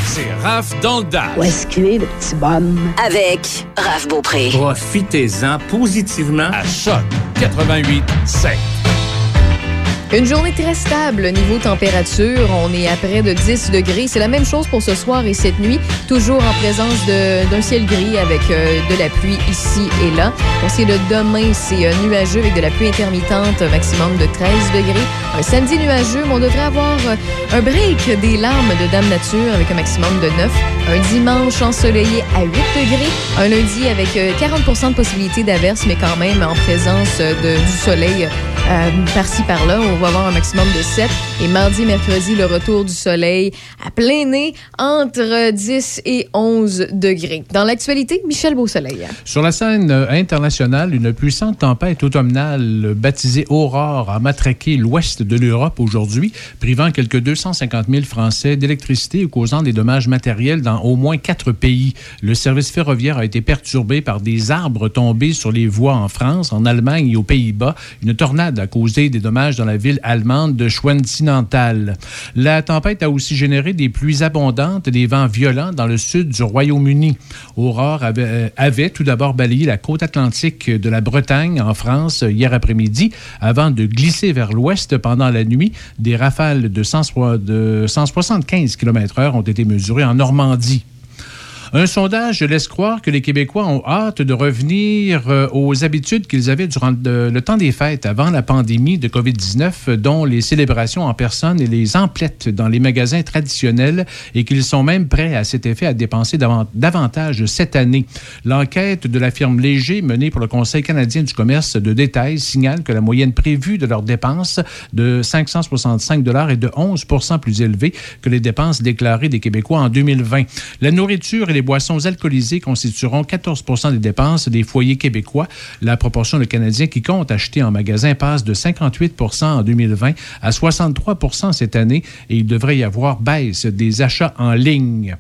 C'est Raph dans le dash. Où est-ce qu'il est, le petit bonhomme? Avec Raph Beaupré. Profitez-en positivement à Choc 88 5. Une journée très stable niveau température. On est à près de 10 degrés. C'est la même chose pour ce soir et cette nuit. Toujours en présence d'un ciel gris avec euh, de la pluie ici et là. Pour ce qui est de demain, c'est euh, nuageux avec de la pluie intermittente, maximum de 13 degrés. Un samedi nuageux, mais on devrait avoir euh, un break des larmes de Dame Nature avec un maximum de 9. Un dimanche ensoleillé à 8 degrés. Un lundi avec euh, 40% de possibilité d'averse, mais quand même en présence de- du soleil par-ci par-là. On va avoir un maximum de 7. Et mardi, mercredi, le retour du soleil à plein nez entre 10 et 11 degrés. Dans l'actualité, Michel Beausoleil. Sur la scène euh, internationale, une puissante tempête automnale baptisée Aurore a matraqué l'ouest de l'Europe aujourd'hui, privant quelques 250 000 Français d'électricité et causant des dommages matériels dans au moins quatre pays. Le service ferroviaire a été perturbé par des arbres tombés sur les voies en France, en Allemagne et aux Pays-Bas. Une tornade a causé des dommages dans la ville de. La tempête a aussi généré des pluies abondantes et des vents violents dans le sud du Royaume-Uni. Aurore avait, euh, avait tout d'abord balayé la côte atlantique de la Bretagne en France hier après-midi avant de glisser vers l'ouest pendant la nuit. Des rafales de, 100 de 175 km/h ont été mesurées en Normandie. Un sondage laisse croire que les Québécois ont hâte de revenir euh, aux habitudes qu'ils avaient durant le, le temps des fêtes avant la pandémie de COVID-19, euh, dont les célébrations en personne et les emplettes dans les magasins traditionnels, et qu'ils sont même prêts à cet effet à dépenser davan- davantage cette année. L'enquête de la firme Léger menée pour le Conseil canadien du commerce de détail signale que la moyenne prévue de leurs dépenses de 565 dollars est de 11 plus élevée que les dépenses déclarées des Québécois en 2020. La nourriture et les boissons alcoolisées constitueront 14 des dépenses des foyers québécois. La proportion de Canadiens qui comptent acheter en magasin passe de 58% en 2020 à 63% cette année et il devrait y avoir baisse des achats en ligne.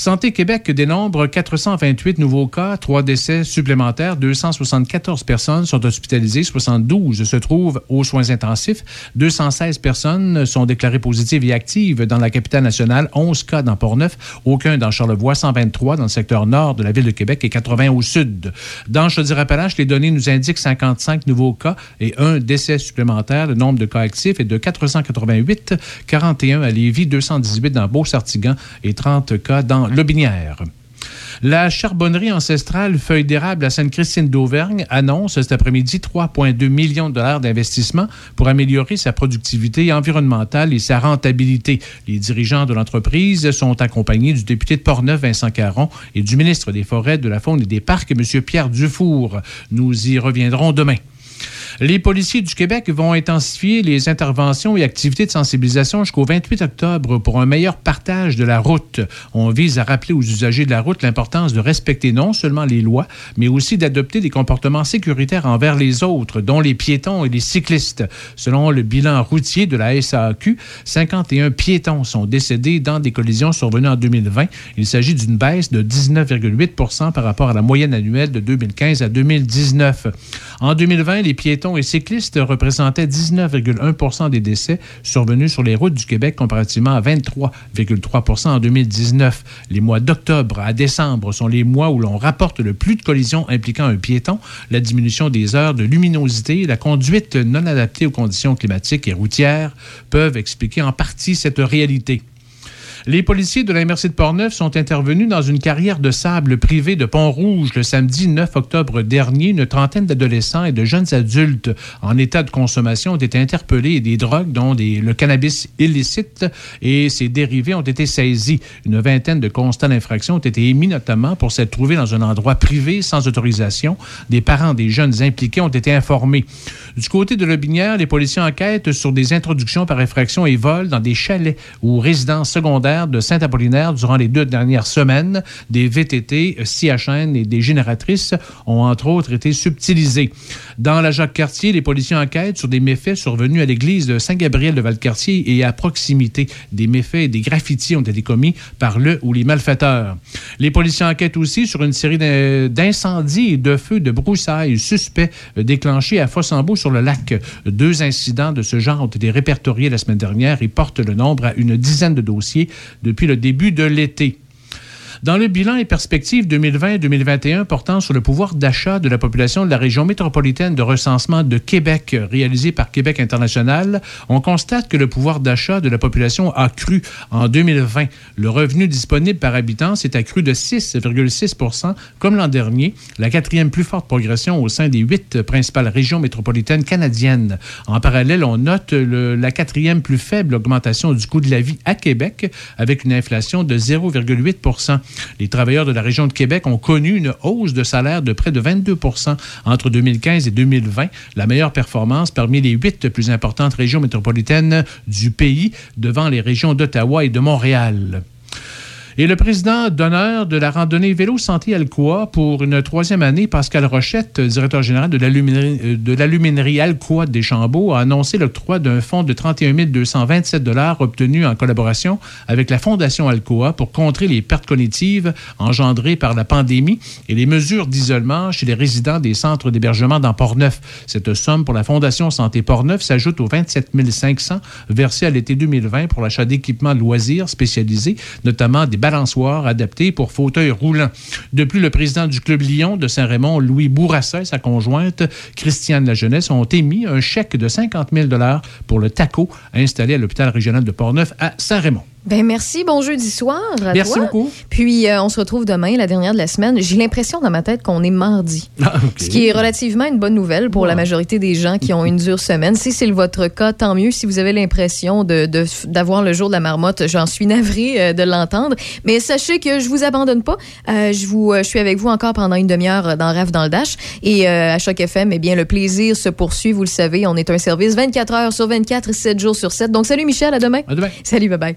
Santé Québec dénombre 428 nouveaux cas, 3 décès supplémentaires, 274 personnes sont hospitalisées, 72 se trouvent aux soins intensifs, 216 personnes sont déclarées positives et actives dans la capitale nationale, 11 cas dans Portneuf, aucun dans Charlevoix, 123 dans le secteur nord de la ville de Québec et 80 au sud. Dans Chaudière-Appalaches, les données nous indiquent 55 nouveaux cas et un décès supplémentaire. Le nombre de cas actifs est de 488, 41 à Lévis, 218 dans Beau-Sartigan et 30 cas dans Lobinière. La charbonnerie ancestrale Feuille d'érable à Sainte-Christine d'Auvergne annonce cet après-midi 3,2 millions de dollars d'investissement pour améliorer sa productivité environnementale et sa rentabilité. Les dirigeants de l'entreprise sont accompagnés du député de Portneuf, Vincent Caron, et du ministre des Forêts, de la Faune et des Parcs, M. Pierre Dufour. Nous y reviendrons demain. Les policiers du Québec vont intensifier les interventions et activités de sensibilisation jusqu'au 28 octobre pour un meilleur partage de la route. On vise à rappeler aux usagers de la route l'importance de respecter non seulement les lois, mais aussi d'adopter des comportements sécuritaires envers les autres, dont les piétons et les cyclistes. Selon le bilan routier de la SAQ, 51 piétons sont décédés dans des collisions survenues en 2020. Il s'agit d'une baisse de 19,8 par rapport à la moyenne annuelle de 2015 à 2019. En 2020, les piétons et cyclistes représentaient 19,1% des décès survenus sur les routes du Québec comparativement à 23,3 en 2019. Les mois d'octobre à décembre sont les mois où l'on rapporte le plus de collisions impliquant un piéton. La diminution des heures de luminosité et la conduite non adaptée aux conditions climatiques et routières peuvent expliquer en partie cette réalité. Les policiers de la MRC de Portneuf sont intervenus dans une carrière de sable privée de Pont-Rouge le samedi 9 octobre dernier. Une trentaine d'adolescents et de jeunes adultes en état de consommation ont été interpellés et des drogues, dont le cannabis illicite et ses dérivés, ont été saisis. Une vingtaine de constats d'infraction ont été émis notamment pour s'être trouvés dans un endroit privé sans autorisation. Des parents des jeunes impliqués ont été informés. Du côté de Lobinière, les policiers enquêtent sur des introductions par infraction et vol dans des chalets ou résidences secondaires de Saint-Apollinaire durant les deux dernières semaines. Des VTT, à chaîne et des génératrices ont entre autres été subtilisés. Dans la Jacques-Cartier, les policiers enquêtent sur des méfaits survenus à l'église de Saint-Gabriel de Valcartier et à proximité. Des méfaits et des graffitis ont été commis par le ou les malfaiteurs. Les policiers enquêtent aussi sur une série d'in- d'incendies et de feux de broussailles suspects euh, déclenchés à Fossambeau sur le lac. Deux incidents de ce genre ont été répertoriés la semaine dernière et portent le nombre à une dizaine de dossiers depuis le début de l'été. Dans le bilan et perspectives 2020-2021 portant sur le pouvoir d'achat de la population de la région métropolitaine de recensement de Québec, réalisé par Québec International, on constate que le pouvoir d'achat de la population a cru en 2020. Le revenu disponible par habitant s'est accru de 6,6% comme l'an dernier, la quatrième plus forte progression au sein des huit principales régions métropolitaines canadiennes. En parallèle, on note la quatrième plus faible augmentation du coût de la vie à Québec, avec une inflation de 0,8 Les travailleurs de la région de Québec ont connu une hausse de salaire de près de 22% entre 2015 et 2020, la meilleure performance parmi les huit plus importantes régions métropolitaines du pays, devant les régions d'Ottawa et de Montréal. Et le président d'honneur de la randonnée Vélo Santé Alcoa pour une troisième année, Pascal Rochette, directeur général de l'aluminerie euh, Alcoa des Chambeaux, a annoncé l'octroi d'un fonds de 31 227 obtenu en collaboration avec la Fondation Alcoa pour contrer les pertes cognitives engendrées par la pandémie et les mesures d'isolement chez les résidents des centres d'hébergement dans Portneuf. Cette somme pour la Fondation Santé Portneuf s'ajoute aux 27 500 versés à l'été 2020 pour l'achat d'équipements de loisirs spécialisés, notamment des balançoires adaptés pour fauteuils roulants. De plus, le président du Club Lyon de Saint-Raymond, Louis Bourassa et sa conjointe, Christiane La Jeunesse, ont émis un chèque de 50 000 pour le TACO installé à l'hôpital régional de Portneuf à Saint-Raymond. Ben merci, bon jeudi soir. à Merci toi. beaucoup. Puis euh, on se retrouve demain, la dernière de la semaine. J'ai l'impression dans ma tête qu'on est mardi. Ce qui est relativement une bonne nouvelle pour la majorité des gens qui ont une dure semaine. Si c'est votre cas, tant mieux. Si vous avez l'impression de- de- d'avoir le jour de la marmotte, j'en suis navrée euh, de l'entendre. Mais sachez que je vous abandonne pas. Euh, je, vous, euh, je suis avec vous encore pendant une demi-heure dans Raf dans le Dash. Et à Choc FM, eh bien, le plaisir se poursuit. Vous le savez, on est un service 24 heures sur 24, 7 jours sur 7. Donc salut Michel, à demain. À demain. Salut, bye bye.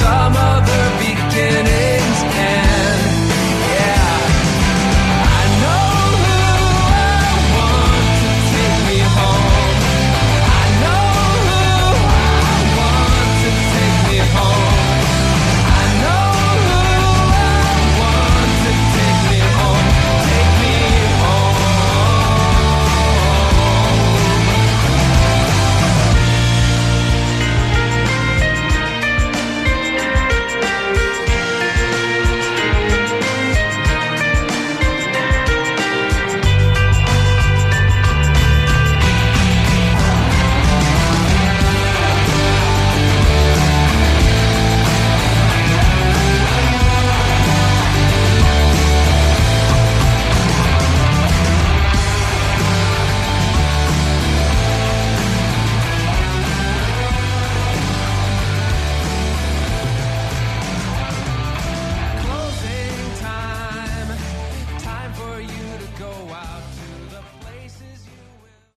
some other